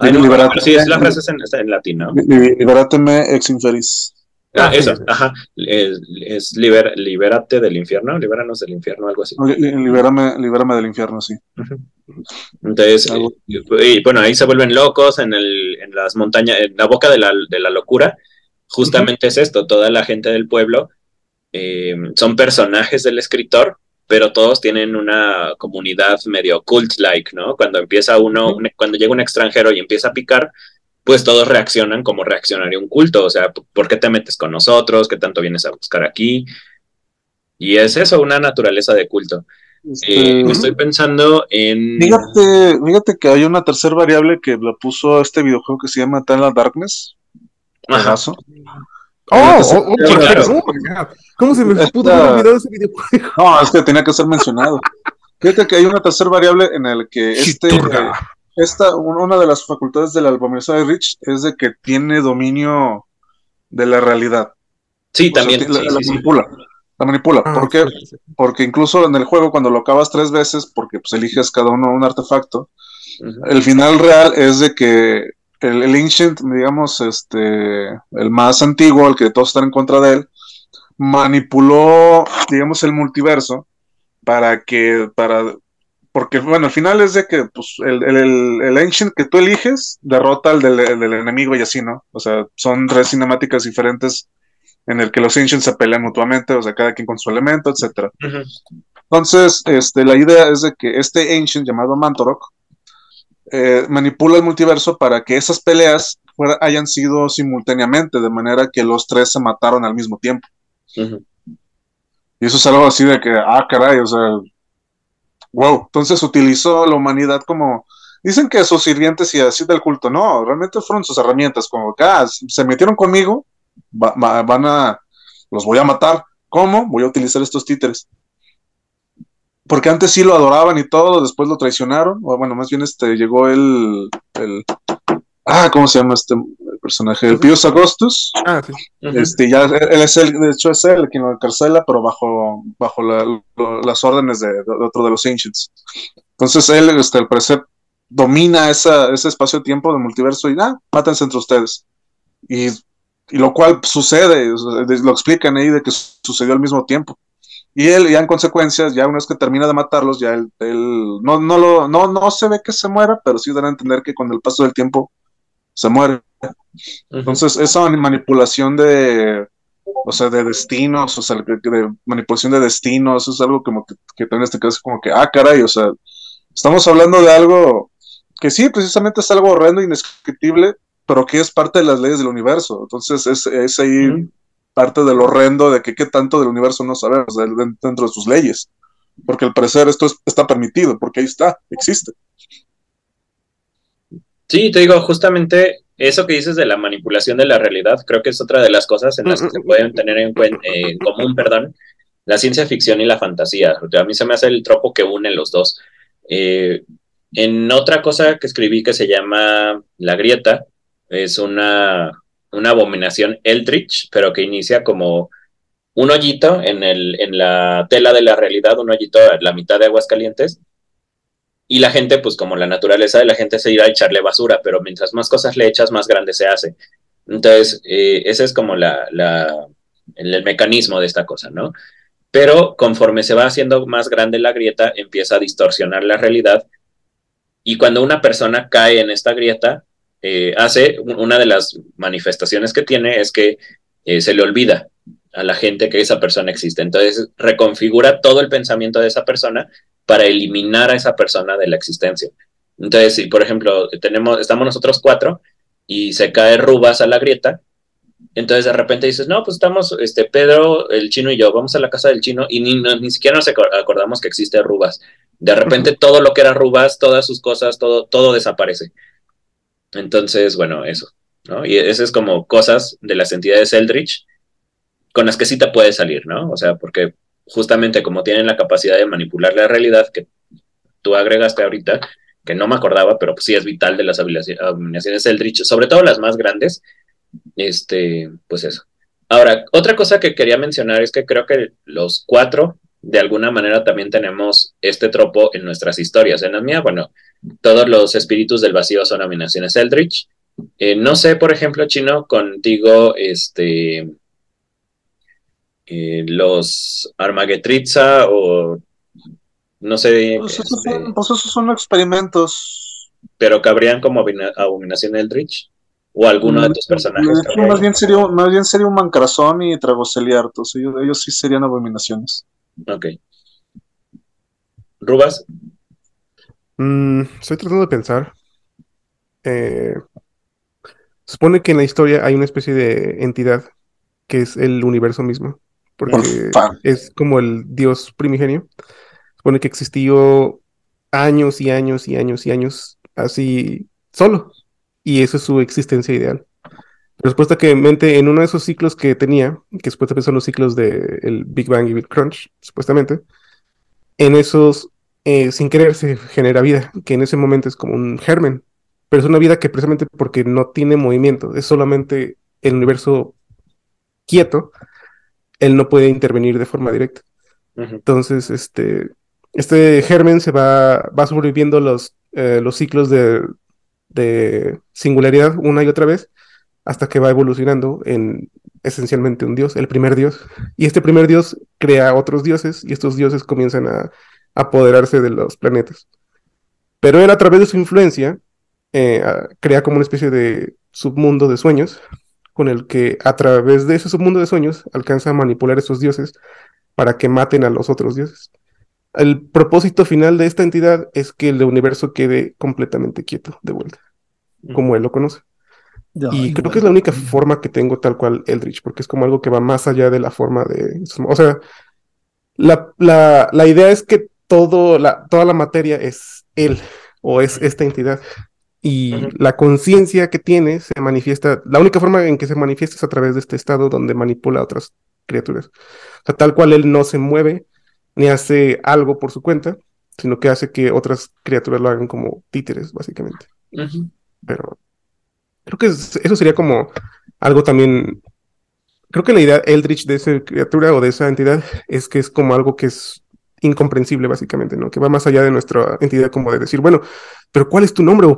Ay, no, liberate, sí, es la frase en, en latín, ¿no? Liberateme ex inferis. Ah, eso, ajá. Es, es liber, libérate del infierno, libéranos del infierno, algo así. Libérame, libérame del infierno, sí. Entonces, y, bueno, ahí se vuelven locos en, el, en las montañas, en la boca de la, de la locura, justamente es esto, toda la gente del pueblo eh, son personajes del escritor, pero todos tienen una comunidad medio cult-like, ¿no? Cuando empieza uno, cuando llega un extranjero y empieza a picar, pues todos reaccionan como reaccionaría un culto, o sea, ¿por qué te metes con nosotros? ¿Qué tanto vienes a buscar aquí? Y es eso, una naturaleza de culto. Este, eh, estoy pensando en... Fíjate, fíjate que hay una tercera variable que la puso este videojuego que se llama Tala Darkness, Ajá. Oh, oh, oh, ¿Cómo se me pudo haber olvidado ese videojuego? No, es que tenía que ser mencionado. Fíjate que hay una tercera variable en la que este, esta, una de las facultades de la abominación de Rich es de que tiene dominio de la realidad. Sí, también. la, manipula. La manipula. Ah, ¿Por qué? Porque incluso en el juego, cuando lo acabas tres veces, porque pues eliges cada uno un artefacto, el final real es de que el, el, Ancient, digamos, este, el más antiguo, el que todos están en contra de él, manipuló, digamos, el multiverso para que, para, porque, bueno, al final es de que, pues, el, el, el Ancient que tú eliges derrota al del, del, enemigo y así, ¿no? O sea, son tres cinemáticas diferentes en el que los Ancients se pelean mutuamente, o sea, cada quien con su elemento, etc. Entonces, este, la idea es de que este Ancient llamado Mantorok eh, manipula el multiverso para que esas peleas hayan sido simultáneamente, de manera que los tres se mataron al mismo tiempo. Y eso es algo así de que, ah, caray, o sea, wow. Entonces utilizó la humanidad como, dicen que sus sirvientes y así del culto, no, realmente fueron sus herramientas, como que, ah, se metieron conmigo, van a, los voy a matar. ¿Cómo? Voy a utilizar estos títeres. Porque antes sí lo adoraban y todo, después lo traicionaron, o bueno, más bien este, llegó el, el ah, ¿cómo se llama este personaje? El Pius Augustus. Ah, sí. Este, ya, él es el, de hecho es él quien lo encarcela, pero bajo, bajo las órdenes de, otro de los Ancients. Entonces él, este, al parecer, domina esa, ese espacio-tiempo del multiverso y, ah, mátense entre ustedes. Y, y lo cual sucede, lo explican ahí de que sucedió al mismo tiempo. Y él, ya en consecuencias, ya una vez que termina de matarlos, ya él, él no, no, lo, no, no se ve que se muera, pero sí dan a entender que con el paso del tiempo se muere. Entonces, esa manipulación de, o sea, de destinos, o sea, de, manipulación de destinos, es algo como que, que también este caso es como que, ah, caray, o sea, estamos hablando de algo que sí, precisamente es algo horrendo, indescriptible, pero que es parte de las leyes del universo. Entonces, es, es ahí parte del horrendo de que qué tanto del universo no sabemos dentro de sus leyes. Porque al parecer esto está permitido, porque ahí está, existe. Sí, te digo, justamente eso que dices de la manipulación de la realidad, creo que es otra de las cosas en las que se pueden tener en, común, perdón, la ciencia ficción y la fantasía. A mí se me hace el tropo que une los dos. Eh, en otra cosa que escribí que se llama La Grieta, es una, una abominación Eldritch, pero que inicia como un hoyito en, el, en la tela de la realidad, un hoyito a la mitad de aguas calientes, y la gente, pues como la naturaleza de la gente se irá a echarle basura, pero mientras más cosas le echas, más grande se hace. Entonces, eh, ese es como la, el, mecanismo de esta cosa, ¿no? Pero conforme se va haciendo más grande la grieta, empieza a distorsionar la realidad. Y cuando una persona cae en esta grieta, eh, hace una de las manifestaciones que tiene es que eh, se le olvida a la gente que esa persona existe. Entonces reconfigura todo el pensamiento de esa persona para eliminar a esa persona de la existencia. Entonces, si por ejemplo tenemos, estamos nosotros cuatro y se cae Rubas a la grieta, entonces de repente dices, no, pues estamos, este, Pedro, el chino y yo, vamos a la casa del chino y ni, ni siquiera nos acordamos que existe Rubas. De repente todo lo que era Rubas, todas sus cosas, todo, todo desaparece. Entonces, bueno, eso, ¿no? Y esas es como cosas de las entidades Eldritch con las que sí te puede salir, ¿no? O sea, porque justamente como tienen la capacidad de manipular la realidad que tú agregaste ahorita, que no me acordaba, pero pues sí es vital de las abominaciones Eldritch, sobre todo las más grandes, este, pues eso. Ahora, otra cosa que quería mencionar es que creo que los cuatro, de alguna manera, también tenemos este tropo en nuestras historias. En la mía, bueno, todos los espíritus del vacío son abominaciones Eldritch. Eh, no sé, por ejemplo, Chino, contigo, este, eh, los Armagetritza o no sé. Pues esos, este, son, pues esos son experimentos. Pero cabrían como Abominación Eldritch o alguno de tus mm, personajes. más, bien sería, más bien sería un Mancrazón y Tragoseliartos. Ellos, ellos sí serían abominaciones. Ok. ¿Rubas? Mm, estoy tratando de pensar. Eh, supone que en la historia hay una especie de entidad que es el universo mismo porque es como el dios primigenio. Supone que existió años y años y años y años así solo. Y esa es su existencia ideal. Pero supuestamente en uno de esos ciclos que tenía, que supuestamente son los ciclos del Big Bang y Big Crunch, supuestamente, en esos, eh, sin querer, se genera vida, que en ese momento es como un germen. Pero es una vida que precisamente porque no tiene movimiento, es solamente el universo quieto, él no puede intervenir de forma directa. Entonces, este, este germen se va, va sobreviviendo los, eh, los ciclos de, de, singularidad una y otra vez hasta que va evolucionando en esencialmente un dios, el primer dios. Y este primer dios crea otros dioses y estos dioses comienzan a, apoderarse de los planetas. Pero él a través de su influencia eh, crea como una especie de submundo de sueños con el que a través de ese submundo de sueños alcanza a manipular a esos dioses para que maten a los otros dioses. El propósito final de esta entidad es que el universo quede completamente quieto de vuelta, como él lo conoce. y creo que es la única forma que tengo tal cual Eldritch, porque es como algo que va más allá de la forma de... O sea, la, la, la idea es que todo la, toda la materia es él o es esta entidad. Y la conciencia que tiene se manifiesta, la única forma en que se manifiesta es a través de este estado donde manipula a otras criaturas. O sea, tal cual él no se mueve ni hace algo por su cuenta, sino que hace que otras criaturas lo hagan como títeres, básicamente. Pero creo que eso sería como algo también. Creo que la idea Eldritch de esa criatura o de esa entidad es que es como algo que es incomprensible, básicamente, ¿no? Que va más allá de nuestra entidad, como de decir, bueno, pero ¿cuál es tu nombre?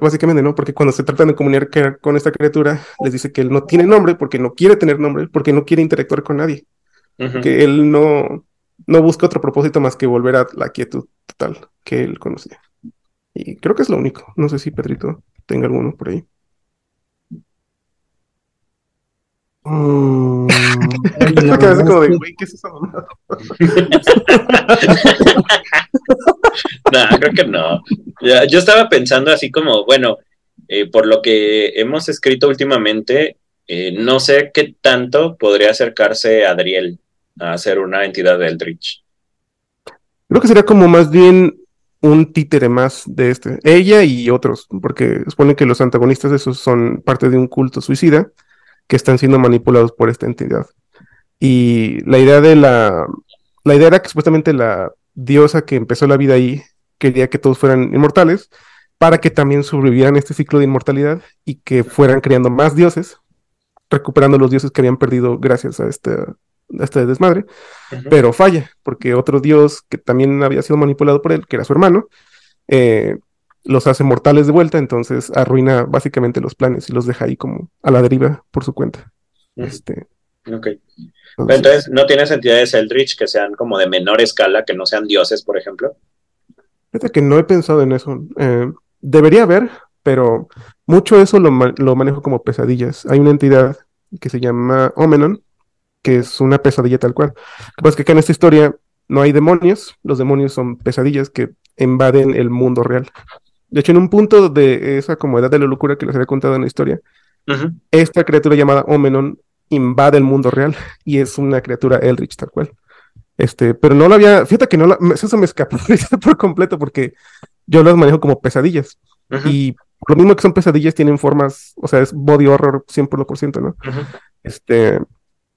básicamente, ¿no? Porque cuando se tratan de comunicar con esta criatura, les dice que él no tiene nombre porque no quiere tener nombre, porque no quiere interactuar con nadie. Que él no, no busca otro propósito más que volver a la quietud total que él conocía. Y creo que es lo único. No sé si Pedrito tenga alguno por ahí. Mm. no, creo que no. yo estaba pensando así como, bueno, eh, por lo que hemos escrito últimamente, eh, no sé qué tanto podría acercarse Adriel a ser una entidad de Eldritch. Creo que sería como más bien un títere más de este. Ella y otros, porque supone que los antagonistas de esos son parte de un culto suicida que están siendo manipulados por esta entidad. Y la idea de la. La idea era que supuestamente la diosa que empezó la vida ahí quería que todos fueran inmortales para que también sobrevivieran este ciclo de inmortalidad y que fueran creando más dioses, recuperando los dioses que habían perdido gracias a este, este desmadre. Pero falla, porque otro dios que también había sido manipulado por él, que era su hermano, eh, los hace mortales de vuelta, entonces arruina básicamente los planes y los deja ahí como a la deriva por su cuenta. Este, ok. Entonces, ¿no tienes entidades Eldritch que sean como de menor escala, que no sean dioses, por ejemplo? Fíjate que no he pensado en eso. Eh, debería haber, pero mucho eso lo, lo, manejo como pesadillas. Hay una entidad que se llama Omenon, que es una pesadilla tal cual. Lo que pasa es que acá en esta historia no hay demonios, los demonios son pesadillas que invaden el mundo real. De hecho, en un punto de esa como edad de la locura que les había contado en la historia, esta criatura llamada Omenon invade el mundo real y es una criatura Eldritch tal cual. Este, pero no lo había, fíjate que no la, eso me escapó por completo porque yo las manejo como pesadillas. Y lo mismo que son pesadillas tienen formas, o sea, es body horror 100%, ¿no? Este,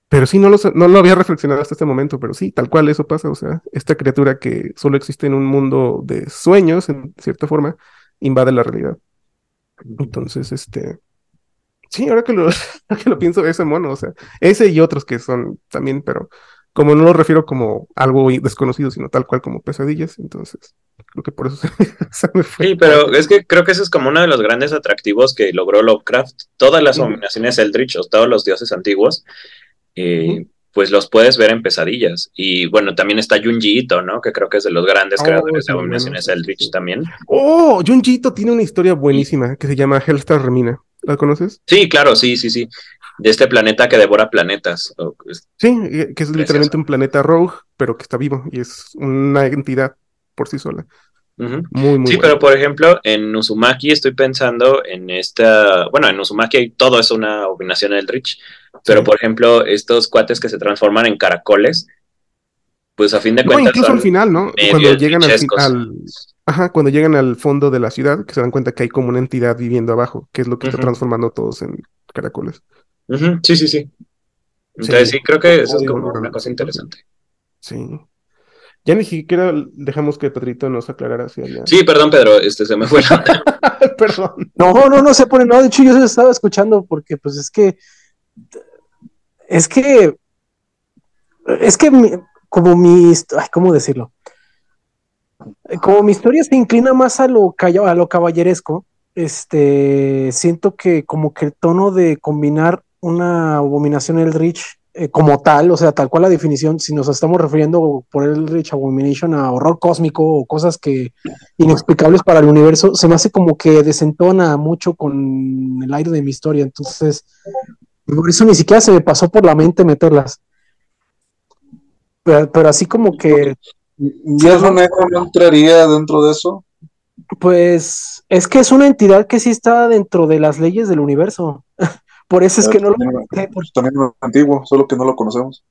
pero sí, no lo, no lo había reflexionado hasta este momento, pero sí, tal cual eso pasa, o sea, esta criatura que solo existe en un mundo de sueños, en cierta forma, invade la realidad. Entonces, este, sí, ahora que lo, que lo pienso, ese mono, o sea, ese y otros que son también, pero como no lo refiero como algo desconocido, sino tal cual como pesadillas, entonces creo que por eso se, me fue. Sí, pero es que creo que ese es como uno de los grandes atractivos que logró Lovecraft. Todas las abominaciones Eldritch, o todos los dioses antiguos, eh, pues los puedes ver en pesadillas. Y bueno, también está Junji ¿no? Que creo que es de los grandes oh, creadores de abominaciones Eldritch también. Oh, Junji tiene una historia buenísima que se llama Hellstar Remina. ¿La conoces? Sí, claro, sí, sí, sí. De este planeta que devora planetas. Sí, que es literalmente un planeta rogue, pero que está vivo y es una entidad por sí sola. Muy, muy Sí, pero por ejemplo, en Uzumaki estoy pensando en esta. Bueno, en Uzumaki todo es una abominación Eldritch, pero por ejemplo, estos cuates que se transforman en caracoles, pues a fin de cuentas. incluso al final, ¿no? Cuando llegan al, Ajá, cuando llegan al fondo de la ciudad, que se dan cuenta que hay como una entidad viviendo abajo, que es lo que está transformando todos en caracoles. Sí, sí, sí. Entonces sí, creo que eso es como una cosa interesante. Sí. Ya ni siquiera dejamos que Pedrito nos aclarara si Sí, perdón, Pedro, este se me fue. perdón. No, no, no se pone, no, de hecho yo se estaba escuchando porque pues es que es que es que como mi ay, ¿cómo decirlo? Como mi historia se inclina más a lo, a lo caballeresco, este, siento que como que el tono de combinar una abominación Eldritch eh, como tal, o sea, tal cual la definición, si nos estamos refiriendo por Eldritch Abomination a horror cósmico o cosas que inexplicables para el universo, se me hace como que desentona mucho con el aire de mi historia. Entonces, Por eso ni siquiera se me pasó por la mente meterlas. Pero, así como que. ¿Y eso no entraría dentro de eso? Pues es que es una entidad que sí está dentro de las leyes del universo. Por eso es que no lo. También es antiguo, solo que no lo conocemos.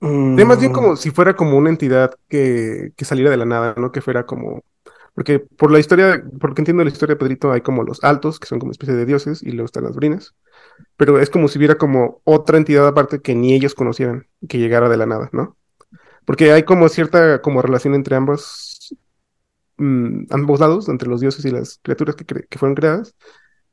Mm. más bien como si fuera como una entidad que, que, saliera de la nada, ¿no? Que fuera como. Porque por la historia, porque entiendo la historia de Pedrito, hay como los altos, que son como especie de dioses, y luego están las brinas. Pero es como si hubiera como otra entidad aparte que ni ellos conocieran, que llegara de la nada, ¿no? Porque hay como cierta como relación entre ambos, mm, ambos lados, entre los dioses y las criaturas que, que fueron creadas.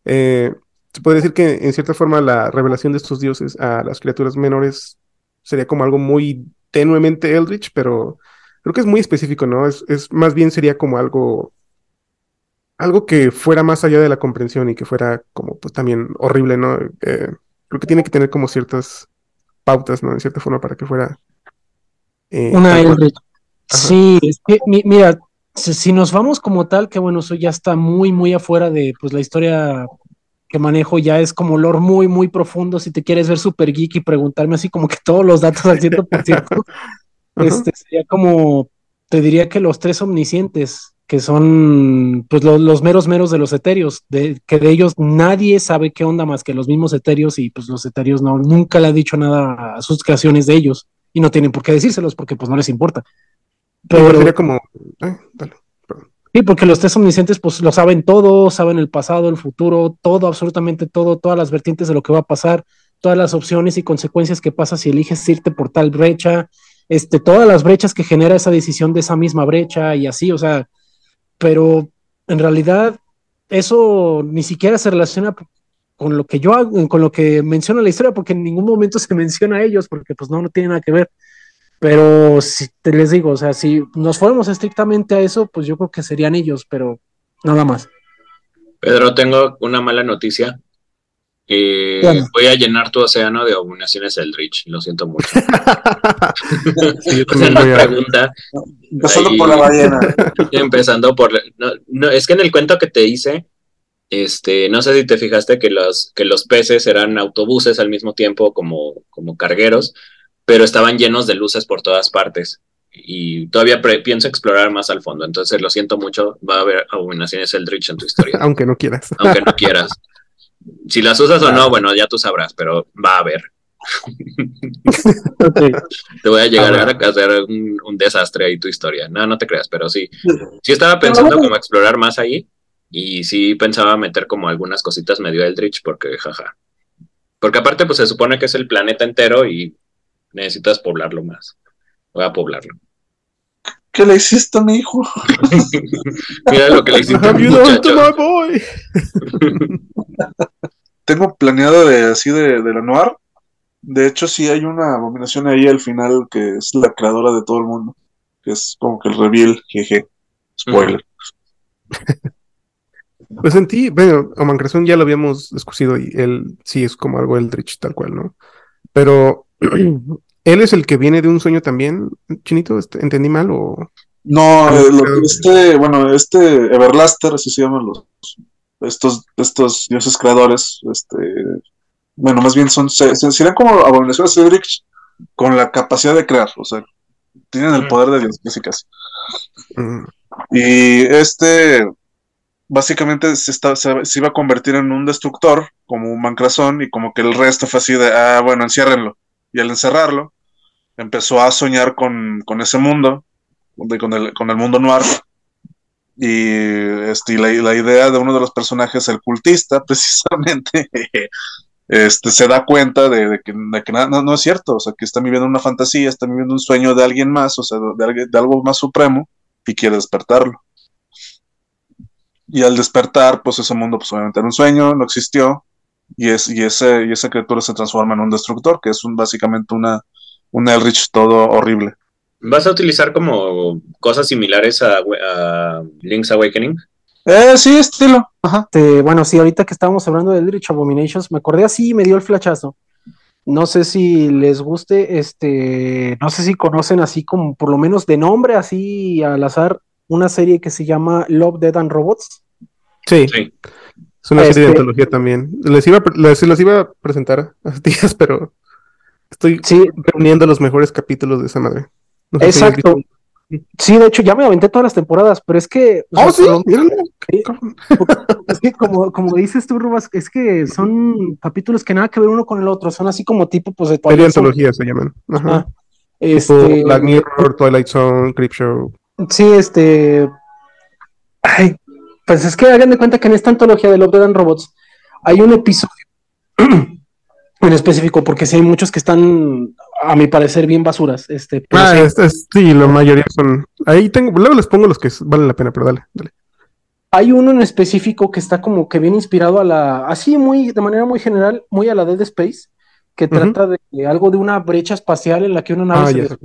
Eh, se puede decir que en cierta forma la revelación de estos dioses a las criaturas menores sería como algo muy tenuemente Eldritch, pero creo que es muy específico, ¿no? Es, más bien sería como algo algo que fuera más allá de la comprensión y que fuera como pues también horrible, ¿no? Eh, creo que tiene que tener como ciertas pautas, ¿no? En cierta forma para que fuera eh, una Eldritch. Sí, es que mira, si nos vamos como tal, que bueno, eso ya está muy, muy afuera de pues la historia que manejo ya es como lore muy, muy profundo. Si te quieres ver super geek y preguntarme así como que todos los datos al 100%, este sería como, te diría que los tres omniscientes, que son pues los, meros meros de los etéreos, de, que de ellos nadie sabe qué onda más que los mismos etéreos y pues los etéreos no, nunca le ha dicho nada a sus creaciones de ellos y no tienen por qué decírselos porque pues no les importa. Pero sería como, eh, dale. Sí, porque los tres omniscientes pues lo saben todo, saben el pasado, el futuro, todo, absolutamente todo, todas las vertientes de lo que va a pasar, todas las opciones y consecuencias que pasa si eliges irte por tal brecha, este, todas las brechas que genera esa decisión de esa misma brecha y así, o sea, pero en realidad eso ni siquiera se relaciona con lo que yo hago, con lo que menciona la historia, porque en ningún momento se menciona a ellos, porque pues no, no tiene nada que ver. Pero si te les digo, o sea, si nos fuéramos estrictamente a eso, pues yo creo que serían ellos, pero nada más. Pedro, tengo una mala noticia. Eh, voy a llenar tu océano de abominaciones Eldritch, lo siento mucho. sí, una pregunta. Empezando por la ballena. Empezando por. No, es que en el cuento que te hice, este, no sé si te fijaste que los, que los peces eran autobuses al mismo tiempo como, como cargueros pero estaban llenos de luces por todas partes. Y todavía pienso explorar más al fondo, entonces lo siento mucho, va a haber abominaciones Eldritch en tu historia. Aunque no quieras. Aunque no quieras. Si las usas o no, bueno, ya tú sabrás, pero va a haber. Te voy a llegar a hacer un, desastre ahí tu historia. No, no te creas, pero sí. Sí estaba pensando como explorar más ahí y sí pensaba meter como algunas cositas medio Eldritch porque jaja. Porque aparte pues se supone que es el planeta entero y necesitas poblarlo más. Voy a poblarlo. ¿Qué le hiciste a mi hijo? Mira lo que le hiciste a mi muchacho. Tengo planeado de así de, de la noir. De hecho, sí hay una abominación ahí al final que es la creadora de todo el mundo. Que es como que el reveal, jeje. Spoiler. Pues en ti, bueno, Oman ya lo habíamos discutido y él sí es como algo Eldritch tal cual, ¿no? Pero ¿Él es el que viene de un sueño también, Chinito? Este, ¿Entendí mal o...? No, eh, este, bueno, este Everlaster, así se llaman los, estos, estos dioses creadores, este, bueno, más bien son, serían como abominaciones Cedric con la capacidad de crear, o sea, tienen el poder de Dios, casi mm. Y este, básicamente se, está, se, iba a convertir en un destructor, como un mancrazón, y como que el resto fue así de, ah, bueno, enciérrenlo y al encerrarlo, empezó a soñar con, ese mundo, con el, con el mundo noir. Y, este, la, idea de uno de los personajes, el cultista, precisamente, este, se da cuenta de, que, nada, no, es cierto, o sea, que está viviendo una fantasía, está viviendo un sueño de alguien más, o sea, de, de algo más supremo, y quiere despertarlo. Y al despertar, pues ese mundo, pues obviamente era un sueño, no existió, y, es, y, ese, y esa criatura se transforma en un destructor, que es un, básicamente una, un Elrich todo horrible. ¿Vas a utilizar como cosas similares a, Link's Awakening? Eh, sí, estilo. Ajá. bueno, sí, ahorita que estábamos hablando de Eldritch Abominations, me acordé así y me dio el flachazo. No sé si les guste, este, no sé si conocen así como, por lo menos de nombre, así al azar, una serie que se llama Love, Dead and Robots. Sí. sí. Es una serie de este antología también. Les iba, les, iba a presentar a días, pero estoy reuniendo los mejores capítulos de esa madre. Exacto. Sí, de hecho, ya me aventé todas las temporadas, pero es que. ¡Oh, sí! es que, como, como dices tú, Rubas, es que son capítulos que nada que ver uno con el otro. Son así como tipo, pues, de Serie antología se llaman. Ajá. este... Black Mirror, Twilight Zone, Creepshow. Sí, este. Ay, pues es que hagan de cuenta que en esta antología de Love, Dead and Robots hay un episodio en específico, porque sí hay muchos que están, a mi parecer, bien basuras. Este, ah, sí, la mayoría son. Ahí tengo, luego les pongo los que valen la pena, pero dale, dale. Hay uno en específico que está como que bien inspirado a la, así muy, de manera muy general, muy a la Dead Space, que trata de algo de una brecha espacial en la que una nave ah,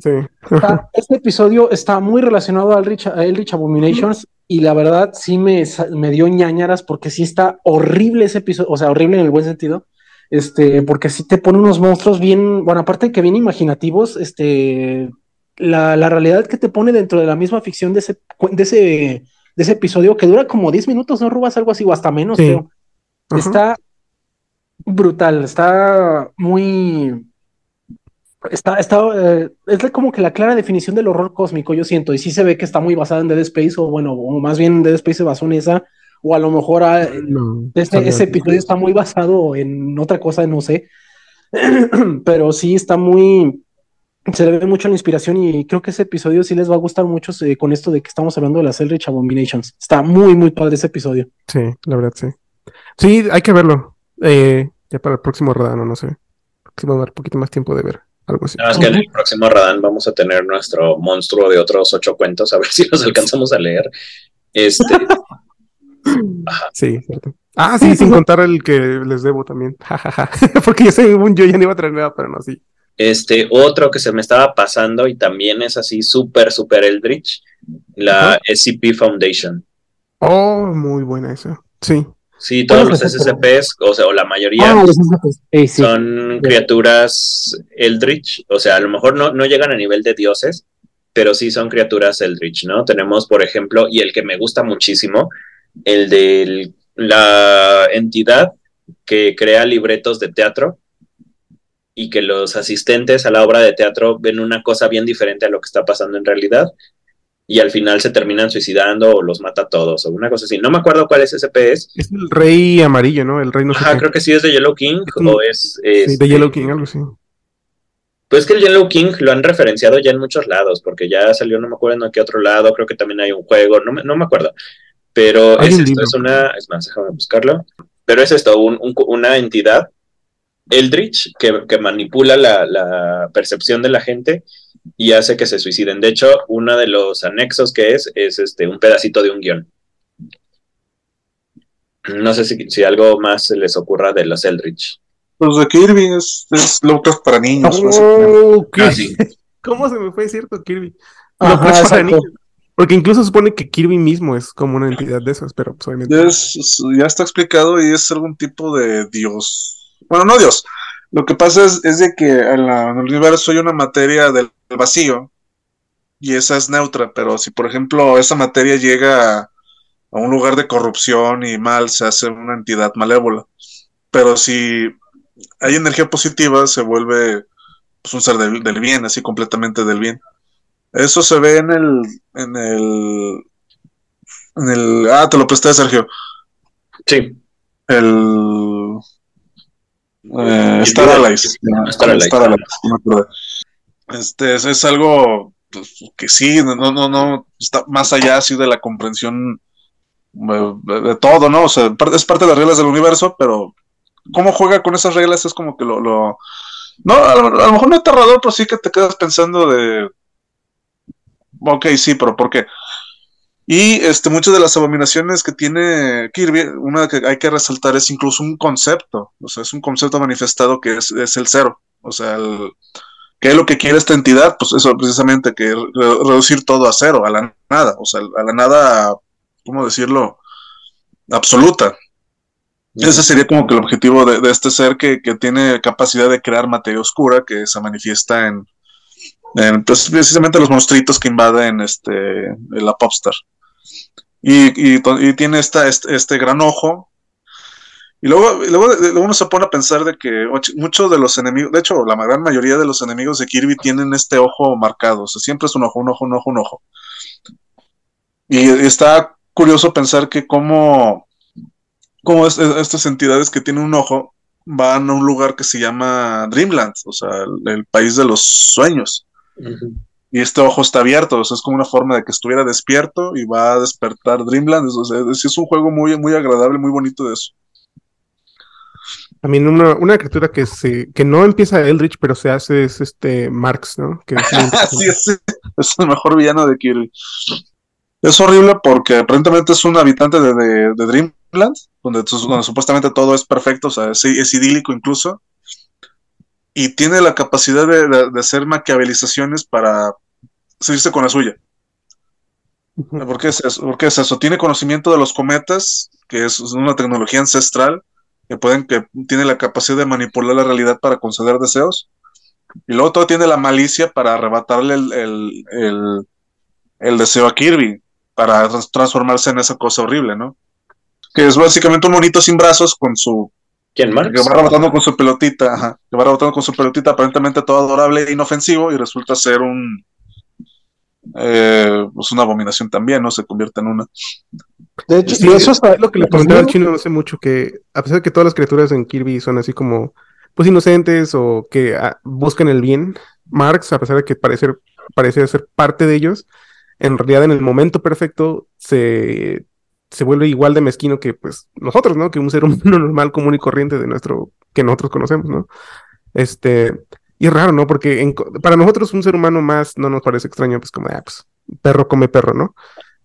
Sí. este episodio está muy relacionado al Rich, a Rich Abominations y la verdad sí me, me dio ñañaras porque sí está horrible ese episodio, o sea, horrible en el buen sentido, este, porque sí te pone unos monstruos bien, bueno, aparte de que bien imaginativos, este, la, la, realidad que te pone dentro de la misma ficción de ese, de ese, de ese episodio que dura como 10 minutos, ¿no, Rubas? Algo así, o hasta menos, creo. Está brutal, está muy Está, está, eh, es como que la clara definición del horror cósmico, yo siento, y sí se ve que está muy basada en Dead Space, o bueno, o más bien Dead Space se basó en esa, o a lo mejor ah, este, ese episodio está muy basado en otra cosa, no sé, pero sí está muy, se le ve mucho la inspiración y creo que ese episodio sí les va a gustar mucho eh, con esto de que estamos hablando de las Eldritch Abominations. Está muy, muy padre ese episodio. Sí, la verdad, sí. Sí, hay que verlo. Eh, ya para el próximo Rodano, no sé. Sí va a dar un poquito más tiempo de ver. Algo así. que en el próximo Radán vamos a tener nuestro monstruo de otros ocho cuentos, a ver si los alcanzamos a leer. Este. Sí, cierto. Ah, sí, sin contar el que les debo también. Porque yo según yo ya no iba a traer nada, pero no, sí. Este, otro que se me estaba pasando y también es así súper, súper Eldritch, la SCP Foundation. Oh, muy buena esa. Sí. Sí, todos los SCPs, o sea, o la mayoría ah, son criaturas Eldritch, o sea, a lo mejor no, no llegan a nivel de dioses, pero sí son criaturas Eldritch, ¿no? Tenemos, por ejemplo, y el que me gusta muchísimo, el de la entidad que crea libretos de teatro y que los asistentes a la obra de teatro ven una cosa bien diferente a lo que está pasando en realidad y al final se terminan suicidando o los mata a todos o una cosa así. No me acuerdo cuál es ese Es el rey amarillo, ¿no? El rey no Ajá, creo que sí es de Yellow King o es... sí, de Yellow King, algo así. Pues que el Yellow King lo han referenciado ya en muchos lados, porque ya salió, no me acuerdo en qué otro lado, creo que también hay un juego, no me, no me acuerdo. Pero es, esto, es una, es más, déjame buscarlo. Pero es esto, una entidad Eldritch que, que manipula la, la percepción de la gente y hace que se suiciden. De hecho, uno de los anexos que es, es este, un pedacito de un guion. No sé si, si algo más se les ocurra de los Eldritch. Pues de Kirby es, es para niños. Oh, ah, ¿Cómo se me fue cierto Kirby? Porque incluso se supone que Kirby mismo es como una entidad de esas, pero pues, obviamente. ya está explicado y es algún tipo de dios. Bueno, no dios, lo que pasa es, de que en, el universo hay una materia del vacío y esa es neutra, pero si por ejemplo esa materia llega a, un lugar de corrupción y mal, se hace una entidad malévola. Pero si hay energía positiva, se vuelve pues, un ser del, bien, así completamente del bien. Eso se ve en el, en el, en el, ah, te lo presté, Sergio. Sí. El, eh, Star Allies. Star, Este es, algo pues, que sí, no, no, no, está más allá así de la comprensión eh, de, todo, ¿no? O sea, es parte de las reglas del universo, pero cómo juega con esas reglas es como que lo, lo no, a lo, mejor no es aterrador, pero sí que te quedas pensando de ok, sí, pero ¿por qué? Y este, muchas de las abominaciones que tiene Kirby, una que hay que resaltar es incluso un concepto, o sea, es un concepto manifestado que es, el cero, o sea, ¿qué es lo que quiere esta entidad? Pues eso precisamente, que reducir todo a cero, a la nada, o sea, a la nada, ¿cómo decirlo? Absoluta. Ese sería como que el objetivo de, este ser que, tiene capacidad de crear materia oscura que se manifiesta en, pues, precisamente los monstruitos que invaden este, la Popstar. Y, y, tiene esta, este, gran ojo Y luego, luego, uno se pone a pensar de que muchos de los enemigos, de hecho, la gran mayoría de los enemigos de Kirby tienen este ojo marcado. O sea, siempre es un ojo, un ojo, un ojo, un ojo. Y está curioso pensar que como, como estas entidades que tienen un ojo van a un lugar que se llama Dreamland, o sea, el, país de los sueños. Y este ojo está abierto, o sea, es como una forma de que estuviera despierto y va a despertar Dreamland. O sea, es, es un juego muy, muy agradable, muy bonito de eso. También una, una criatura que se que no empieza Eldritch, pero se hace es este Marx, ¿no? Que es, es, el mejor villano de Kirby. Es horrible porque aparentemente es un habitante de, Dreamland, donde, supuestamente todo es perfecto, o sea, es, idílico incluso. Y tiene la capacidad de, hacer maquiavelizaciones para seguirse con la suya. ¿Por qué, es eso? ¿Por qué es eso? Tiene conocimiento de los cometas, que es una tecnología ancestral, que pueden, que tiene la capacidad de manipular la realidad para conceder deseos. Y luego todo tiene la malicia para arrebatarle el, el deseo a Kirby para transformarse en esa cosa horrible, ¿no? Que es básicamente un monito sin brazos con su... ¿Quién, Marx? Que va rebotando con su pelotita, ajá, que va rebotando con su pelotita aparentemente todo adorable e inofensivo y resulta ser un... Eh, pues una abominación también, ¿no? Se convierte en una. De hecho, y eso es lo que le comentaba al chino hace mucho, que a pesar de que todas las criaturas en Kirby son así como, pues inocentes o que ah, buscan el bien, Marx, a pesar de que parece, parece ser parte de ellos, en realidad en el momento perfecto se, se vuelve igual de mezquino que pues nosotros, ¿no? Que un ser humano normal, común y corriente de nuestro, que nosotros conocemos, ¿no? Este, y es raro, ¿no? Porque para nosotros un ser humano más no nos parece extraño, pues como, ah, pues, perro come perro, ¿no?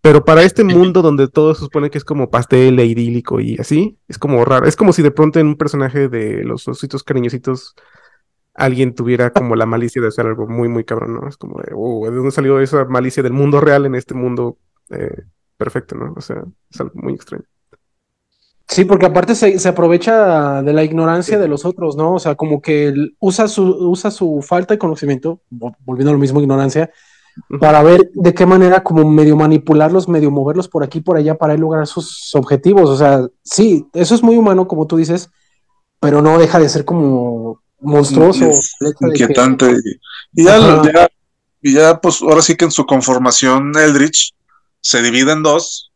Pero para este mundo donde todo se supone que es como pastel e idílico y así, es como raro. Es como si de pronto en un personaje de los ositos cariñositos alguien tuviera como la malicia de hacer algo muy, muy cabrón, ¿no? Es como de, oh, ¿de dónde salió esa malicia del mundo real en este mundo eh, perfecto, ¿no? O sea, es algo muy extraño. Sí, porque aparte se, aprovecha de la ignorancia de los otros, ¿no? O sea, como que usa su, usa su falta de conocimiento, volviendo a lo mismo, ignorancia, para ver de qué manera como medio manipularlos, medio moverlos por aquí, por allá, para lograr sus objetivos. O sea, sí, eso es muy humano, como tú dices, pero no deja de ser como monstruoso. Inquietante. Y, ya, y ya, pues ahora sí que en su conformación Eldritch se divide en dos.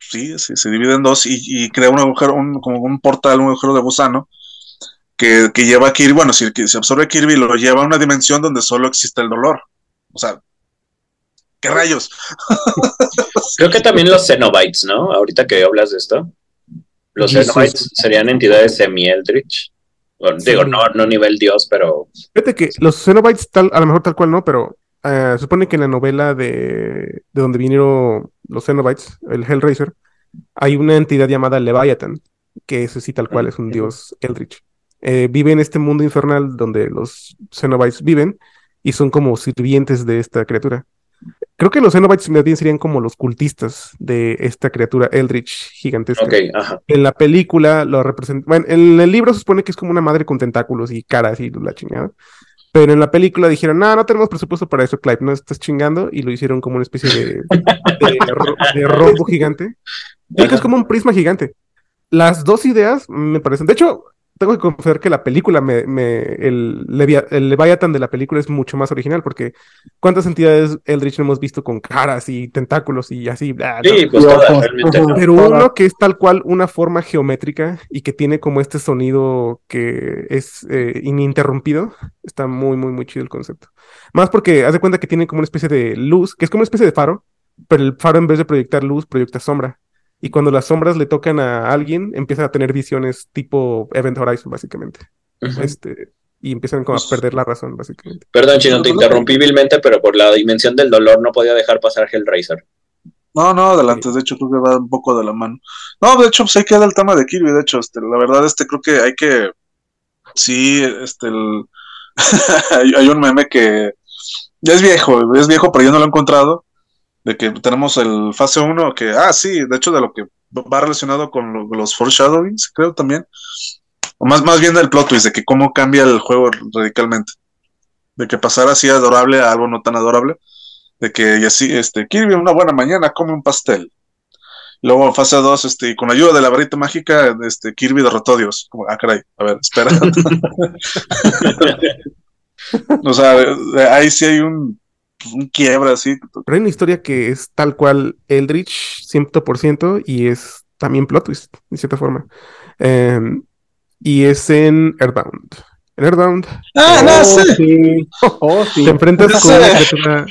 Sí, se divide en dos y, crea un agujero, un, como un portal, un agujero de gusano que, lleva a Kirby, bueno, si, se absorbe Kirby lo lleva a una dimensión donde solo existe el dolor. O sea, ¿qué rayos? Creo que también los Cenobites, ¿no? Ahorita que hablas de esto. Los Cenobites serían entidades semi-Eldritch digo, no, no nivel Dios, pero. Fíjate que los Cenobites, tal, a lo mejor tal cual no, pero se supone que en la novela de, de donde vinieron los Cenobites, el Hellraiser, hay una entidad llamada Leviathan, que ese sí tal cual es un dios Eldritch. Eh, vive en este mundo infernal donde los Cenobites viven y son como sirvientes de esta criatura. Creo que los Cenobites serían como los cultistas de esta criatura Eldritch gigantesca. En la película lo representa. Bueno, en el libro se supone que es como una madre con tentáculos y caras y la chingada. Pero en la película dijeron, no, no tenemos presupuesto para eso, Clive, no estás chingando. Y lo hicieron como una especie de, de, rombo gigante. Y que es como un prisma gigante. Las dos ideas me parecen. De hecho, tengo que confesar que la película, me, me el, el, Leviathan de la película es mucho más original, porque ¿cuántas entidades Eldritch no hemos visto con caras y tentáculos y así? sí, pues realmente. Pero uno que es tal cual una forma geométrica y que tiene como este sonido que es eh, ininterrumpido, está muy, muy, muy chido el concepto. Más porque haz de cuenta que tiene como una especie de luz, que es como una especie de faro, pero el faro en vez de proyectar luz, proyecta sombra. Y cuando las sombras le tocan a alguien, empieza a tener visiones tipo Event Horizon, básicamente. este, y empiezan como a pues perder la razón, básicamente. Perdón, Chino, te interrumpí vilmente, pero por la dimensión del dolor no podía dejar pasar Hellraiser. No, no, adelante, de hecho creo que va un poco de la mano. No, de hecho, pues ahí queda el tema de Kirby, de hecho, este, la verdad, este creo que hay que, sí, este, hay un meme que ya es viejo, es viejo, pero yo no lo he encontrado, de que tenemos el fase 1, que, ah, sí, de hecho de lo que va relacionado con los foreshadowings, creo también. O más, más bien el plot twist, de que cómo cambia el juego radicalmente. De que pasar así adorable a algo no tan adorable. De que y así, este, Kirby una buena mañana come un pastel. Luego fase 2, este, con ayuda de la varita mágica, este, Kirby derrotó a Dios. Como, ah, caray, a ver, espera. o sea, ahí sí hay un, un quiebra así. Pero hay una historia que es tal cual Eldritch, 100%, y es también plot twist, de cierta forma. Em, y es en Earthbound. En Earthbound. Ah, no, oh, sí. Oh, sí. Te enfrentas con una criatura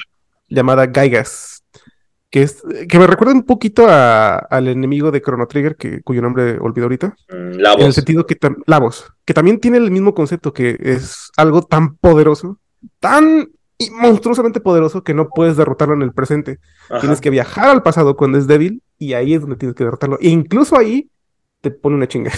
llamada Gaigas que, es, que me recuerda un poquito al enemigo de Chrono Trigger, que, cuyo nombre olvido ahorita. Mm, Lavos. En el sentido que Lavos, que también tiene el mismo concepto, que es algo tan poderoso, tan monstruosamente poderoso que no puedes derrotarlo en el presente. Tienes que viajar al pasado cuando es débil y ahí es donde tienes que derrotarlo. E incluso ahí te pone una chinga.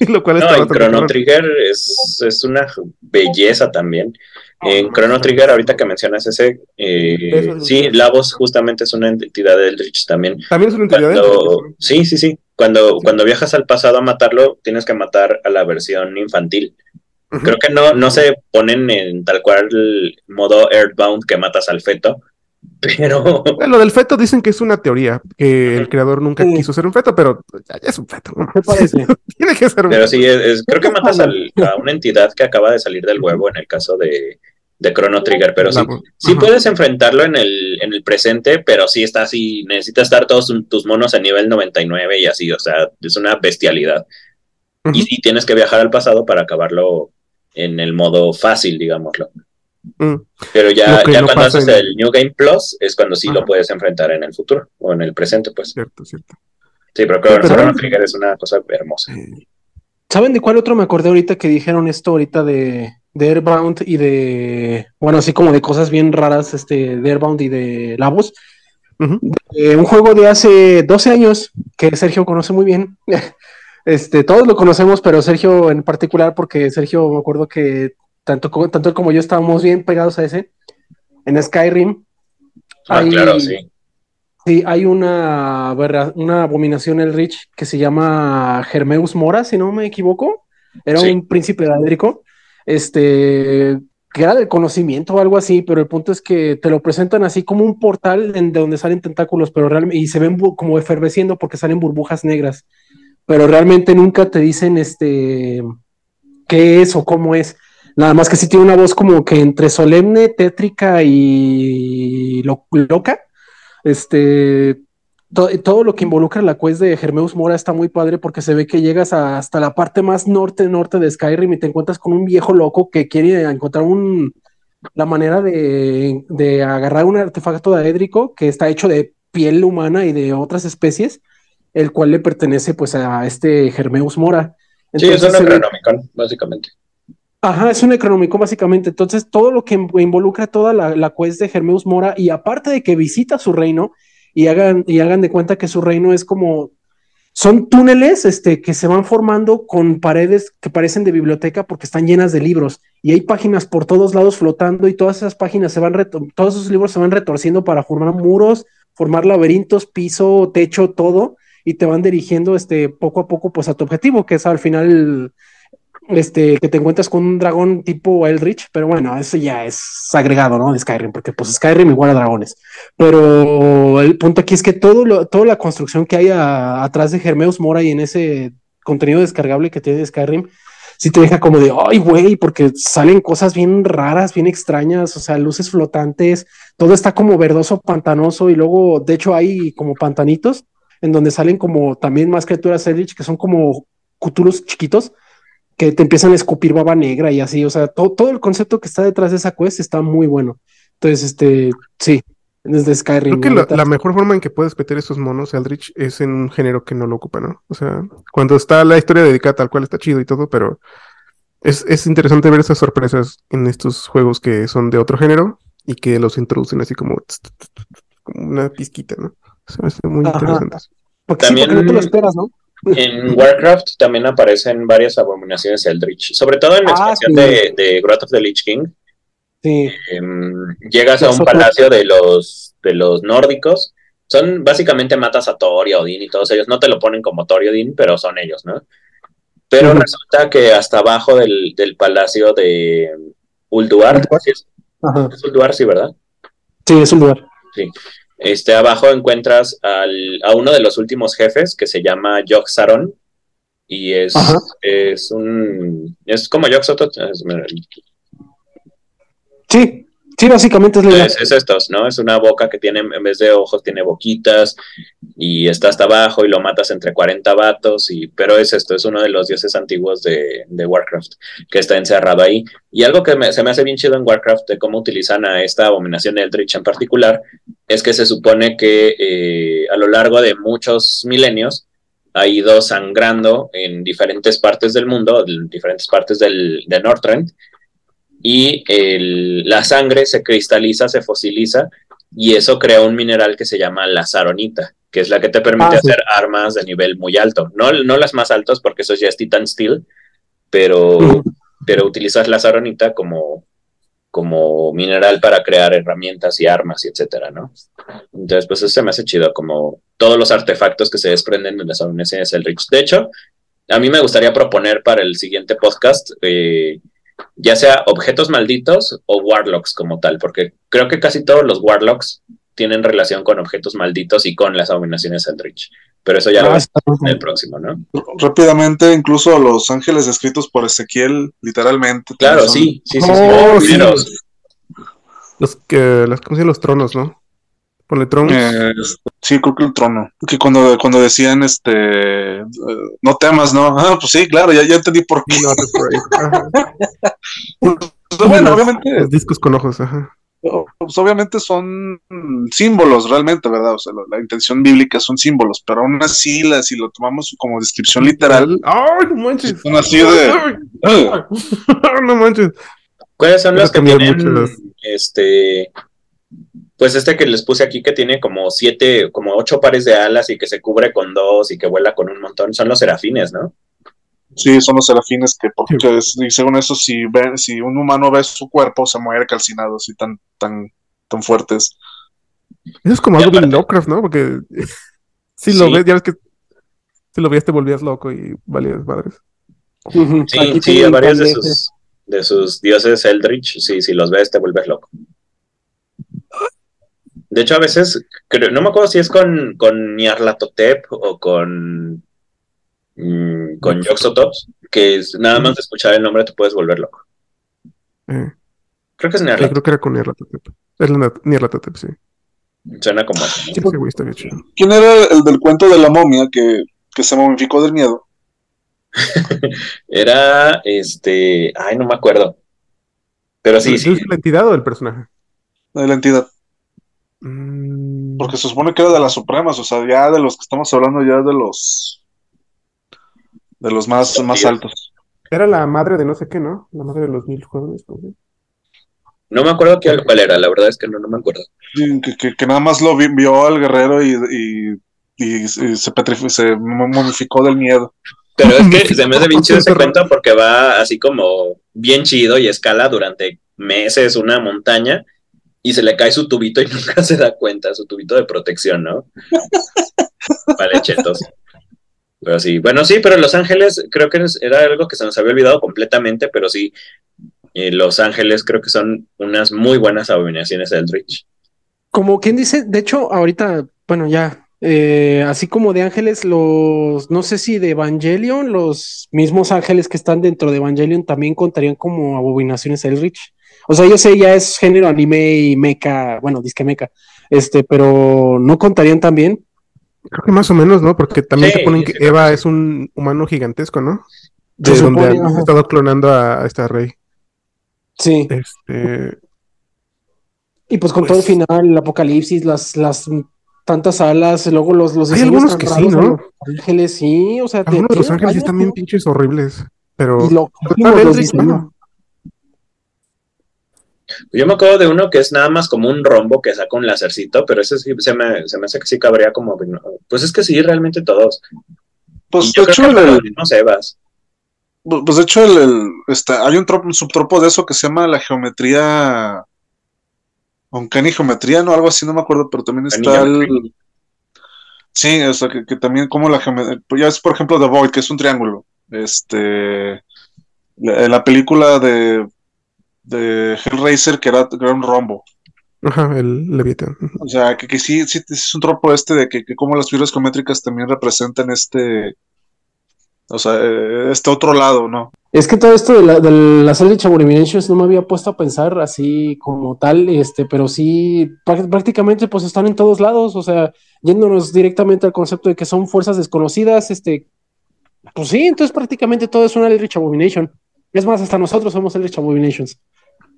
Lo cual no, Chrono Trigger es, es, una belleza también. En Chrono Trigger, ahorita que mencionas ese, eh, sí, Lavos justamente es una entidad de Eldritch también. También es una entidad de Eldritch. Sí, sí, sí. Cuando, cuando viajas al pasado a matarlo, tienes que matar a la versión infantil. Creo que no, no se ponen en tal cual el modo Earthbound que matas al feto, pero. lo del feto dicen que es una teoría, que el creador nunca quiso ser un feto, pero ya, es un feto. parece? Tiene que ser un Pero sí, creo que matas a una entidad que acaba de salir del huevo en el caso de, de Chrono Trigger, pero sí, sí puedes enfrentarlo en el, en el presente, pero sí está así, necesitas estar todos tus monos a nivel 99 y así, o sea, es una bestialidad. Y sí tienes que viajar al pasado para acabarlo en el modo fácil, digámoslo. Mm. Pero ya, ya cuando haces el New Game Plus es cuando sí lo puedes enfrentar en el futuro o en el presente, pues. Cierto, cierto. Sí, pero creo que Chrono Trigger es una cosa hermosa. ¿Saben de cuál otro me acordé ahorita que dijeron esto ahorita de, de Airbound y de, bueno, así como de cosas bien raras, este, de Airbound y de Labos? un juego de hace 12 años que Sergio conoce muy bien. Este, todos lo conocemos, pero Sergio en particular, porque Sergio me acuerdo que tanto, tanto él como yo estábamos bien pegados a ese, en Skyrim. Ah, claro, sí. Sí, hay una, una abominación el Rich que se llama Germeus Mora, si no me equivoco. Era un príncipe de este, que era de conocimiento o algo así, pero el punto es que te lo presentan así como un portal de donde salen tentáculos, pero realmente, y se ven como eferveciendo porque salen burbujas negras, pero realmente nunca te dicen este qué es o cómo es. Nada más que sí tiene una voz como que entre solemne, tétrica y loca. Este, todo lo que involucra la quest de Germeus Mora está muy padre porque se ve que llegas hasta la parte más norte norte de Skyrim y te encuentras con un viejo loco que quiere encontrar un, la manera de, de agarrar un artefacto daédrico que está hecho de piel humana y de otras especies, el cual le pertenece pues a este Germeus Mora. sí, es un Necronomicon, básicamente. Ajá, es un Necronomicon básicamente. Entonces, todo lo que involucra toda la, la quest de Germeus Mora, y aparte de que visita su reino, y hagan, y hagan de cuenta que su reino es como. Son túneles este, que se van formando con paredes que parecen de biblioteca porque están llenas de libros y hay páginas por todos lados flotando y todas esas páginas se van, todos esos libros se van retorciendo para formar muros, formar laberintos, piso, techo, todo y te van dirigiendo este, poco a poco pues a tu objetivo, que es al final este, que te encuentras con un dragón tipo Eldritch, pero bueno, eso ya es agregado, ¿no? De Skyrim, porque pues Skyrim igual a dragones. Pero el punto aquí es que todo lo, toda la construcción que hay atrás de Hermeus Mora y en ese contenido descargable que tiene Skyrim, sí te deja como de, ay, güey, porque salen cosas bien raras, bien extrañas, o sea, luces flotantes, todo está como verdoso, pantanoso, y luego, de hecho, hay como pantanitos en donde salen como también más criaturas Eldritch que son como cutulos chiquitos que te empiezan a escupir baba negra y así, o sea, todo, el concepto que está detrás de esa quest está muy bueno. Entonces, este, sí, desde Skyrim. Creo que la, mejor forma en que puedes meter esos monos Eldritch es en un género que no lo ocupa, ¿no? O sea, cuando está la historia dedicada tal cual está chido y todo, pero es, es interesante ver esas sorpresas en estos juegos que son de otro género y que los introducen así como, como una pizquita, ¿no? Se muy interesante. Porque también no te lo esperas, ¿no? En Warcraft también aparecen varias abominaciones Eldritch, sobre todo en la ah, expansión de, de Growth of the Lich King. Sí. Em, llegas a un palacio de los, de los nórdicos. Son básicamente matas a Thor y a Odín y todos ellos. No te lo ponen como Thor y Odín, pero son ellos, ¿no? Pero resulta que hasta abajo del, del palacio de Ulduar, ¿sí es? Ulduar, sí, ¿verdad? Sí, es Ulduar. Sí. Este, abajo encuentras al, a uno de los últimos jefes que se llama Jok Saron. Y es, es un. Es como Jok Soto. Sí, Sí, básicamente es la es, es, estos, ¿no? Es una boca que tiene, en vez de ojos, tiene boquitas y está hasta abajo y lo matas entre 40 vatos, y, pero es esto, es uno de los dioses antiguos de, de Warcraft que está encerrado ahí. Y algo que se me hace bien chido en Warcraft de cómo utilizan a esta abominación Eldritch en particular es que se supone que eh, a lo largo de muchos milenios ha ido sangrando en diferentes partes del mundo, en diferentes partes del, de Northrend, y la sangre se cristaliza, se fosiliza y eso crea un mineral que se llama la saronita, que es la que te permite ah, hacer armas de nivel muy alto. No, no las más altas porque eso ya es Titan Steel, pero, pero utilizas la saronita como, como mineral para crear herramientas y armas y etcétera, ¿no? Entonces, pues eso se me hace chido, como todos los artefactos que se desprenden de las el Elrix. De hecho, a mí me gustaría proponer para el siguiente podcast eh, ya sea objetos malditos o warlocks como tal, porque creo que casi todos los warlocks tienen relación con objetos malditos y con las abominaciones Eldritch. Pero eso ya lo ah, vamos en el próximo, ¿no? Rápidamente, incluso los ángeles escritos por Ezequiel, literalmente. Claro, sí, sí, sí. Oh, los que, las, ¿cómo se los tronos, no? Ponle tronos. Eh, sí, creo que el trono. Que cuando, cuando decían, este, eh, no temas, ¿no? Ah, pues sí, claro, ya, ya entendí por qué. pues, bueno, obviamente. Los discos con ojos, ajá. Pues obviamente son símbolos realmente, ¿verdad? O sea, la, intención bíblica son símbolos, pero aún así, la, si lo tomamos como descripción literal, ¡ay, no manches! Son así de. no manches. ¿Cuáles son los que tienen, este, pues este que les puse aquí que tiene como siete, como ocho pares de alas y que se cubre con dos y que vuela con un montón, son los serafines, ¿no? Sí, son los serafines que, porque según eso, si ven, si un humano ve su cuerpo, se muere calcinado, así tan, tan, tan fuertes. Eso es como algo de Lovecraft, ¿no? Porque si lo ves, ya ves que si lo ves te volvías loco y valías madres. Sí, sí, a varios de sus, de sus dioses Eldritch, sí, si los ves te vuelves loco. De hecho, a veces, no me acuerdo si es con, con o con, mm, con Yoxotops, que nada más de escuchar el nombre te puedes volver loco. Eh. Creo que es Nyarlathotep. creo que era con Nyarlathotep. Es Nyarlathotep, sí. Suena como así. Sí, güey, está bien ¿Quién era el del cuento de la momia que, que se momificó del miedo? era este. Ay, no me acuerdo. Pero sí, sí. ¿Es la entidad o el personaje? De la entidad. Mm. Porque se supone que era de las supremas, o sea, ya de los que estamos hablando, ya de los. de los más, más altos. Era la madre de no sé qué, ¿no? La madre de los mil jóvenes. ¿no? me acuerdo qué, cuál era, la verdad es que no, no me acuerdo. que, nada más lo vio al guerrero y, y, se, se momificó del miedo. Pero es que se me hace bien chido ese cuento porque va así como bien chido y escala durante meses una montaña y se le cae su tubito y nunca se da cuenta, su tubito de protección, ¿no? vale, chetos. Pero sí, bueno, sí, pero Los Ángeles creo que era algo que se nos había olvidado completamente, pero sí, eh, Los Ángeles creo que son unas muy buenas abominaciones de Eldritch. Como quien dice, de hecho, ahorita, bueno, ya, eh, así como de ángeles, los, no sé si de Evangelion, los mismos ángeles que están dentro de Evangelion también contarían como abominaciones Eldritch. O sea, yo sé, ya es género anime y mecha, bueno, disque mecha, este, pero ¿no contarían también? Creo que más o menos, ¿no? Porque también se ponen que Eva es un humano gigantesco, ¿no? De donde han estado clonando a, esta rey. Sí. Este. Y pues con todo el pues final, el apocalipsis, las, las tantas alas, luego los, los Hay algunos que sí, ¿no? Ángeles, sí, o sea, algunos de los ángeles están bien pinches horribles, pero. Y lo, los yo me acuerdo de uno que es nada más como un rombo que saca un lacercito, pero ese sí se me, se me hace que sí cabría como. Pues es que sí, realmente todos. Pues de hecho, el, no sé, vas. Pues de hecho, el, este, hay un, subtropo de eso que se llama la geometría. Uncanny geometría, no, algo así, no me acuerdo, pero también está el. Sí, o sea, que, también como la geometría. Ya es, por ejemplo, The Void, que es un triángulo. Este. la película de de Hellraiser que era, un rombo. Ajá, el Leviatán. O sea, que, que sí, sí, es un tropo este de que, que como las figuras geométricas también representan este, o sea, eh, este otro lado, ¿no? Es que todo esto de, la, de Abominations no me había puesto a pensar así como tal, este, pero sí, prácticamente pues están en todos lados, o sea, yéndonos directamente al concepto de que son fuerzas desconocidas, este, pues sí, entonces prácticamente todo es una Eldritch Abomination. Es más, hasta nosotros somos Eldritch Abominations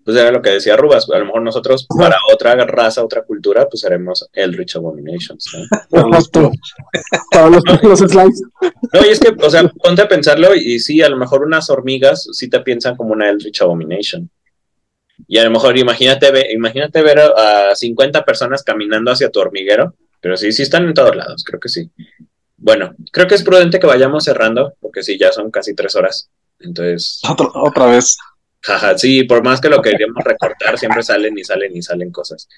pues era lo que decía Rubas, a lo mejor nosotros para otra raza, otra cultura, pues haremos Eldritch Abominations, ¿no? para los, los slides. No, y es que, o sea, ponte a pensarlo y sí, a lo mejor unas hormigas sí te piensan como una Eldritch Abomination. Y a lo mejor imagínate, imagínate ver a 50 personas caminando hacia tu hormiguero, pero sí, sí están en todos lados, creo que sí. Bueno, creo que es prudente que vayamos cerrando, porque sí, ya son casi tres horas. Entonces. otra vez. Jaja, sí, por más que lo queremos recortar, siempre salen y salen y salen cosas.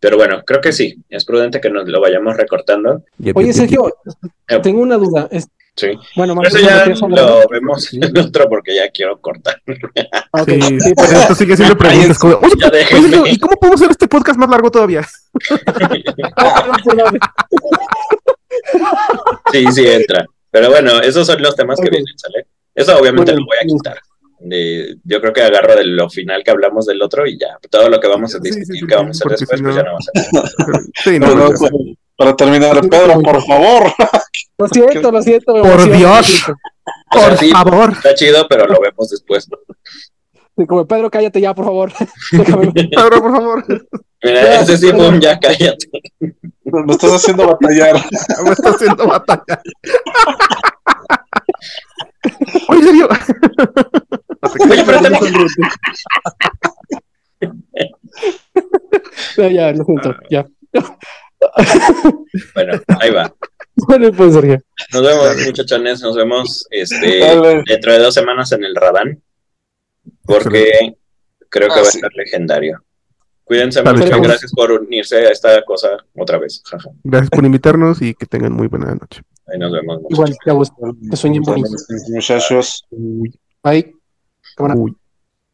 Pero bueno, creo que sí, es prudente que nos lo vayamos recortando. Oye, Sergio, eh, tengo una duda. Sí. Bueno, más eso ya lo vemos en otro porque ya quiero cortar. Okay. Sí, sí, pues esto sigue siendo preguntas. Como, oye, ¿y cómo podemos hacer este podcast más largo todavía? sí, sí entra. Pero bueno, esos son los temas que vienen, ¿sale? Eso obviamente lo voy a quitar yo creo que agarro de lo final que hablamos del otro y ya, todo lo que vamos a discutir, que vamos a hacer después, pues ya no va a ser. no, para terminar, Pedro, por favor. Lo siento, lo siento. Por Dios. Por favor. Está chido, pero lo vemos después. como Pedro, cállate ya, por favor. Pedro, por favor. Mira, ese sí, ya cállate. Me estás haciendo batallar. Me estás haciendo batallar. Oye, serio. Oye, pero no, ya, lo siento, ya. bueno, ahí va. Bueno, pues, Sergio. Nos vemos, muchachones. Nos vemos este, dentro de dos semanas en el Radán. Porque creo que va a ser legendario. Cuídense mucho. Gracias por unirse a esta cosa otra vez. Gracias por invitarnos y que tengan muy buena noche. Ahí nos vemos. Igual, que sueñen bonito. Muchachos. Bye. Cámara. Uy.